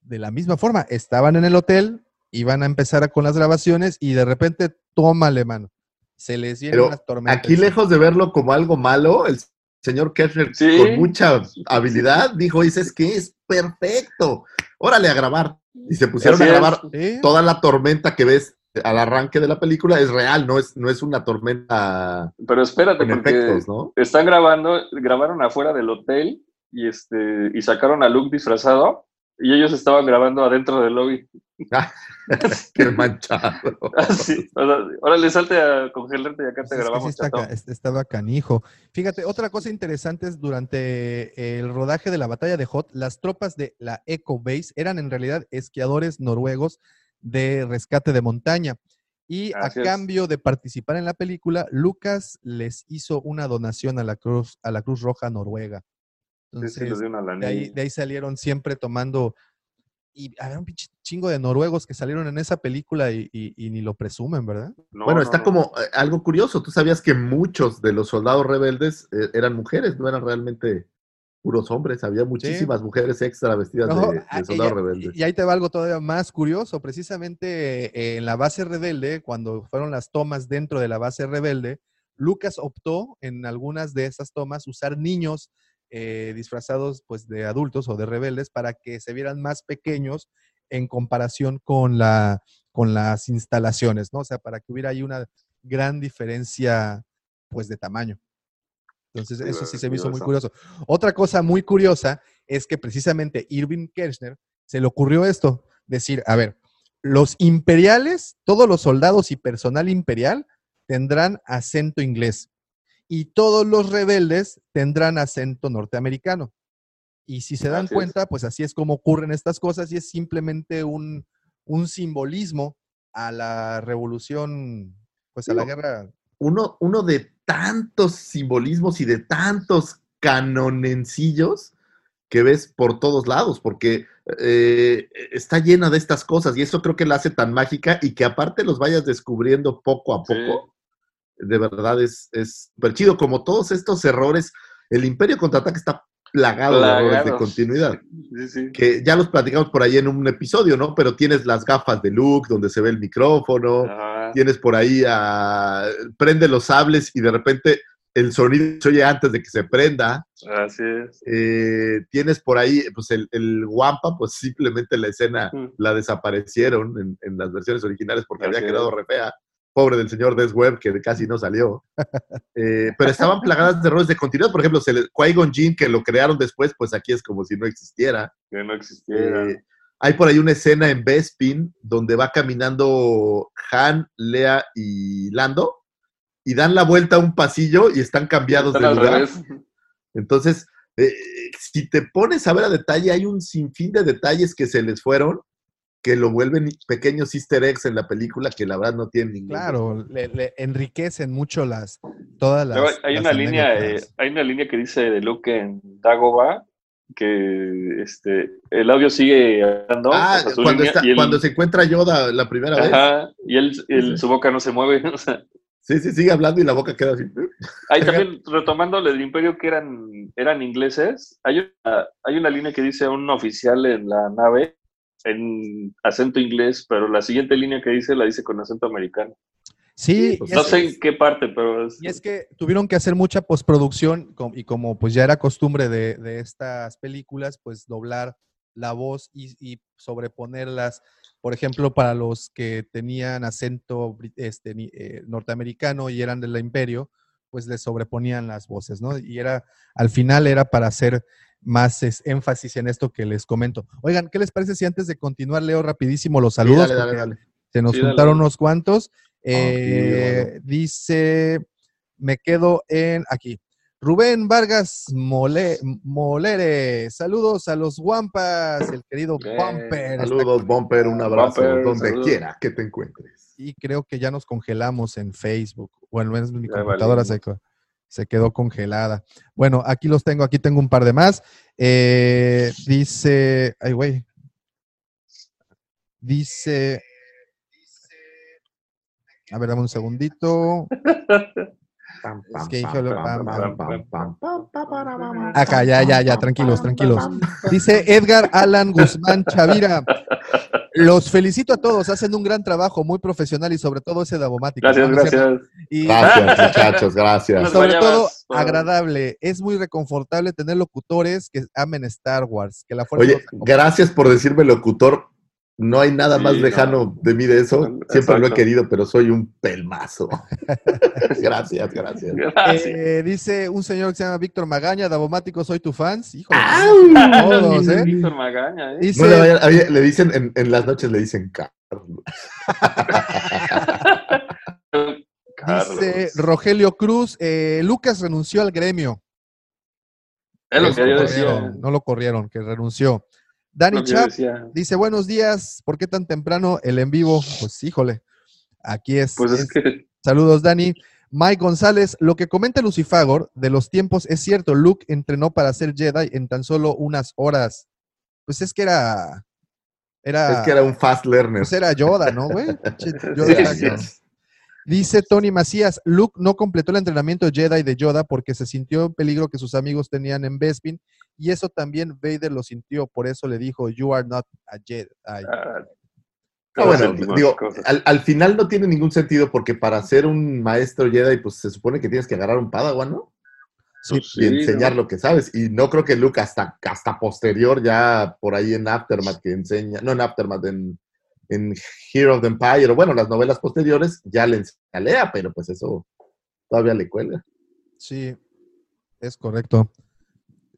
de la misma forma, estaban en el hotel, iban a empezar a- con las grabaciones y de repente, tómale, mano, se les viene Pero una tormenta. aquí lejos de verlo como algo malo, el señor Kirchner Sí. con mucha habilidad dijo, dices que es perfecto, órale a grabar. Y se pusieron Así a grabar Sí, toda la tormenta que ves al arranque de la película, es real, no es, no es una tormenta Pero espérate, con porque efectos, ¿no? están grabando, grabaron afuera del hotel y este y sacaron a Luke disfrazado y ellos estaban grabando adentro del lobby. Qué manchado. Así, o sea, órale, salte a congelarte y acá Pues te sí grabamos, está, estaba canijo. Fíjate, otra cosa interesante es durante el rodaje de la batalla de Hot, las tropas de la Eco Base eran en realidad esquiadores noruegos de rescate de montaña. Y Así a es. cambio de participar en la película, Lucas les hizo una donación a la Cruz, a la Cruz Roja Noruega. Sí, sí, Entonces, les di una de ahí, de salieron siempre tomando. Y había un pinche chingo de noruegos que salieron en esa película y, y- y ni lo presumen, ¿verdad? No, bueno, no, está no. como eh, algo curioso. Tú sabías que muchos de los soldados rebeldes eh, eran mujeres, no eran realmente puros hombres. Había muchísimas mujeres extra vestidas No, de, de ah, y soldados ya- rebeldes. Y ahí te va algo todavía más curioso. Precisamente eh, en la base rebelde, cuando fueron las tomas dentro de la base rebelde, Lucas optó en algunas de esas tomas usar niños eh, disfrazados pues de adultos o de rebeldes para que se vieran más pequeños en comparación con, la, con las instalaciones, ¿no? O sea, para que hubiera ahí una gran diferencia pues de tamaño. Entonces, eso sí se me hizo muy curioso. Otra cosa muy curiosa es que precisamente Irving Kirchner se le ocurrió esto, decir, a ver, los imperiales, todos los soldados y personal imperial tendrán acento inglés y todos los rebeldes tendrán acento norteamericano. Y si se dan Así es. cuenta, pues así es como ocurren estas cosas y es simplemente un, un simbolismo a la revolución, pues a la guerra. Uno, uno de tantos simbolismos y de tantos canonencillos que ves por todos lados, porque eh, está llena de estas cosas y eso creo que la hace tan mágica y que aparte los vayas descubriendo poco a poco, de verdad es es súper chido. Como todos estos errores, el Imperio Contraataque está plagado, de errores de continuidad. Sí, sí. Que ya los platicamos por ahí en un episodio, ¿no? Pero tienes las gafas de Luke, donde se ve el micrófono, Ajá. tienes por ahí a... prende los sables y de repente el sonido se oye antes de que se prenda. Así es. Eh, tienes por ahí, pues el, el Wampa, pues simplemente la escena la desaparecieron en, en las versiones originales porque Así había es. quedado re fea. Pobre del señor Des Webb, que casi no salió. Eh, pero estaban plagadas de errores de continuidad. Por ejemplo, Qui-Gon Jinn, que lo crearon después, pues aquí es como si no existiera. Que no existiera. Eh, hay por ahí una escena en Bespin donde va caminando Han, Lea y Lando y dan la vuelta a un pasillo y están cambiados Están de lugar. revés. Entonces, eh, si te pones a ver a detalle, hay un sinfín de detalles que se les fueron que lo vuelven pequeños easter eggs en la película que la verdad no tienen ningún. Claro, le, le enriquecen mucho las todas las. Luego hay las una línea, eh, hay una línea que dice de Luke en Dagobah que este el audio sigue hablando. Ah, o sea, su cuando, línea, está- y él- cuando se encuentra Yoda la primera vez. ajá, y él, él- su boca no se mueve. o sea, Sí, sí, sigue hablando y la boca queda así. Ahí también, retomando del imperio que eran, eran ingleses, hay una, hay una línea que dice un oficial en la nave en acento inglés, pero la siguiente línea que dice la dice con acento americano. Sí, pues, No es- sé en qué parte, pero es- Y es que tuvieron que hacer mucha postproducción y como pues ya era costumbre de, de estas películas, pues doblar la voz y, y sobreponerlas, por ejemplo, para los que tenían acento este, ni- eh, norteamericano y eran del imperio, pues les sobreponían las voces, ¿no? Y era, al final era para hacer más es- énfasis en esto que les comento. Oigan, ¿qué les parece si antes de continuar leo rapidísimo los Sí, saludos? dale, dale, dale. se nos Sí, juntaron dale. unos cuantos. sí, Eh, bueno. Dice, me quedo en aquí. Rubén Vargas Mole, Molere, saludos a los Guampas, el querido Bien. Bumper. Saludos. Bumper, un abrazo, Bumper, donde saludos. quiera que te encuentres. Y creo que ya nos congelamos en Facebook. Bueno, al menos mi Ya computadora valimos. se, se quedó congelada. Bueno, aquí los tengo, aquí tengo un par de más. Eh, dice, ay, güey. Dice, a ver, dame un segundito. Acá, ya, ya, ya, tranquilos, tranquilos. Dice Edgar Alan Guzmán Chavira. Los felicito a todos, hacen un gran trabajo, muy profesional y sobre todo ese. Gracias, ¿no? ¿No es cierto? gracias. Y Gracias, muchachos, gracias. Sobre todo agradable. Es muy reconfortable tener locutores que amen Star Wars. Que la fuerza Oye, gracias por decirme locutor. No hay nada Sí, más no. lejano de mí de eso. Siempre lo he querido, pero soy un pelmazo. gracias, gracias. Gracias. Eh, dice un señor que se llama Víctor Magaña, Davomático, soy tu fans. ¡Au! todos, ¿eh? Víctor Magaña, ¿eh? Dice, No le, vayan- oye, le dicen, en, en las noches le dicen Carlos. Carlos. dice Rogelio Cruz, eh, Lucas renunció al gremio. Es lo que yo decía. no lo corrieron, que renunció. Dani yo Chap dice, buenos días, ¿por qué tan temprano el en vivo? Pues híjole, Aquí es. Pues es es- que Saludos, Dani. Mike González, lo que comenta Lucifagor de los tiempos es cierto. Luke entrenó para ser Jedi en tan solo unas horas. Pues es que era. Era, Es que era un fast learner. pues era Yoda, ¿no, güey? Yoda Sí, sí. Dice Tony Macías, Luke no completó el entrenamiento Jedi de Yoda porque se sintió en peligro que sus amigos tenían en Bespin y eso también Vader lo sintió, por eso le dijo, you are not a Jedi. ah, Ah, todos bueno, digo, al, al final no tiene ningún sentido porque para ser un maestro Jedi, pues se supone que tienes que agarrar un Padawan, ¿no? Sí, Pues y sí, enseñar ¿no? lo que sabes. Y no creo que Luke hasta, hasta posterior, ya por ahí en Aftermath que enseña, no en Aftermath, en, en Hero of the Empire, o bueno, las novelas posteriores, ya le enseña pero pues eso todavía le cuelga. Sí, es correcto.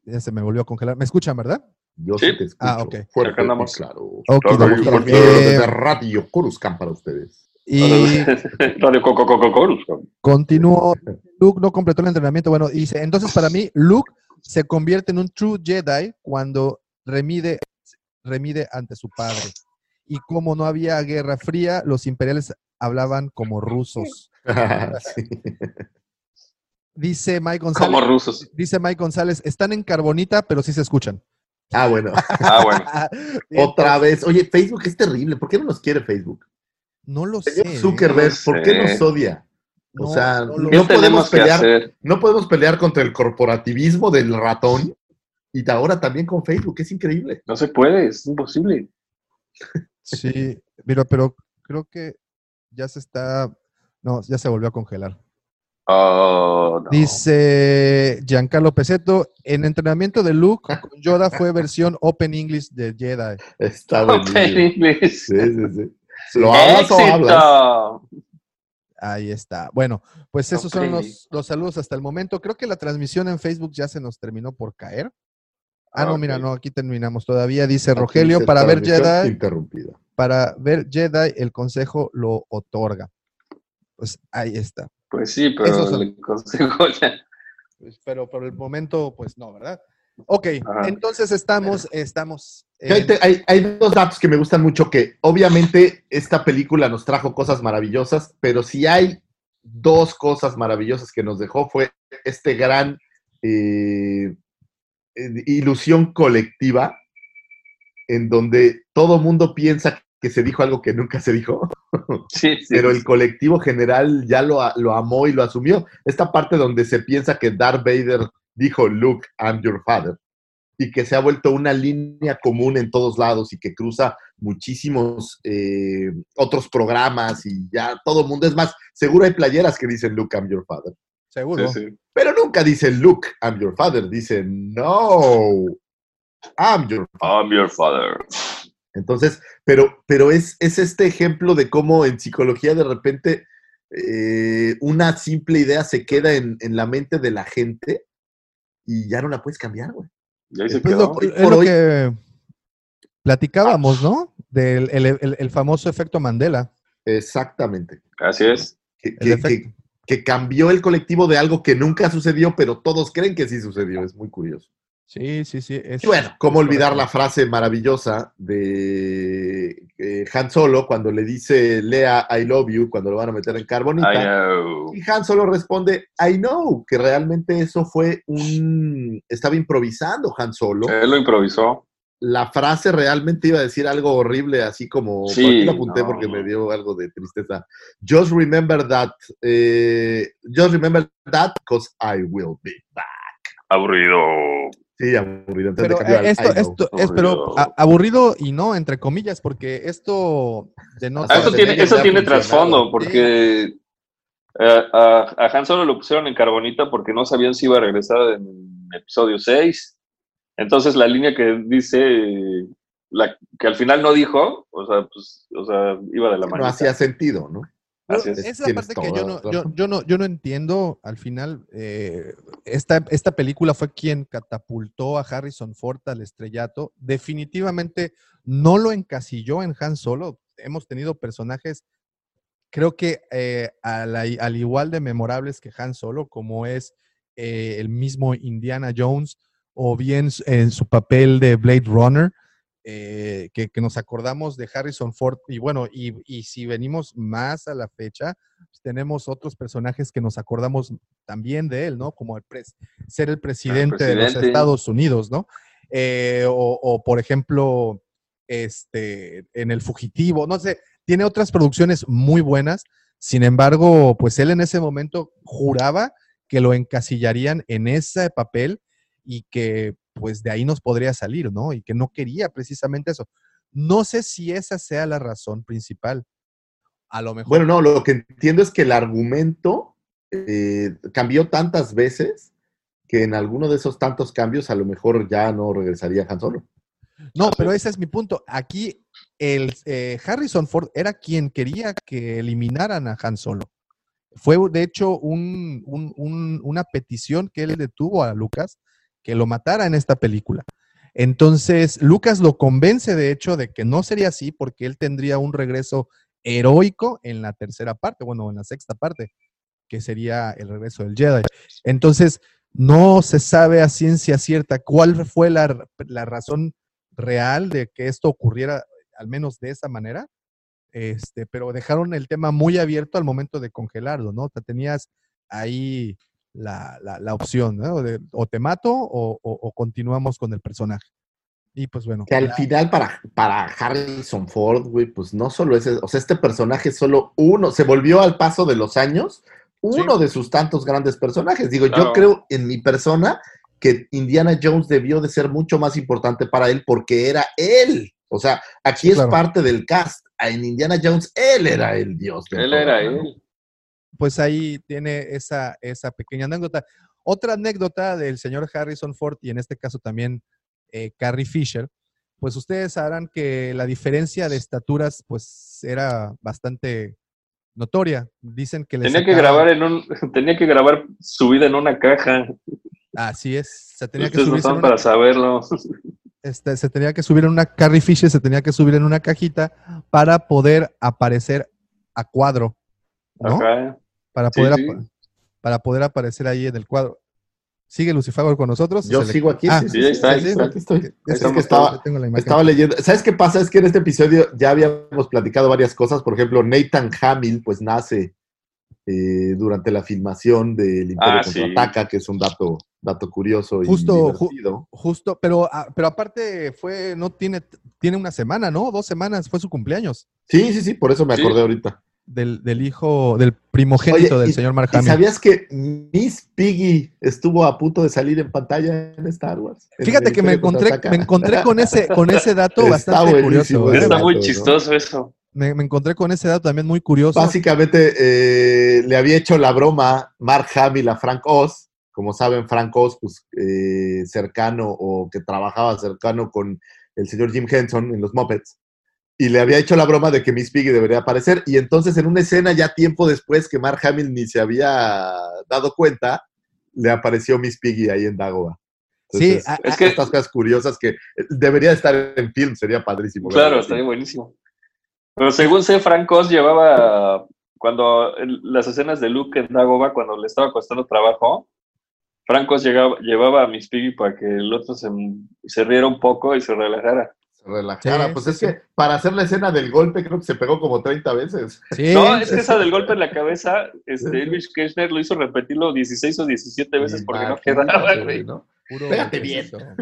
Ya se me volvió a congelar. ¿Me escuchan, verdad? Yo Sí. sí te escucho. Ah, ok. Fuerte Acá andamos. claro. Ok, Claro, transmitiendo eh, Radio Coruscant para ustedes. Y Radio Coco Coco Coco. continuó, Luke no completó el entrenamiento. Bueno, dice, entonces para mí, Luke se convierte en un true Jedi cuando remide, remide ante su padre. Y como no había guerra fría, los imperiales hablaban como rusos. Sí. Dice Mike Como González, rusos. dice Mike González, están en carbonita, pero sí se escuchan. Ah, bueno. Ah, bueno. Otra vez. Oye, Facebook es terrible. ¿Por qué no nos quiere Facebook? No lo sé. Señor ¿eh? Zuckerberg, No ¿por qué nos odia? O No, sea, no no, lo- ¿Qué podemos tenemos que pelear, hacer? no podemos pelear contra el corporativismo del ratón y ahora también con Facebook, es increíble. No se puede, es imposible. Sí, pero, pero creo que ya se está, no, ya se volvió a congelar. Oh, no. Dice Giancarlo Peseto, en entrenamiento de Luke con Yoda fue versión Open English de Jedi. Está Open. English. Sí, sí, sí. ¿Lo hablas o hablas? Ahí está. Bueno, pues esos son los, los saludos hasta el momento. Creo que la transmisión en Facebook ya se nos terminó por caer. Ah, no, Ok. mira, no, aquí terminamos todavía. Dice Aquí Rogelio, dice para ver Jedi, Interrumpida. para ver Jedi, el consejo lo otorga. Pues ahí está. Pues sí, pero el consejo ya. Pues, pero por el momento, pues no, ¿verdad? Ok, Ajá. entonces estamos, estamos. Hay, dos datos que me gustan mucho, que obviamente esta película nos trajo cosas maravillosas, pero si hay dos cosas maravillosas que nos dejó fue este gran eh, ilusión colectiva en donde todo mundo piensa que se dijo algo que nunca se dijo, Sí, sí. pero el colectivo general ya lo, lo amó y lo asumió. Esta parte donde se piensa que Darth Vader dijo, Luke, I'm your father, y que se ha vuelto una línea común en todos lados y que cruza muchísimos eh, otros programas y ya todo el mundo. Es más, seguro hay playeras que dicen Luke, I'm your father, seguro. Sí, sí. pero nunca dicen Luke, I'm your father, dicen no, I'm your father. I'm your father. Entonces, pero, pero es, es este ejemplo de cómo en psicología de repente eh, una simple idea se queda en, en la mente de la gente y ya no la puedes cambiar, güey. Y ahí se Es quedó. lo, Hoy es por lo hoy- que platicábamos, ¿no? Del el, el- el famoso efecto Mandela. Exactamente. Así es. Que- que cambió el colectivo de algo que nunca sucedió, pero todos creen que sí sucedió. Es muy curioso. Sí, sí, sí. es- Y bueno, ¿cómo olvidar la frase maravillosa de eh, Han Solo cuando le dice Lea, I love you, cuando lo van a meter en carbonita? I know. Y Han Solo responde, I know, que realmente eso fue un... Estaba improvisando Han Solo. Él lo improvisó. La frase realmente iba a decir algo horrible, así como... Sí, por aquí lo apunté no. porque me dio algo de tristeza. Just remember that. eh, just remember that because I will be back. Aburrido. Sí, aburrido. Entonces Pero eh, esto, esto es pero Aburrido. a- aburrido y no, entre comillas, porque esto denota. Ah, eso de tiene, eso tiene trasfondo, porque eh, a, a Han Solo lo pusieron en carbonita porque no sabían si iba a regresar en episodio 6. Entonces la línea que dice, la, que al final no dijo, o sea, pues, o sea, iba de la mano. No hacía sentido, ¿no? Esa es la parte que yo no, yo, no, yo no entiendo. Al final, eh, esta, esta película fue quien catapultó a Harrison Ford al estrellato. Definitivamente no lo encasilló en Han Solo. Hemos tenido personajes, creo que eh, a la- al igual de memorables que Han Solo, como es eh, el mismo Indiana Jones o bien en su papel de Blade Runner. Eh, que, que nos acordamos de Harrison Ford. Y bueno, y, y si venimos más a la fecha, pues, tenemos otros personajes que nos acordamos también de él, ¿no? Como el pres- ser el presidente, de los. Estados Unidos, ¿no? Eh, o, o, por ejemplo, este, en El Fugitivo, no sé, tiene otras producciones muy buenas. Sin embargo, pues él en ese momento juraba que lo encasillarían en ese papel y que pues de ahí nos podría salir, ¿no? Y que no quería precisamente eso. No sé si esa sea la razón principal. A lo mejor. Bueno, no, lo que entiendo es que el argumento eh, cambió tantas veces que en alguno de esos tantos cambios a lo mejor ya no regresaría Han Solo. No, pero ese es mi punto. Aquí el eh, Harrison Ford era quien quería que eliminaran a Han Solo. Fue de hecho un- un- un- una petición que él le tuvo a Lucas que lo matara en esta película. Entonces, Lucas lo convence de hecho de que no sería así porque él tendría un regreso heroico en la tercera parte, bueno, en la sexta parte, que sería el regreso del Jedi. Entonces, no se sabe a ciencia cierta cuál fue la, la razón real de que esto ocurriera, al menos de esa manera, este, pero dejaron el tema muy abierto al momento de congelarlo, ¿no? O sea, tenías ahí la, la- la opción, ¿no? De, o te mato o, o- o continuamos con el personaje. Y pues bueno. Que al final para, para Harrison Ford, güey, pues no solo ese, o sea, este personaje es solo uno, se volvió al paso de los años uno de sus tantos grandes personajes. Digo, Claro. yo creo en mi persona que Indiana Jones debió de ser mucho más importante para él porque era él. O sea, aquí Sí, es claro. parte del cast. En Indiana Jones, él era el dios. Él era él. Pues ahí tiene esa, esa pequeña anécdota. Otra anécdota del señor Harrison Ford y en este caso también eh, Carrie Fisher, pues ustedes sabrán que la diferencia de estaturas pues era bastante notoria. Dicen que le Tenía que grabar en un, tenía que grabar su vida en una caja. Así es, se tenía que Ustedes no en están una- para saberlo. este, se tenía que subir en una Carrie Fisher, se tenía que subir en una cajita para poder aparecer a cuadro, ¿no? Ajá. Para poder, sí. para poder aparecer ahí en el cuadro. ¿Sigue Lucifago con nosotros? Yo sigo aquí. Ah, sí, sí, ahí está, ahí está. aquí estoy. Es- que estaba, tengo la. Estaba leyendo. ¿Sabes qué pasa? Es que en este episodio ya habíamos platicado varias cosas. Por ejemplo, Nathan Hamill, pues nace eh, durante la filmación del Imperio Ah, sí. Contraataca, que es un dato, dato curioso y Justo, ju- divertido. Justo, pero, ah, pero aparte fue, no tiene, tiene una semana, ¿no? Dos semanas, fue su cumpleaños Sí, sí, sí, por eso me Sí. acordé ahorita. Del, del hijo, del primogénito Oye, del y- señor Mark ¿Y Hamill. sabías que Miss Piggy estuvo a punto de salir en pantalla en Star Wars? Fíjate que me encontré, me encontré con ese, con ese dato Está bastante curioso. ¿eh? Está dato, muy ¿no? chistoso eso. Me, me encontré con ese dato también muy curioso. Básicamente eh, le había hecho la broma Mark Hamill a Frank Oz. Como saben, Frank Oz, pues eh, cercano o que trabajaba cercano con el señor Jim Henson en los Muppets. Y le había hecho la broma de que Miss Piggy debería aparecer. Y entonces, en una escena ya tiempo después que Mark Hamill ni se había dado cuenta, le apareció Miss Piggy ahí en Dagoba. Sí, Entonces, Es que, estas cosas curiosas que eh, debería estar en film, sería padrísimo. claro, estaría buenísimo. Pero según sé, Frank Oz llevaba, cuando en las escenas de Luke en Dagobah, cuando le estaba costando trabajo, Frank Oz llegaba- llevaba a Miss Piggy para que el otro se, se riera un poco y se relajara. Relajara. Sí, pues sí, es sí. que para hacer la escena del golpe creo que se pegó como 30 veces. Sí, No, es que esa del golpe en la cabeza, este. Elvis Kirchner lo hizo repetirlo 16 o 17 veces porque no quedaba, güey. ¿no? puro Pégate bien.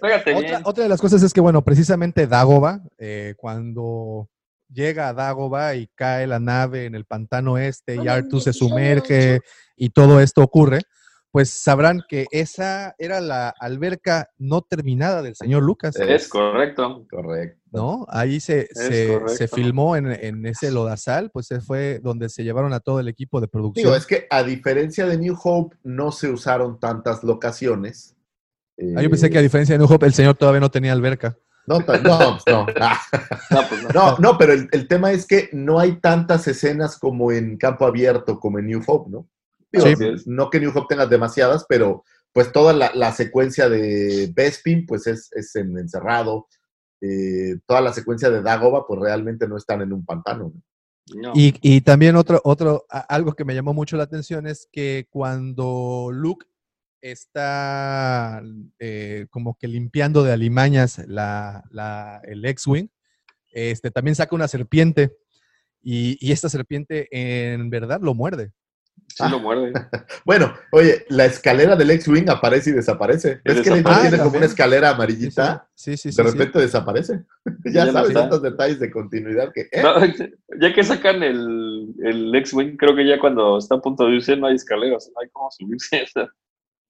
Pégate Otra, bien. otra de las cosas es que, bueno, precisamente Dagoba, eh, cuando llega a Dagoba y cae la nave en el pantano este y Artu se sumerge y todo esto ocurre, pues sabrán que esa era la alberca no terminada del señor Lucas, Es correcto. Correcto. ¿no? Ahí se, se, se filmó en, en ese lodazal, pues ese fue donde se llevaron a todo el equipo de producción. Digo, es que a diferencia de New Hope, no se usaron tantas locaciones. Ah, yo pensé que a diferencia de New Hope, el señor todavía no tenía alberca. No, no, pues no. No, pues no. no, no, pero el, el tema es que no hay tantas escenas como en campo abierto, como en New Hope, ¿no? Digo, Sí. No que New Hope tenga demasiadas, pero pues toda la, la secuencia de Bespin, pues es, es en encerrado. Eh, toda la secuencia de Dagoba, pues realmente no están en un pantano. ¿no? No. Y, y también otro, otro, algo que me llamó mucho la atención es que cuando Luke está eh, como que limpiando de alimañas la, la- el X-Wing, este, también saca una serpiente y, y esta serpiente en verdad lo muerde. Sí lo muerde. Bueno, oye, la escalera del X-Wing aparece y desaparece. Y ¿Ves que desaparece. tiene Ah, como una escalera amarillita? Sí, sí, sí. de sí. repente desaparece. Ya ya sabes, tantos detalles de continuidad que... ¿eh? No, ya que sacan el, el X-Wing, creo que ya cuando está a punto de irse no hay escaleras, no hay cómo subirse.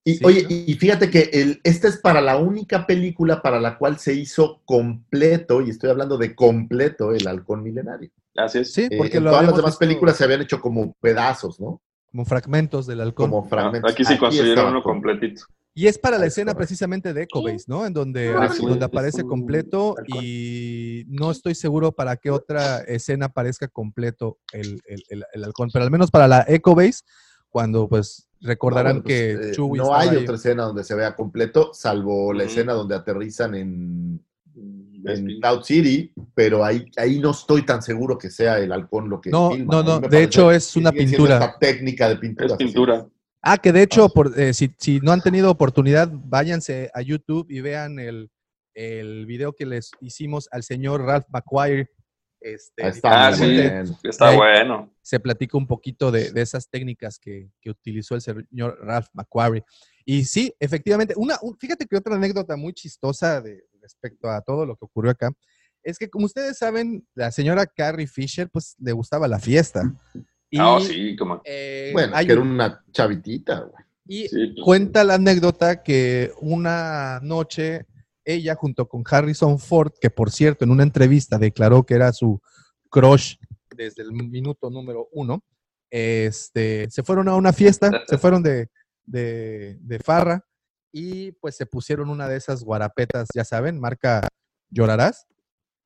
Y, Sí, oye, ¿no? y fíjate que el, esta es para la única película para la cual se hizo completo, y estoy hablando de completo, el halcón milenario. Así es. Sí, Eh, porque en todas las demás visto películas se habían hecho como pedazos, ¿no? Como fragmentos del halcón. Como fragmentos. Ah, Aquí sí construyeron uno completito. Y es para la Ah, es escena precisamente de Echo Base, ¿no? En donde, Ah, sí, donde es aparece un- completo y no estoy seguro para qué otra escena aparezca completo el, el- el- el halcón, pero al menos para la Echo Base, cuando pues recordarán No, bueno, pues, que eh, Chewie no hay ahí. otra escena donde se vea completo, salvo la escena donde aterrizan en, en. Cloud City, pero ahí, ahí no estoy tan seguro que sea el halcón lo que No, filman. no, no, de hecho es una pintura. esta técnica de pintura. Es así pintura. Ah, que de hecho, por, eh, si, si no han tenido oportunidad, váyanse a YouTube y vean el, el video que les hicimos al señor Ralph McQuire. Este, está, Ah, sí. bien. Está bueno. se platica un poquito de, de esas técnicas que, que utilizó el señor Ralph McQuarrie. Y sí, efectivamente, una, un- fíjate que otra anécdota muy chistosa de, respecto a todo lo que ocurrió acá, es que como ustedes saben, la señora Carrie Fisher, pues le gustaba la fiesta. Y, Ah, sí, como. eh, Bueno, hay que era un- una chavitita, güey. y Sí, pues, cuenta la anécdota que una noche ella junto con Harrison Ford, que por cierto en una entrevista declaró que era su crush desde el minuto número uno, este, se fueron a una fiesta, se fueron de, de, de farra y pues se pusieron una de esas guarapetas, ya saben, marca Llorarás.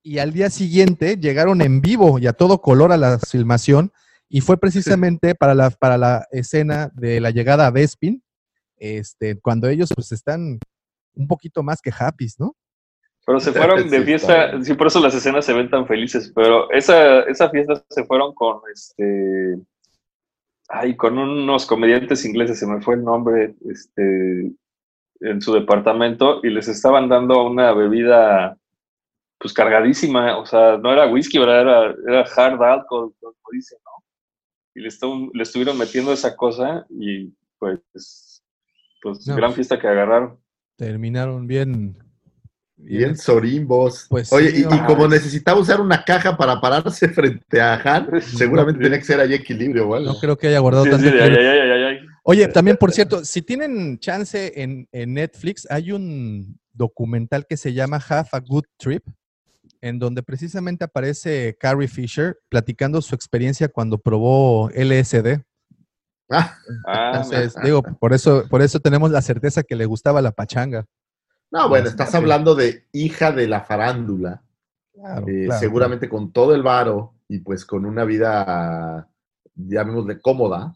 Y al día siguiente llegaron en vivo y a todo color a la filmación y fue precisamente para la, para la escena de la llegada a Bespin, este, cuando ellos pues están un poquito más que happy, ¿no? Pero se fueron de fiesta, sí, por eso las escenas se ven tan felices, pero esa, esa fiesta se fueron con este, ay, con unos comediantes ingleses, se me fue el nombre, este, en su departamento y les estaban dando una bebida, pues cargadísima, o sea, no era whisky, ¿verdad? Era, era hard alcohol, como dicen, ¿no? Y le, estu- le estuvieron metiendo esa cosa y pues, pues No, gran pues, fiesta que agarraron. Terminaron bien. Bien sorimbos. Pues Oye, sí, y, como necesitaba usar una caja para pararse frente a Han, seguramente tenía que ser ahí equilibrio, ¿vale? No creo que haya guardado Sí, tanto sí, de ay, equilibrio. ay, ay, ay, ay. Oye, también por cierto, si tienen chance en, en Netflix, hay un documental que se llama Half a Good Trip, en donde precisamente aparece Carrie Fisher platicando su experiencia cuando probó LSD. Ah, Ah, Entonces, digo, por eso, por eso tenemos la certeza que le gustaba la pachanga. no, bueno, estás hablando de hija de la farándula, Claro, eh, claro, seguramente con todo el varo y pues con una vida, llamémosle cómoda,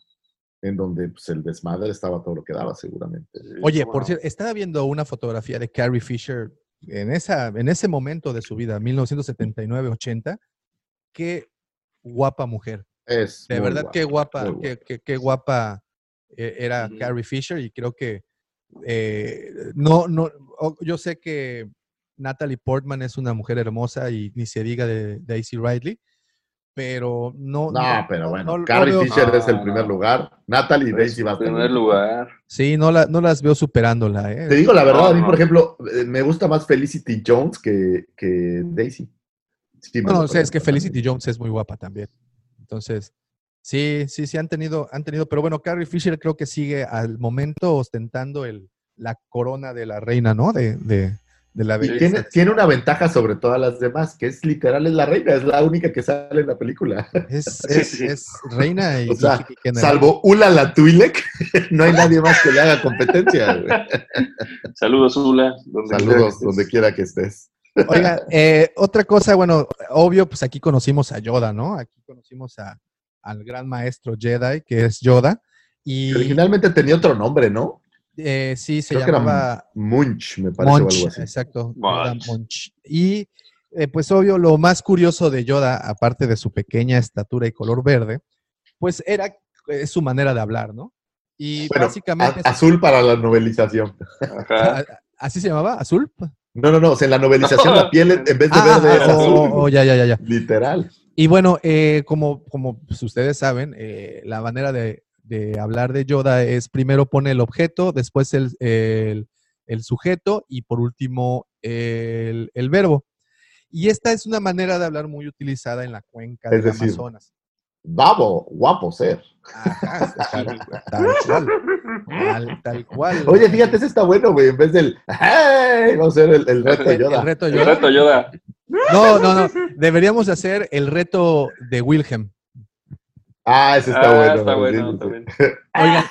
en donde pues, el desmadre estaba todo lo que daba, seguramente. Oye, por cierto, estaba viendo una fotografía de Carrie Fisher en, esa, en ese momento de su vida, 1979-80. Qué guapa mujer. Es De verdad, guapa, qué guapa, qué, qué- qué guapa eh, era. Carrie Fisher y creo que eh, no, no, yo sé que Natalie Portman es una mujer hermosa y ni se diga de Daisy Ridley, pero no. No, pero bueno, no- no Carrie Fisher es el primer no. lugar. Natalie En Daisy va a primer lugar. Sí, no, la, no las veo superándola. ¿eh? Te digo la verdad, No, a mí, no. por ejemplo, eh, me gusta más Felicity Jones que, que Daisy. Sí, Bueno, o sea, es que también. Felicity Jones es muy guapa también. Entonces, sí, sí, sí han tenido, han tenido, pero bueno, Carrie Fisher creo que sigue al momento ostentando el, la corona de la reina, ¿no? De, de, de la Y tiene, tiene una ventaja sobre todas las demás, que es literal, es la reina, es la única que sale en la película. Es, reina y, O sea, y general. Salvo Ula la Twi'lek, no hay nadie más que le haga competencia. Saludos, Ula. donde Saludos donde quiera que estés. Oiga, eh, otra cosa, bueno, obvio, pues aquí conocimos a Yoda, ¿no? Aquí conocimos a, al gran maestro Jedi, que es Yoda. Y Originalmente tenía otro nombre, ¿no? Eh, sí, se Creo llamaba Munch, me parece, o Monch, algo así. exacto. Monch. Y eh, pues obvio, lo más curioso de Yoda, aparte de su pequeña estatura y color verde, pues era eh, su manera de hablar, ¿no? Y Bueno, básicamente... a- azul para la novelización. Ajá. ¿Así se llamaba? ¿Azul? No, no, no, o sea, en la novelización la piel en vez de Ah, verde es ah, azul. oh, oh, ya, ya, ya, ya. Literal. Y bueno, eh, como, como pues, ustedes saben, eh, la manera de, de hablar de Yoda es primero pone el objeto, después el, el- el sujeto y por último el, el verbo. Y esta es una manera de hablar muy utilizada en la cuenca Es del decir, Amazonas. Babo, guapo ser. Ajá, tal, tal cual. Tal, tal cual. Oye, fíjate, ese está bueno, güey. En vez del ¡Hey! Vamos a hacer el, el reto de Yoda. El reto El Yoda. reto Yoda. No, no, no. Deberíamos hacer el reto de Wilhelm. Ah, ese está Ah, bueno. está bueno sí, también. sí. Oigan.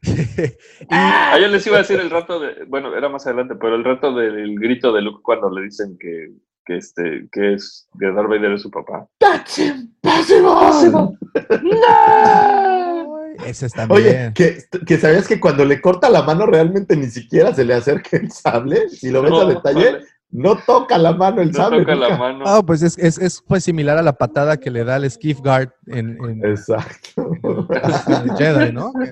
Ah, yo les iba a decir el rato de, bueno, era más adelante, pero el rato del grito de Luke cuando le dicen que, que este, que es, que Darth Vader es su papá. That's impossible. Ese está Oye, bien. que, que sabías que cuando le corta la mano realmente ni siquiera se le acerca el sable. Si lo ves No, a detalle, vale, no toca la mano el no sable. toca la mano. Ah, pues es, es, es pues similar a la patada que le da el Skiff Guard en, en, Exacto. en Jedi, ¿no?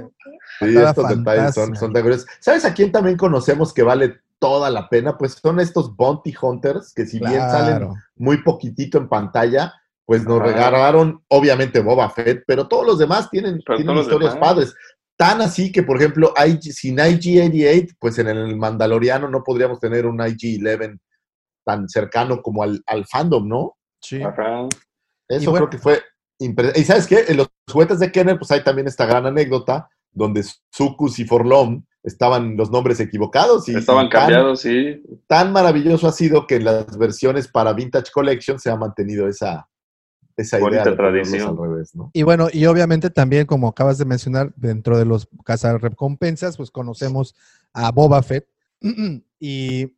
Sí, estos detalles son, son tan curiosos. ¿Sabes a quién también conocemos que vale toda la pena? Pues son estos Bounty Hunters que si bien salen muy poquitito en pantalla, pues nos Ajá. regalaron, obviamente, Boba Fett, pero todos los demás tienen, tienen historias demás. padres. Tan así que, por ejemplo, IG sin IG-88, pues en el Mandaloriano no podríamos tener un IG-11 tan cercano como al, al fandom, ¿no? Sí. Ajá. Eso bueno. creo que fue impresionante. Y ¿sabes qué? En los juguetes de Kenner, pues hay también esta gran anécdota donde Sucus y Forlom estaban los nombres equivocados y Estaban y tan- cambiados, sí. tan maravilloso ha sido que en las versiones para Vintage Collection se ha mantenido esa, esa idea de tradición. al revés, ¿no? Y bueno, y obviamente también, como acabas de mencionar, dentro de los cazarrecompensas, pues conocemos a Boba Fett. y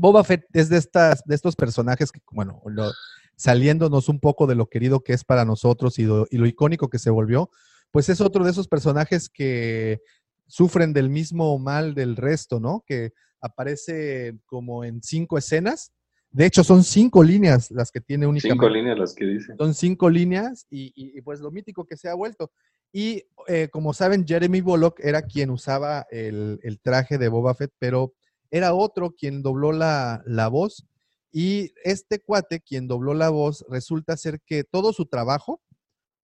Boba Fett es de, estas, de estos personajes que, bueno, lo- saliéndonos un poco de lo querido que es para nosotros y lo, y lo icónico que se volvió, pues es otro de esos personajes que sufren del mismo mal del resto, ¿no? Que aparece como en cinco escenas. De hecho, son cinco líneas las que tiene únicamente. Cinco líneas las que dicen. Son cinco líneas y, y- y, pues lo mítico que se ha vuelto. Y eh, como saben, Jeremy Bullock era quien usaba el, el traje de Boba Fett, pero era otro quien dobló la, la voz. Y este cuate, quien dobló la voz, resulta ser que todo su trabajo,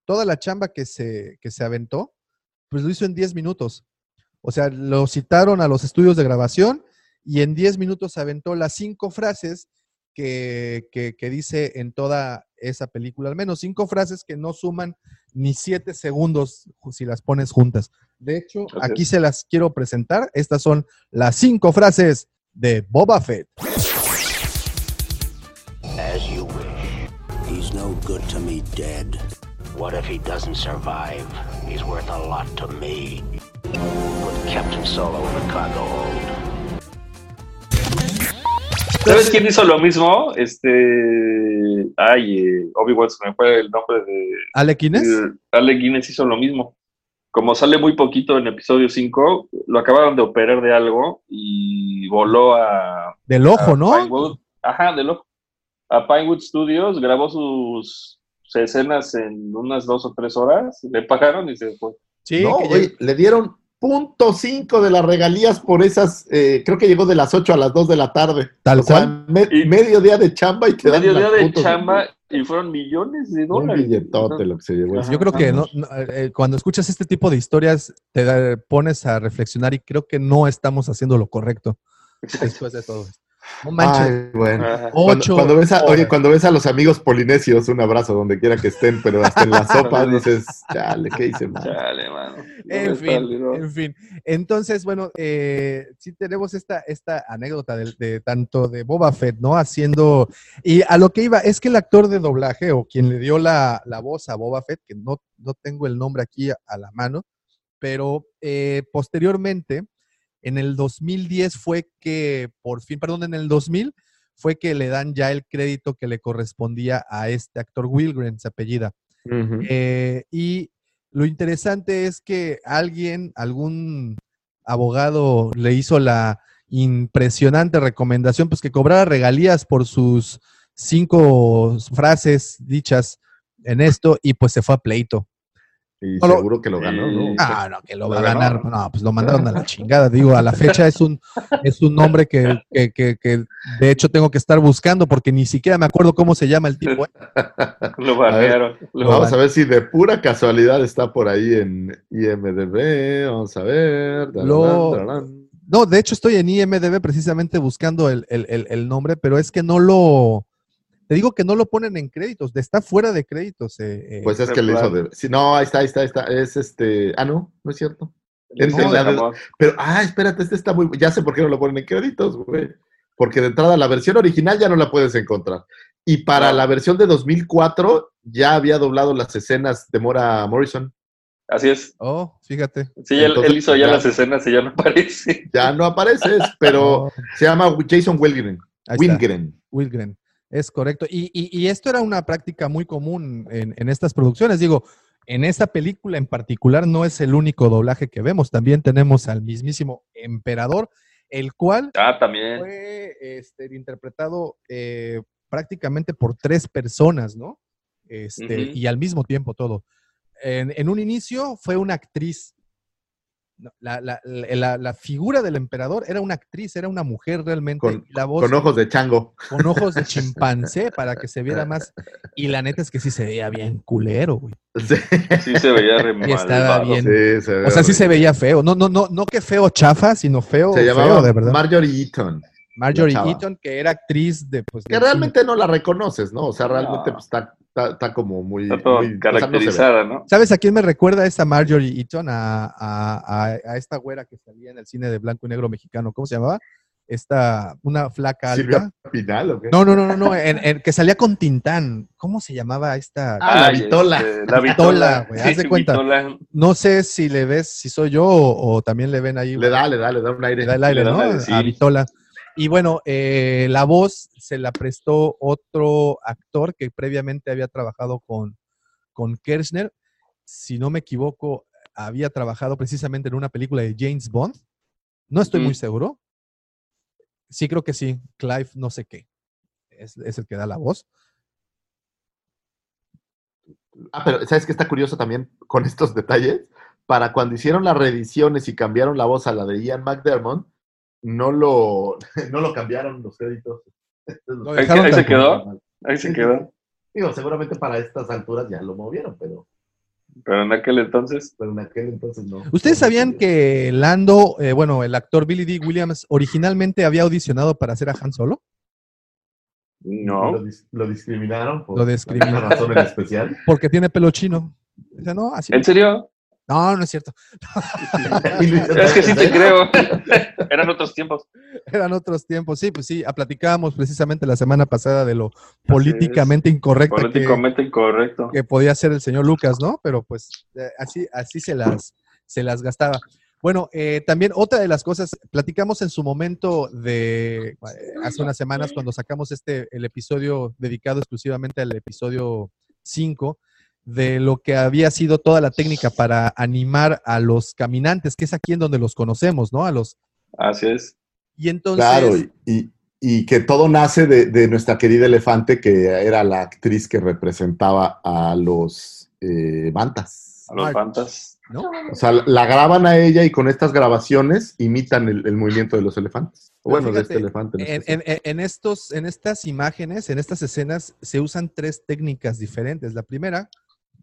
toda la chamba que se, que se aventó, pues lo hizo en 10 minutos. O sea, lo citaron a los estudios de grabación y en 10 minutos aventó las cinco frases que, que- que dice en toda esa película, al menos cinco frases que no suman ni siete segundos si las pones juntas. De hecho, Ok. aquí se las quiero presentar. Estas son las cinco frases de Boba Fett. As you wish. He's no good to me dead. What if he doesn't survive? He's worth a lot to me. Put Captain Solo in the cargo hold. ¿Sabes quién hizo lo mismo? Este. Ay, eh, Obi-Wan, se me fue el nombre de. ¿Ale Guinness? Eh, Alec Guinness hizo lo mismo. Como sale muy poquito en episodio 5, lo acabaron de operar de algo y voló a. Del ojo, a ¿no? Pinewood. Ajá, del ojo. A Pinewood Studios, grabó sus, sus escenas en unas dos o tres horas, le pagaron y se fue. Sí, no, que oye, le dieron punto cinco de las regalías por esas, eh, creo que llegó de las 8 a las 2 de la tarde. Tal o sea, cual. me- Y- medio día de chamba y te dan Medio día de chamba y fueron millones de Un dólares. billetote lo que se llevó. Ajá. Yo creo que no, no, eh, cuando escuchas este tipo de historias te da- pones a reflexionar y creo que no estamos haciendo lo correcto después de todo. esto. No manches. Ay, bueno. Ajá. Cuando, Ocho cuando ves a, horas. oye, cuando ves a los amigos polinesios, un abrazo donde quiera que estén, pero hasta en la sopa dices, chale, ¿qué hice mal? Chale, mano. En ¿Dónde está el fin, en fin. Entonces, bueno, eh, sí tenemos esta, esta anécdota de, de tanto de Boba Fett, ¿no? Haciendo, y a lo que iba, es que el actor de doblaje o quien le dio la, la voz a Boba Fett, que no, no tengo el nombre aquí a, a la mano, pero eh, posteriormente, en el 2010 fue que, por fin, perdón, en el 2000 fue que le dan ya el crédito que le correspondía a este actor Wilgren, se apellida. Eh, y lo interesante es que alguien, algún abogado le hizo la impresionante recomendación, pues que cobrara regalías por sus cinco frases dichas en esto y pues se fue a pleito. Y No lo- seguro que lo ganó, ¿no? Ah, no, que lo va a ganar. No, pues lo mandaron a la chingada. Digo, a la fecha es un, es un nombre que, que, que- que de hecho tengo que estar buscando porque ni siquiera me acuerdo cómo se llama el tipo. ¿eh? Lo A ver, barrearon. Lo Vamos a ver si de pura casualidad está por ahí en IMDB. Vamos a ver. Lo-. No, de hecho estoy en IMDB precisamente buscando el, el- el- el nombre, pero es que no lo... Te digo que no lo ponen en créditos, está fuera de créditos. eh, eh. Pues es que le hizo de. sí, no, ahí está, ahí está, ahí está. Es este. Ah, no, no es cierto. No, pero, ah, espérate, este está muy. Ya sé por qué no lo ponen en créditos, güey. Porque de entrada la versión original ya no la puedes encontrar. Y para No. la versión de 2004 ya había doblado las escenas de Mora Morrison. Así es. Oh, fíjate. Sí, él, Entonces, él hizo ya ya- las escenas y ya no aparece. Ya no apareces, pero se llama Jason Wilgren. Wilgren. Wilgren, es correcto. Y, y- y esto era una práctica muy común en, en estas producciones. Digo, en esta película en particular no es el único doblaje que vemos. También tenemos al mismísimo emperador, el cual Ah, también. fue este, interpretado eh, prácticamente por tres personas, ¿no? Este. Y al mismo tiempo todo. En, en un inicio fue una actriz. La, la- la- la figura del emperador era una actriz, era una mujer realmente. Con, la voz, con ojos de chango. con ojos de chimpancé para que se viera más. Y la neta es que sí se veía bien culero, güey. Sí, Sí se veía re Y estaba bien. sí, se ve O sea, sí se veía feo. No, no, no, no que feo chafa, sino feo, Se feo, llamaba de verdad. Marjorie Eaton. Marjorie. Eaton, que era actriz de. Pues, Que de- realmente no la reconoces, ¿no? O sea, realmente No. pues, está, está, está como muy. Está todo muy- o sea, no se ve. caracterizada, ¿no? ¿Sabes a quién me recuerda esta Marjorie Eaton? A, a- a- a esta güera que salía en el cine de blanco y negro mexicano. ¿Cómo se llamaba? Esta, una flaca alta. Silvia Pinal, ¿o qué? No, no, no, no, no, en- en- que salía con Tintán. ¿Cómo se llamaba esta? Ah, la vitola. este, la Vitola, vitola. güey, haz de cuenta. vitola. No sé si le ves, si soy yo o, o también le ven ahí. Le da, le da, le da un aire. le da el aire, Le ¿no? un aire, sí. A Vitola. Y bueno, eh, la voz se la prestó otro actor que previamente había trabajado con, con Kirchner. Si no me equivoco, había trabajado precisamente en una película de James Bond. No estoy muy seguro. Sí, creo que sí. Clive, no sé qué. Es, es el que da la voz. Ah, pero ¿sabes qué está curioso también con estos detalles? Para cuando hicieron las reediciones y cambiaron la voz a la de Ian McDermott, no lo, no lo cambiaron los créditos. Ahí, se quedó. Ahí se quedó. Digo, seguramente para estas alturas ya lo movieron, pero, Pero en aquel entonces. pero en aquel entonces no. ¿Ustedes sabían que Lando, eh, bueno, el actor Billy D. Williams, originalmente había audicionado para hacer a Han Solo? No. Lo, dis- lo discriminaron por Lo discriminaron. razón en especial. Porque tiene pelo chino. No, así. ¿En serio? No, no es cierto. Es que sí te creo. Eran otros tiempos. Eran otros tiempos. Sí, pues sí, ah, platicábamos precisamente la semana pasada de lo políticamente incorrecto que, Políticamente incorrecto. que podía ser el señor Lucas, ¿no? Pero pues eh, así, así se las, se las gastaba. Bueno, eh, también otra de las cosas, platicamos en su momento de eh, hace unas semanas cuando sacamos este, el episodio dedicado exclusivamente al episodio 5, de lo que había sido toda la técnica para animar a los caminantes, que es aquí en donde los conocemos, ¿no? A los... Así es. Y entonces... Claro, y, y- y que todo nace de, de nuestra querida elefante, que era la actriz que representaba a los eh, bantas. A los Ay. fantas. ¿no? O sea, la graban a ella y con estas grabaciones imitan el, el movimiento de los elefantes. Pero Bueno, de este elefante. en En, especial. en- en estos, en estas imágenes, en estas escenas, se usan tres técnicas diferentes. La primera,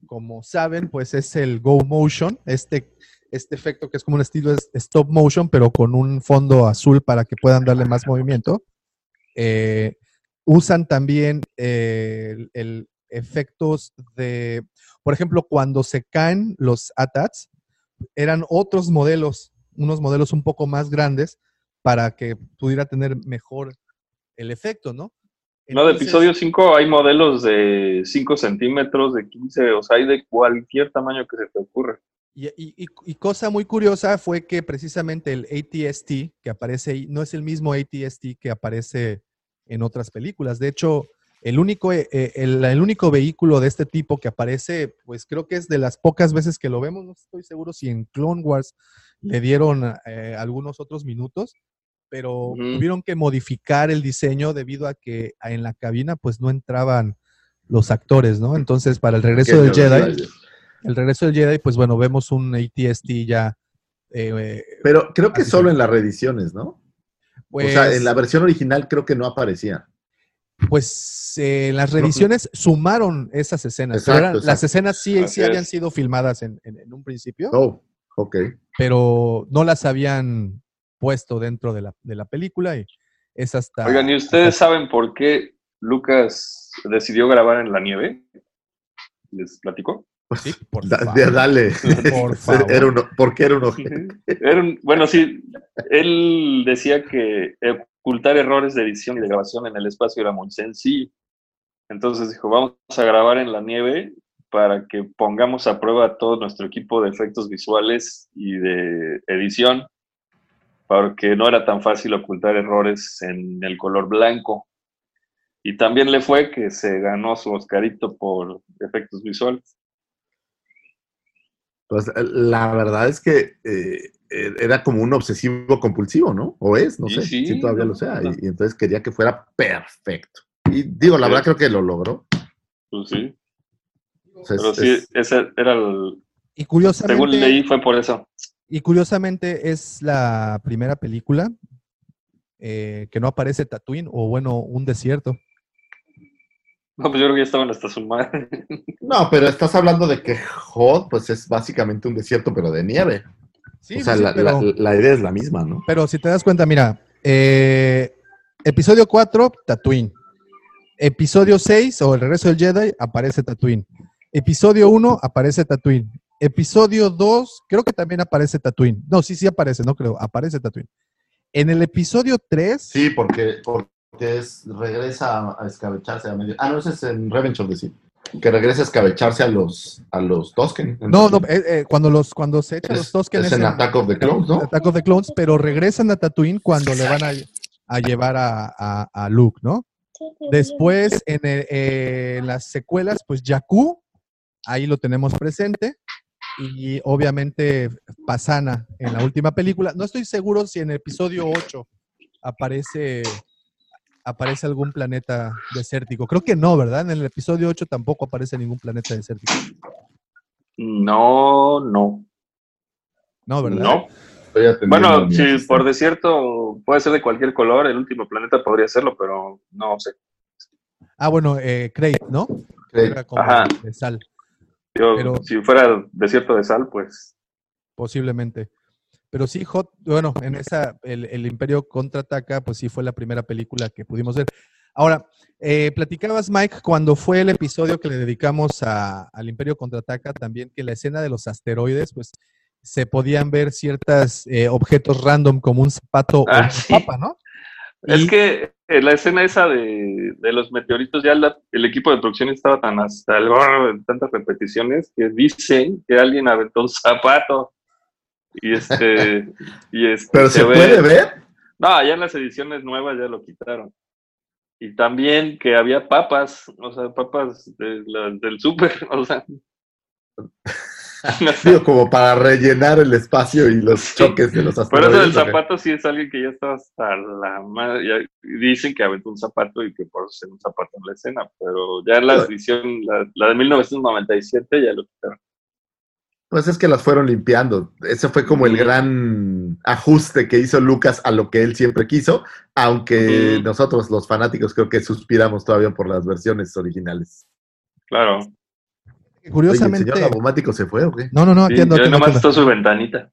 como saben, pues es el Go Motion, este, este efecto que es como un estilo stop motion, pero con un fondo azul para que puedan darle más movimiento. Eh, usan también eh, el efectos de, por ejemplo, cuando se caen los ATATs, eran otros modelos, unos modelos un poco más grandes para que pudiera tener mejor el efecto, ¿no? No, de episodio 5 hay modelos de 5 centímetros, de 15, o sea, hay de cualquier tamaño que se te ocurra. Y, y- y- cosa muy curiosa fue que precisamente el ATST que aparece ahí no es el mismo ATST que aparece en otras películas. De hecho, el único, eh, eh, el, el único vehículo de este tipo que aparece, pues creo que es de las pocas veces que lo vemos. No estoy seguro si en Clone Wars le dieron eh, algunos otros minutos, pero tuvieron que modificar el diseño debido a que en la cabina pues no entraban los actores, ¿no? Entonces, para el regreso del Jedi. El regreso del Jedi, pues bueno, vemos un ATST ya. eh, Pero creo que solo en las reediciones, ¿no? pues, o sea, en la versión original creo que no aparecía. pues eh, las revisiones sumaron esas escenas. pero Exacto, eran- las escenas sí, Así sí habían sido filmadas en, en- en un principio, Oh, ok. pero no las habían puesto dentro de la, de la película y es hasta... Oigan, ¿y ustedes saben por qué Lucas decidió grabar en la nieve? ¿Les platico? Sí, por Da- favor. dale. Por favor. Era uno, ¿Por qué era un ojete? Era un- bueno, sí, él decía que ocultar errores de edición y de grabación en el espacio era muy sencillo. Entonces dijo, vamos a grabar en la nieve para que pongamos a prueba todo nuestro equipo de efectos visuales y de edición, porque no era tan fácil ocultar errores en el color blanco. Y también le fue que se ganó su Oscarito por efectos visuales. Pues la verdad es que eh, eh, era como un obsesivo compulsivo, ¿no? O es, no sé, sí, si todavía no, lo sea. no. Y, y entonces quería que fuera perfecto. Y digo, la Sí. verdad creo que lo logró. Pues sí, O sea, es- pero sí, es- ese era el... Y curiosamente... Según leí fue por eso. Y curiosamente es la primera película eh, que no aparece Tatooine o bueno, un desierto. No, pues yo creo que ya estaban hasta su madre. No, pero estás hablando de que Hot, pues es básicamente un desierto, pero de nieve. Sí, o sea, sí, la, pero, la- la idea es la misma, ¿no? pero si te das cuenta, mira, eh, episodio 4, Tatooine. Episodio 6 o el regreso del Jedi aparece Tatooine. Episodio 1 aparece Tatooine. Episodio 2 creo que también aparece Tatooine. No, sí, sí aparece, no creo, aparece Tatooine. En el episodio 3, Sí, porque, porque es, regresa a escabecharse a medio. Ah, no, ese es en Revenge of the Sith. Que regresa a escabecharse a los, a los Tosken. no, no, eh, eh, cuando los cuando se echan los Es, Tosken es en Attack of the Clones, ¿no? Attack of the Clones, pero regresan a Tatooine cuando le van a, a llevar a, a- a Luke, ¿no? Después, en, el- eh, en las secuelas, pues Jakku, ahí lo tenemos presente. Y obviamente Pasana en la última película. No estoy seguro si en el episodio 8 aparece, aparece algún planeta desértico. Creo que no, ¿verdad? En el episodio 8 tampoco aparece ningún planeta desértico. No, no. No, ¿verdad? No. Estoy atendiendo Bueno, si por desierto puede ser de cualquier color, el último planeta podría serlo, pero no sé. Ah, bueno, eh, Crate, ¿no? Crate. Era como Ajá. de sal. Yo, Pero- si fuera desierto de sal, pues Posiblemente. Pero sí, Hot, bueno, en esa, el, el Imperio contraataca, pues sí fue la primera película que pudimos ver. Ahora, eh, platicabas, Mike, cuando fue el episodio que le dedicamos a- al Imperio contraataca, también que la escena de los asteroides, pues se podían ver ciertos objetos random como un zapato o Ah, una sí. papa, ¿no? Es Y- que en la escena esa de, de los meteoritos, ya la- el equipo de producción estaba tan hasta el gorro de tantas repeticiones que dicen que alguien aventó un zapato. Y este, y este Pero se ve- puede ver. No, ya en las ediciones nuevas ya lo quitaron. Y también que había papas, o sea, papas de la- del súper, o sea. Digo, como para rellenar el espacio y los choques de los Por asteroides. eso el zapato sí es alguien que ya estaba hasta la madre. dicen que aventó un zapato y que por eso se un zapato en la escena, pero ya en la edición, la, la de 1997 ya lo quitaron. Pues es que las fueron limpiando. Ese fue como el gran ajuste que hizo Lucas a lo que él siempre quiso, aunque nosotros los fanáticos creo que suspiramos todavía por las versiones originales. Claro. Oye, ¿el Curiosamente. señor Davomático se fue o qué? no, no, no, Sí, atiendo, ya atiendo, nomás está su ventanita.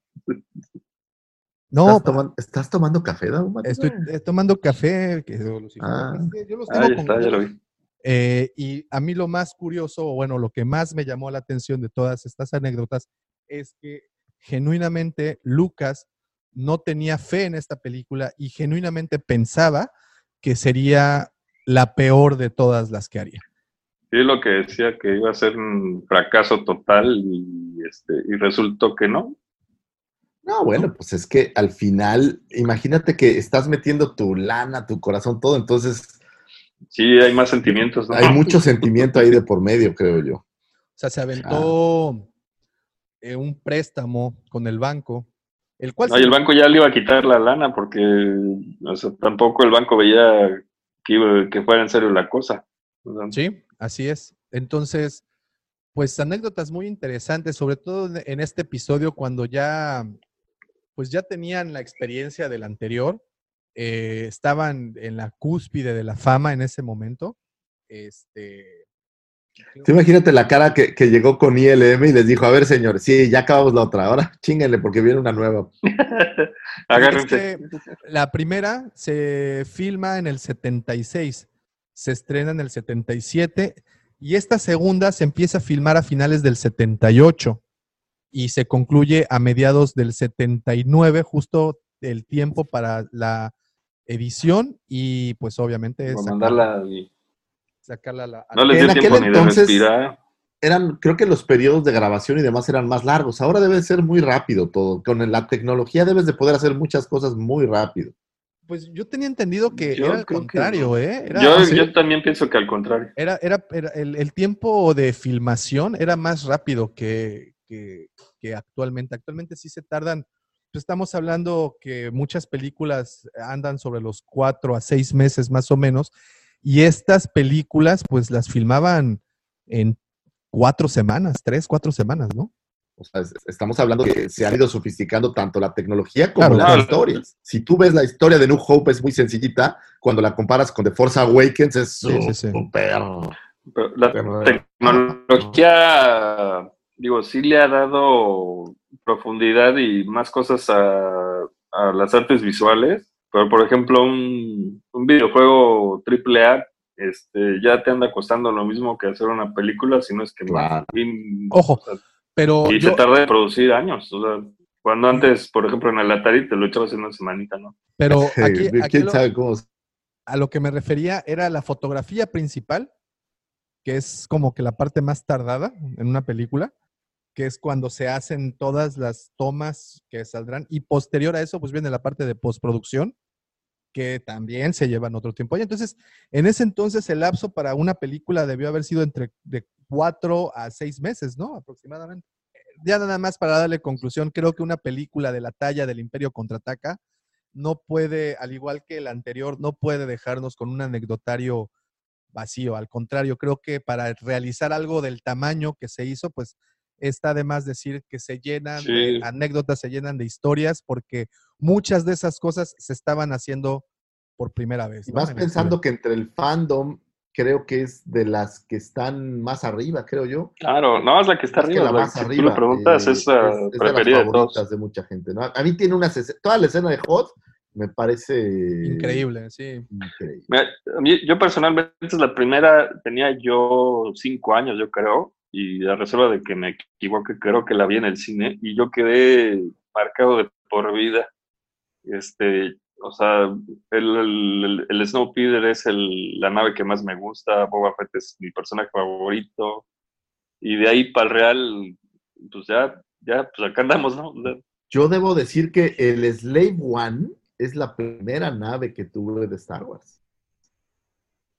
No, ¿Estás, toman- ¿Estás tomando café, Davomático? estoy eh, tomando café. que- Ah. yo los Ah, tengo ya con está, ya lo vi. Eh, y a mí lo más curioso, o bueno, lo que más me llamó la atención de todas estas anécdotas es que genuinamente Lucas no tenía fe en esta película y genuinamente pensaba que sería la peor de todas las que haría. Sí, lo que decía que iba a ser un fracaso total y, este, y resultó que no. No, bueno, pues es que al final, imagínate que estás metiendo tu lana, tu corazón, todo, entonces Sí, hay más sentimientos, ¿no? hay mucho sentimiento ahí de por medio, creo yo. O sea, se aventó eh, un préstamo con el banco, el cual... No, y el banco ya le iba a quitar la lana porque o sea, tampoco el banco veía que, iba- que fuera en serio la cosa. O sea, Sí, así es. Entonces, Pues anécdotas muy interesantes, sobre todo en- este episodio cuando ya, pues ya tenían la experiencia del anterior, eh, estaban en la cúspide de la fama en ese momento. Este, Sí, imagínate la cara que, que llegó con ILM y les dijo, a ver, señores, sí, ya acabamos la otra, ahora chinguenle porque viene una nueva. Agárrense. Es que la primera se filma en el 76, se estrena en el 77 y esta segunda se empieza a filmar a finales del 78 y se concluye a mediados del 79, justo el tiempo para la edición y pues obviamente y- sacarla a la... No la- les dio En aquel tiempo ni de entonces- respirar. Eran, creo que los periodos de grabación y demás eran más largos. Ahora debe ser muy rápido todo. Con la tecnología debes de poder hacer muchas cosas muy rápido. Pues yo tenía entendido que Yo era al que contrario. ¿eh? Era, Yo, también pienso que al contrario. Era, era, era- el, el tiempo de filmación era más rápido que, que- que actualmente. Actualmente sí se tardan. pues estamos hablando que muchas películas andan sobre los cuatro a seis meses más o menos. Y estas películas, pues las filmaban en cuatro semanas, tres, cuatro semanas, ¿no? O sea, es- estamos hablando de que se han ido sofisticando tanto la tecnología como Claro, las claro. historias. Si tú ves la historia de New Hope es muy sencillita, cuando la comparas con The Force Awakens es Sí, sí, sí. súper. Pero la Pero- tecnología, digo, sí le ha dado profundidad y más cosas a, a las artes visuales. Pero, por ejemplo, un, un videojuego AAA este, ya te anda costando lo mismo que hacer una película, si no es que. Claro. Ojo, o sea, pero y yo- se tarda en producir años. O sea, cuando antes, por ejemplo, en el Atari te lo echabas en una semanita, ¿no? pero aquí, aquí ¿Quién lo- sabe cómo? a lo que me refería era la fotografía principal, que es como que la parte más tardada en una película, que es cuando se hacen todas las tomas que saldrán. Y posterior a eso, pues viene la parte de postproducción, que también se llevan otro tiempo. Y entonces, en ese entonces, el lapso para una película debió haber sido entre de cuatro a seis meses, ¿no? Aproximadamente. Ya nada más para darle conclusión, creo que una película de la talla del Imperio Contraataca no puede, al igual que el anterior, no puede dejarnos con un anecdotario vacío. Al contrario, creo que para realizar algo del tamaño que se hizo, pues está de más decir que se llenan de anécdotas, se llenan de historias, porque muchas de esas cosas se estaban haciendo por primera vez. Y la pensando que entre el fandom creo que es de las que están más arriba, creo yo. Claro, no, es la que está que arriba. la la- más si arriba. tú le preguntas, eh, es la es de las preferida de todos. favoritas de mucha gente. ¿no? A mí tiene una toda la escena de Hot me parece Increíble, sí. increíble. Mira, a mí- yo personalmente es la primera, tenía yo cinco años, yo creo, y a reserva de que me equivoque, creo que la vi en el cine y yo quedé marcado de por vida. Este, o sea, el, el, el Snowpiercer es el, la nave que más me gusta, Boba Fett es mi personaje favorito, y de ahí para el real, pues ya, ya, pues acá andamos, ¿no? Yo debo decir que el Slave One es la primera nave que tuve de Star Wars.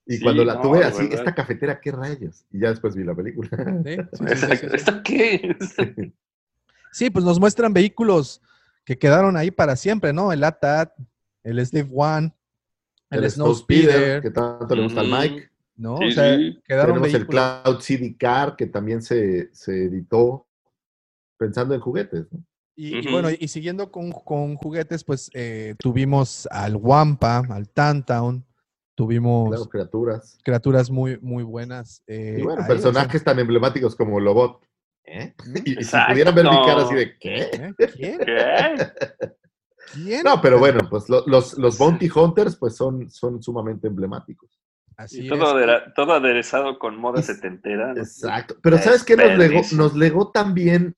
Y Sí, cuando la no, tuve así, verdad. esta cafetera, ¿qué rayos? Y ya después vi la película. Sí, sí. ¿Esto qué? Sí, pues nos muestran vehículos que quedaron ahí para siempre, ¿no? El ATAT, el Slave One, el, Snowspeeder, que tanto le gusta al Ujú. Mike. ¿no? Sí, o sea, sí. quedaron Tenemos el vehículos. Cloud CD Car, que también se, se editó pensando en juguetes. ¿no? Y, y bueno, y siguiendo con, con juguetes, pues eh, tuvimos al Wampa, al Tantown, tuvimos Claro, criaturas. criaturas muy, muy buenas. eh, Y bueno, ahí, o sea, personajes tan emblemáticos como Lobot. ¿Eh? Y, y si pudieran ver mi cara así de ¿qué? ¿eh? ¿Quién? ¿Qué? ¿Quién? No, pero bueno, pues lo- los, los Bounty Hunters pues son, son sumamente emblemáticos. Así Y todo, es. adera- todo aderezado con moda setentera. Exacto. Pero ¿sabes qué nos legó? Nos legó también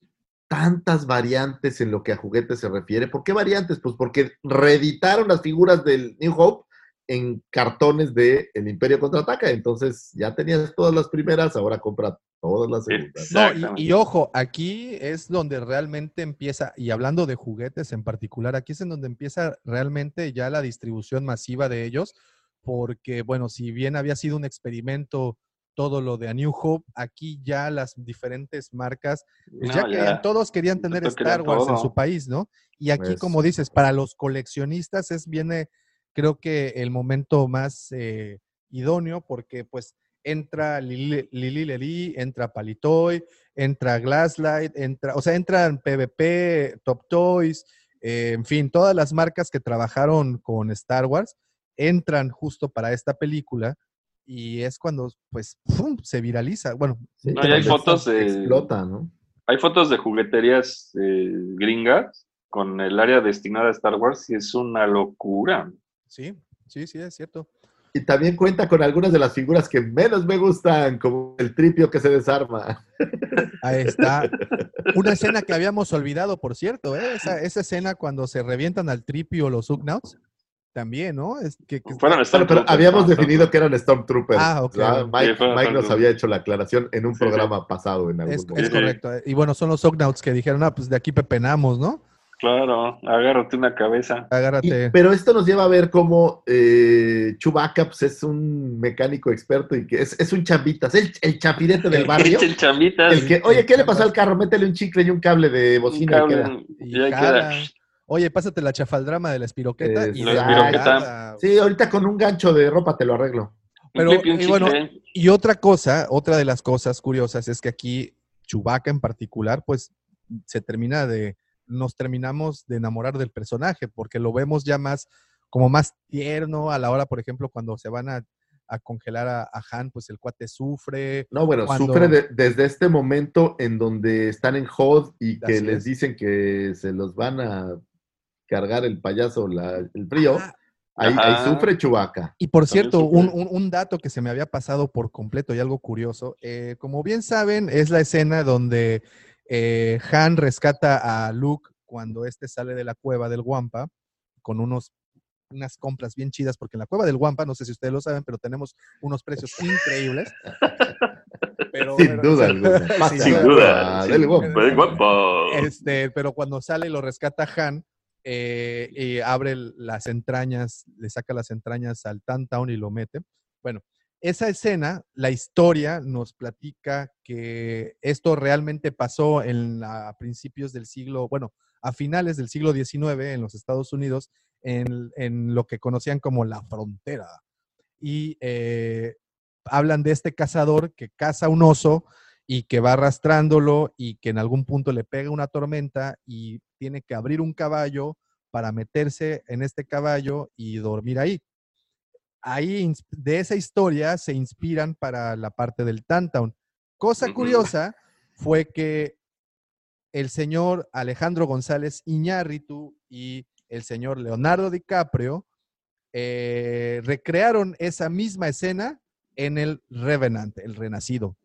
tantas variantes en lo que a juguetes se refiere. ¿Por qué variantes? Pues porque reeditaron las figuras del New Hope en cartones de El Imperio Contraataca. Entonces ya tenías todas las primeras, ahora compra todas las segundas. No, y, y ojo, aquí es donde realmente empieza, y hablando de juguetes en particular, aquí es en donde empieza realmente ya la distribución masiva de ellos, porque bueno, si bien había sido un experimento todo lo de A New Hope, aquí ya las diferentes marcas, pues ya querían, ya. todos querían tener Star Wars en su país, ¿no? Y aquí, Pues- como dices, para los coleccionistas es viene, creo que el momento más eh, idóneo, porque pues entra Lili Lili entra Palitoy, entra Glasslight, entra, o sea, entran PvP, Top Toys, eh, en fin, todas las marcas que trabajaron con Star Wars entran justo para esta película y es cuando, pues, ¡pum! se viraliza. Bueno, No, hay fotos de. Explota, ¿no? Hay fotos de jugueterías eh, gringas con el área destinada a Star Wars y es una locura. Sí, sí, sí, es cierto. Y también cuenta con algunas de las figuras que menos me gustan, como el tripio que se desarma. Ahí está. Una escena que habíamos olvidado, por cierto, ¿eh? esa, esa escena cuando se revientan al tripio los Ugnauts, también, ¿no? Es que, que- Fueron Bueno, pero habíamos ¿no? definido que eran Stormtroopers. Ah, ok. ¿verdad? Mike, Sí, Mike nos había hecho la aclaración en un Sí, sí. programa pasado en algún es, momento. es correcto. ¿eh? Y bueno, son los Ugnauts que dijeron, ah, pues de aquí pepenamos, ¿no? Claro, agárrate una cabeza. Y- Agárrate. pero esto nos lleva a ver cómo eh, Chewbacca pues, es un mecánico experto y que es, es un chambita, es el, el chapirete del barrio. El chamitas. El que, oye, ¿qué le pasó al carro? Métele un chicle y un cable de un bocina. y queda. Y queda. Oye, pásate la chafaldrama de la espiroqueta y La espiroqueta. Sí, ahorita con un gancho de ropa te lo arreglo. Pero, un clip y un y bueno. Y otra cosa, otra de las cosas curiosas es que aquí Chewbacca en particular, pues se termina de, nos terminamos de enamorar del personaje, porque lo vemos ya más, como más tierno a la hora, por ejemplo, cuando se van a, a congelar a, a Han, pues el cuate sufre. No, bueno, Cuando- sufre de- desde este momento en donde están en HOD y que Así les es. dicen que se los van a cargar el payaso, la- el frío. Ah, ahí, sufre Chewbacca. Y por También cierto, un- un dato que se me había pasado por completo y algo curioso, eh, como bien saben, es la escena donde eh, Han rescata a Luke cuando éste sale de la cueva del Wampa con unos, unas compras bien chidas, porque en la cueva del Wampa, no sé si ustedes lo saben, pero tenemos unos precios increíbles. Pero, Sin pero- duda alguna. Sin duda, del. Este, pero cuando sale y lo rescata Han, eh, y abre las entrañas, le saca las entrañas al Tantown y lo mete. Bueno, esa escena, la historia nos platica que esto realmente pasó en a principios del siglo, bueno, a finales del siglo XIX en los Estados Unidos, en, en lo que conocían como la frontera. Y eh, hablan de este cazador que caza un oso y que va arrastrándolo y que en algún punto le pega una tormenta y tiene que abrir un caballo para meterse en este caballo y dormir ahí. Ahí de esa historia se inspiran para la parte del Tantown. Cosa curiosa fue que el señor Alejandro González Iñárritu y el señor Leonardo DiCaprio eh, recrearon esa misma escena en el Revenant, el Renacido.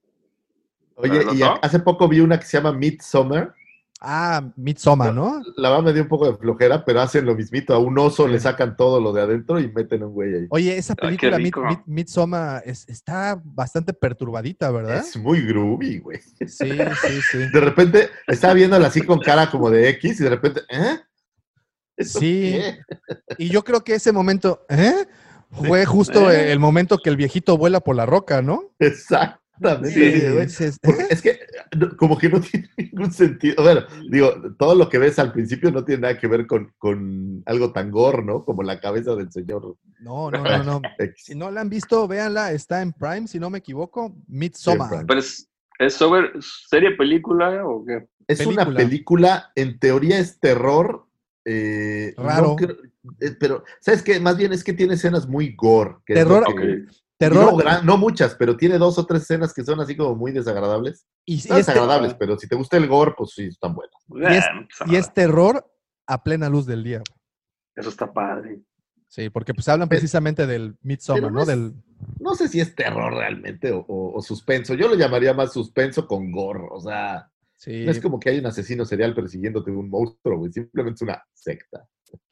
Oye, ¿Pero y hace poco vi una que se llama Midsummer. Ah, Midsommar, ¿no? La verdad me dio un poco de flojera, pero hacen lo mismito. A un oso Sí. le sacan todo lo de adentro y meten un güey ahí. Oye, esa Ay, qué película Mid- rico. Mid- Midsommar es- está bastante perturbadita, ¿verdad? Es muy groovy, güey. Sí, sí, sí. De repente estaba viéndola así con cara como de X y de repente, ¿eh? ¿Eso Sí. qué? Y yo creo que ese momento, ¿eh? Fue justo Eh. el momento que el viejito vuela por la roca, ¿no? Exactamente. Sí, güey. dices, Porque es que como que no tiene ningún sentido. Bueno, digo, todo lo que ves al principio no tiene nada que ver con, con algo tan gore, ¿no? Como la cabeza del señor No, no, no, no. Si no la han visto, véanla, está en Prime, si no me equivoco, Midsommar. Pero es, ¿es sobre serie película o qué? Es una película. en teoría es terror. eh, no Raro. creo- eh, pero, ¿sabes qué? Más bien es que tiene escenas muy gore. que Terror- que- Ok. Terror. No, gran- no muchas, pero tiene dos o tres escenas que son así como muy desagradables. y, No desagradables, pero si te gusta el gore, pues sí, están buenas. Y es- y terror a plena luz del día. Eso está padre. Sí, porque pues hablan Pero- precisamente del Midsommar, ¿no? no es- Del, No sé si es terror realmente o, o- o suspenso. Yo lo llamaría más suspenso con gore. O sea, sí, no es como que hay un asesino serial persiguiéndote un monstruo, güey. Simplemente es una secta.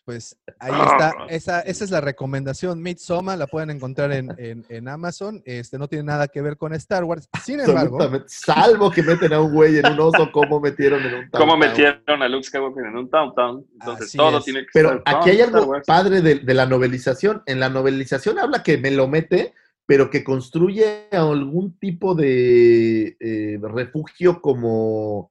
Pues ahí está. Esa, esa es la recomendación. Midsommar la pueden encontrar en, en- en Amazon. Este no tiene nada que ver con Star Wars. Sin embargo. Salvo que meten a un güey en un oso, como metieron en un ¿Cómo downtown. metieron a Luke Skywalker en un downtown? Entonces Así todo es. tiene que Pero estar aquí hay algo padre de, de la novelización. En la novelización habla que me lo mete, pero que construye algún tipo de eh, refugio como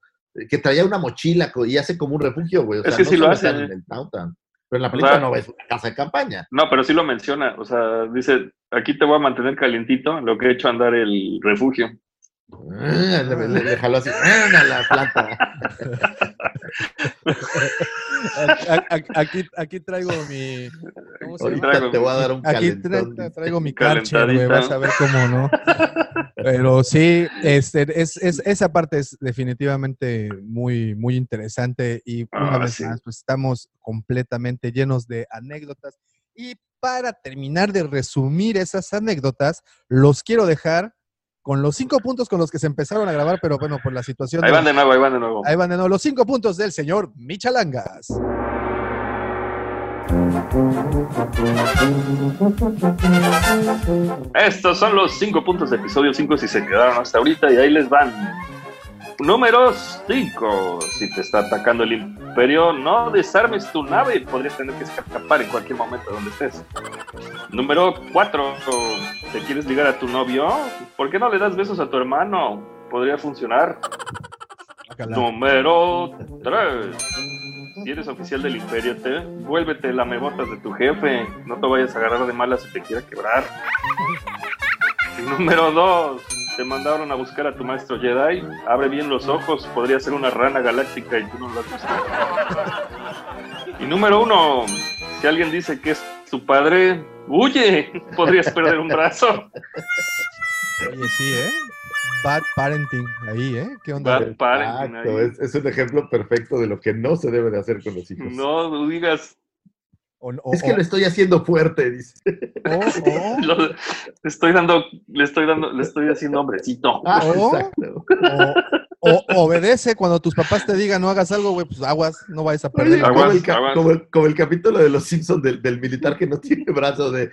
que traía una mochila y hace como un refugio, güey. O Es que no sí lo hace. en el downtown. Pero en la O película sea- no es una casa de campaña. No, pero sí lo menciona. O sea, dice, aquí te voy a mantener calientito, lo que he hecho andar el refugio. Ah, Le, le- le jaló así ah, a la planta. Aquí, aquí traigo mi. ¿Cómo se llama? Ahorita te voy a dar un Aquí tra- traigo mi carche, güey, Calentadita. vas a ver cómo no. Pero sí, este, es, es- esa parte es definitivamente muy, muy interesante y una Ah, vez sí. más, pues estamos completamente llenos de anécdotas. Y para terminar de resumir esas anécdotas, los quiero dejar con los cinco puntos con los que se empezaron a grabar, pero bueno, por la situación. Ahí van de nuevo, ahí van de nuevo. Ahí van de nuevo los cinco puntos del señor Michalangas. Estos son los cinco puntos de episodio 5 si se quedaron hasta ahorita y ahí les van. Número 5. Si te está atacando el imperio, no desarmes tu nave. Podrías tener que escapar en cualquier momento donde estés. Número 4. ¿Te quieres ligar a tu novio? ¿Por qué no le das besos a tu hermano? Podría funcionar. Número 3. Si eres oficial del imperio, te vuélvete la mebotas de tu jefe. No te vayas a agarrar de malas si te quiera quebrar. Número 2. Te mandaron a buscar a tu maestro Jedi. Abre bien los ojos. Podría ser una rana galáctica y tú no lo has visto. Y número 1. Si alguien dice que es tu padre, huye. Podrías perder un brazo. Oye, sí, ¿eh? Bad parenting ahí, ¿eh? ¿Qué onda? Bad parenting Exacto, ahí. es, es un ejemplo perfecto de lo que no se debe de hacer con los hijos. No digas. O- o- Es que lo estoy haciendo fuerte, dice. o- o- Lo- le estoy dando, le estoy dando, le estoy haciendo hombrecito. Ah, ¿Oh? exacto. o- o- obedece cuando tus papás te digan no hagas algo, güey, pues aguas, no vayas a Oye, perder. como, el como el- como el capítulo de los Simpsons del, del militar que no tiene brazo. De,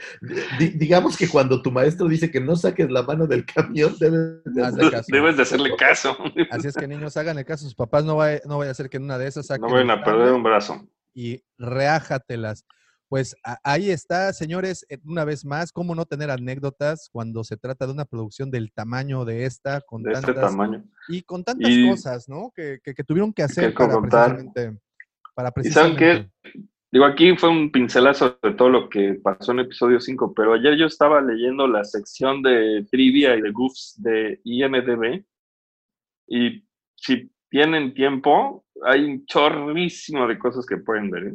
di- digamos que cuando tu maestro dice que no saques la mano del camión, debes de hacer caso. Debes de hacerle caso. Así es que niños, hagan el caso a sus papás, no vaya, no vaya a ser que en una de esas saquen No vayan a perder un brazo. y reájatelas. Pues ahí está, señores, eh, una vez más, cómo no tener anécdotas cuando se trata de una producción del tamaño de esta, con De este tantas tamaño. y con tantas Y- cosas, ¿no? Que, que- que tuvieron que hacer que para precisamente, para ¿Y saben qué? Digo, aquí fue un pincelazo de todo lo que pasó en episodio 5, pero ayer yo estaba leyendo la sección de trivia y de goofs de IMDB y si tienen tiempo, hay un chorrísimo de cosas que pueden ver. ¿eh?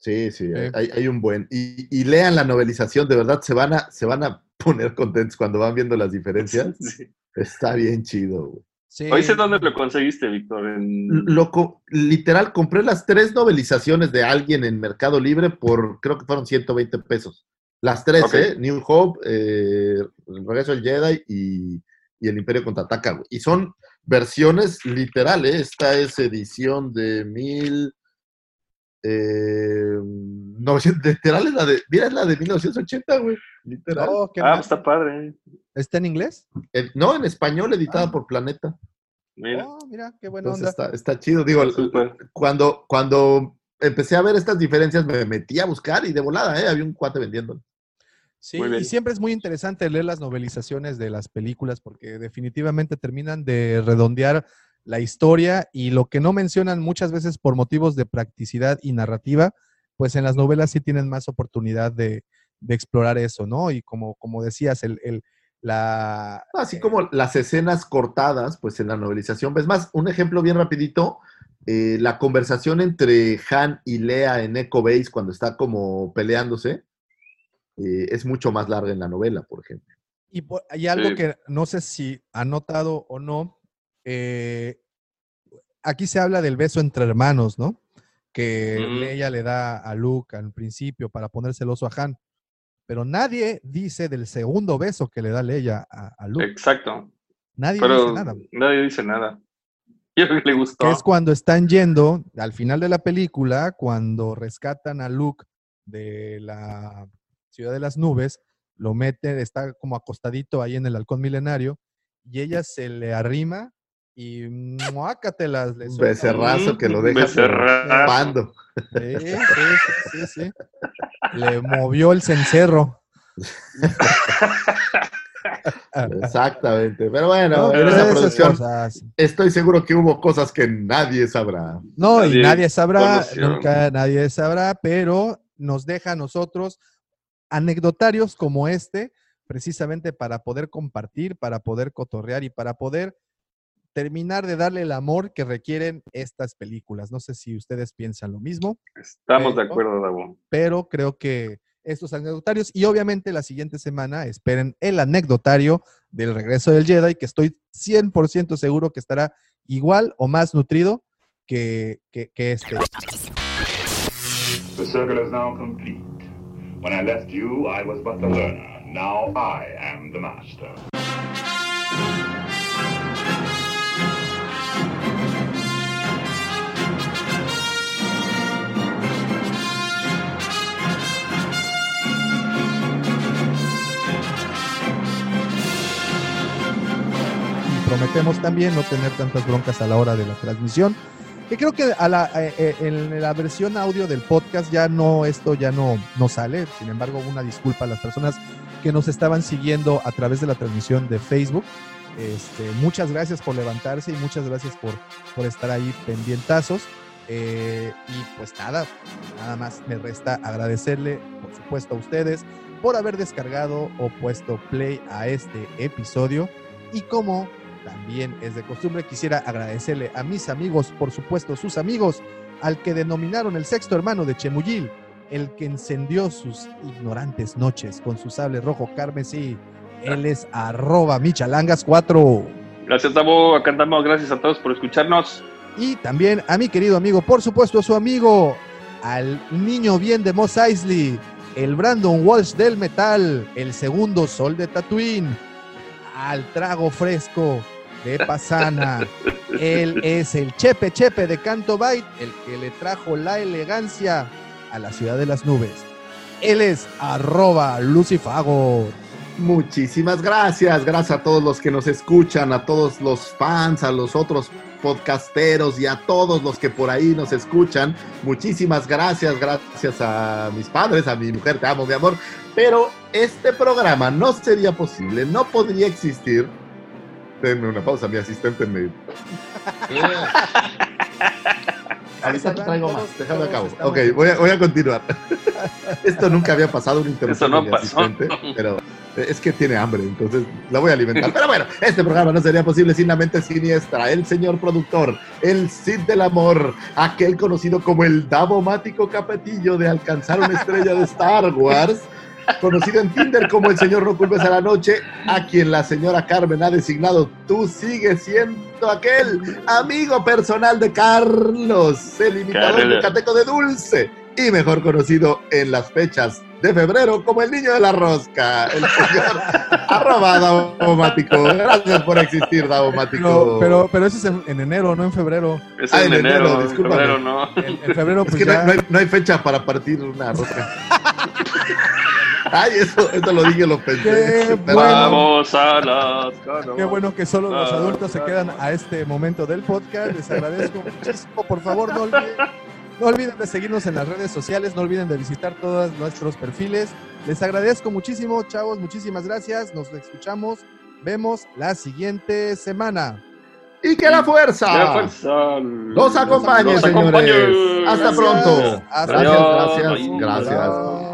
Sí, sí, Sí. Hay, hay un buen. Y, y lean la novelización, de verdad, se van a, se van a poner contentos cuando van viendo las diferencias. Sí. Está bien chido, güey. Sí, Hoy sé dónde lo conseguiste, Víctor. En... Loco, literal, compré las tres novelizaciones de alguien en Mercado Libre por, creo que fueron 120 pesos. Las tres. ¿eh? New Hope, eh, El Regreso del Jedi y, y El Imperio Contraataca, güey. Y son versiones literales, ¿eh? Esta es edición de mil... Eh, 900, literal es la de, mira, es la de 1980, güey. Literal. Oh, qué Ah, mal. pues está padre. ¿Está en inglés? No, en español, editada por Planeta. Mira. Oh, mira, qué buena Entonces onda. está, está chido. Digo, cuando, cuando empecé a ver estas diferencias, me metí a buscar y de volada, ¿eh? Había un cuate vendiendo. Sí, y siempre es muy interesante leer las novelizaciones de las películas porque definitivamente terminan de redondear la historia y lo que no mencionan muchas veces por motivos de practicidad y narrativa, pues en las novelas sí tienen más oportunidad de, de explorar eso, ¿no? Y como, como decías, el, el- la... Así como las escenas cortadas, pues en la novelización. Es más, un ejemplo bien rapidito, eh, la conversación entre Han y Lea en Echo Base cuando está como peleándose, eh, es mucho más larga en la novela, por ejemplo. Y, por- hay algo Sí. que no sé si ha notado o no. Eh, aquí se habla del beso entre hermanos, ¿no? Que Ujú. Leia le da a Luke al principio para poner celoso a Han. Pero nadie dice del segundo beso que le da Leia a, a Luke. Exacto. Nadie Pero dice nada. nadie dice nada. Yo creo que le gustó. Que es cuando están yendo, al final de la película, cuando rescatan a Luke de la ciudad de las nubes, lo meten, está como acostadito ahí en el halcón milenario, y ella se le arrima y muácatelas. Le Un suelta becerrazo que lo deja Becerrazo. pando. Sí, sí, sí, sí, sí. Le movió el cencerro. Exactamente. Pero bueno, No, en esa producción cosas. estoy seguro que hubo cosas que nadie sabrá. No, y Nadie nadie sabrá, conoció. nunca nadie sabrá, pero nos deja a nosotros anecdotarios como este, precisamente para poder compartir, para poder cotorrear y para poder terminar de darle el amor que requieren estas películas. No sé si ustedes piensan lo mismo, Estamos de Pero- acuerdo, Davo. pero creo que estos anecdotarios y obviamente la siguiente semana esperen el anecdotario del regreso del Jedi, que estoy 100% seguro que estará igual o más nutrido que, que, que este. The circle is now complete. When I left you, I was but the learner. Now I am the master. Prometemos también no tener tantas broncas a la hora de la transmisión. Que creo que a la, eh, eh, en la versión audio del podcast ya no, esto ya no, no sale. Sin embargo, una disculpa a las personas que nos estaban siguiendo a través de la transmisión de Facebook. Este, muchas gracias por levantarse y muchas gracias por, por estar ahí pendientazos. Eh, y pues nada, nada más me resta agradecerle, por supuesto, a ustedes por haber descargado o puesto play a este episodio. Y como también es de costumbre, quisiera agradecerle a mis amigos, por supuesto, sus amigos, al que denominaron el sexto hermano de Chemuyil, el que encendió sus ignorantes noches con su sable rojo carmesí. Él es arroba michalangas4. Gracias, Davo. Acá andamos. Gracias a todos por escucharnos. Y también a mi querido amigo, por supuesto, su amigo, al niño bien de Moss Eisley, el Brandon Walsh del metal, el segundo sol de Tatooine, al trago fresco de Pasana. Él es el Chepe Chepe de Canto Bite, el que le trajo la elegancia a la ciudad de las nubes. Él es arroba Lucifago. Muchísimas gracias, gracias a todos los que nos escuchan, a todos los fans, a los otros podcasteros y a todos los que por ahí nos escuchan. Muchísimas gracias, gracias a mis padres, a mi mujer, te amo, mi amor. Pero este programa no sería posible, no podría existir. Denme una pausa, mi asistente me. Ahorita te traigo más, déjame acabo. Ok, voy a, voy a continuar. Esto nunca había pasado, una interrupción Eso no asistente, pero es que tiene hambre, entonces la voy a alimentar. Pero bueno, este programa no sería posible sin la mente siniestra, el señor productor, el Cid del amor, aquel conocido como el Davomático Capetillo de alcanzar una estrella de Star Wars, conocido en Tinder como el señor No Culpes a la Noche, a quien la señora Carmen ha designado, tú sigues siendo aquel amigo personal de Carlos, el imitador yucateco de Dulce, y mejor conocido en las fechas de febrero como el niño de la rosca, el señor arroba Davomático. Gracias por existir, Davomático. Pero, pero, pero eso es en, en enero, no en febrero. Es Ah, en en enero, enero. En discúlpame. febrero no. En, en febrero, Es pues que no, ya. no hay, no hay fecha para partir una rosca. Ay, eso, eso lo dije, lo pensé. Qué Pero- bueno. Vamos a las caras. Qué bueno que solo los adultos se quedan a este momento del podcast. Les agradezco muchísimo. Por favor, no olviden, no olviden de seguirnos en las redes sociales. No olviden de visitar todos nuestros perfiles. Les agradezco muchísimo, chavos. Muchísimas gracias. Nos escuchamos. Vemos la siguiente semana. Y que la fuerza. Que la fuerza Los acompañe, los señores. acompañe. Hasta Gracias. pronto. Hasta Gracias, gracias, gracias.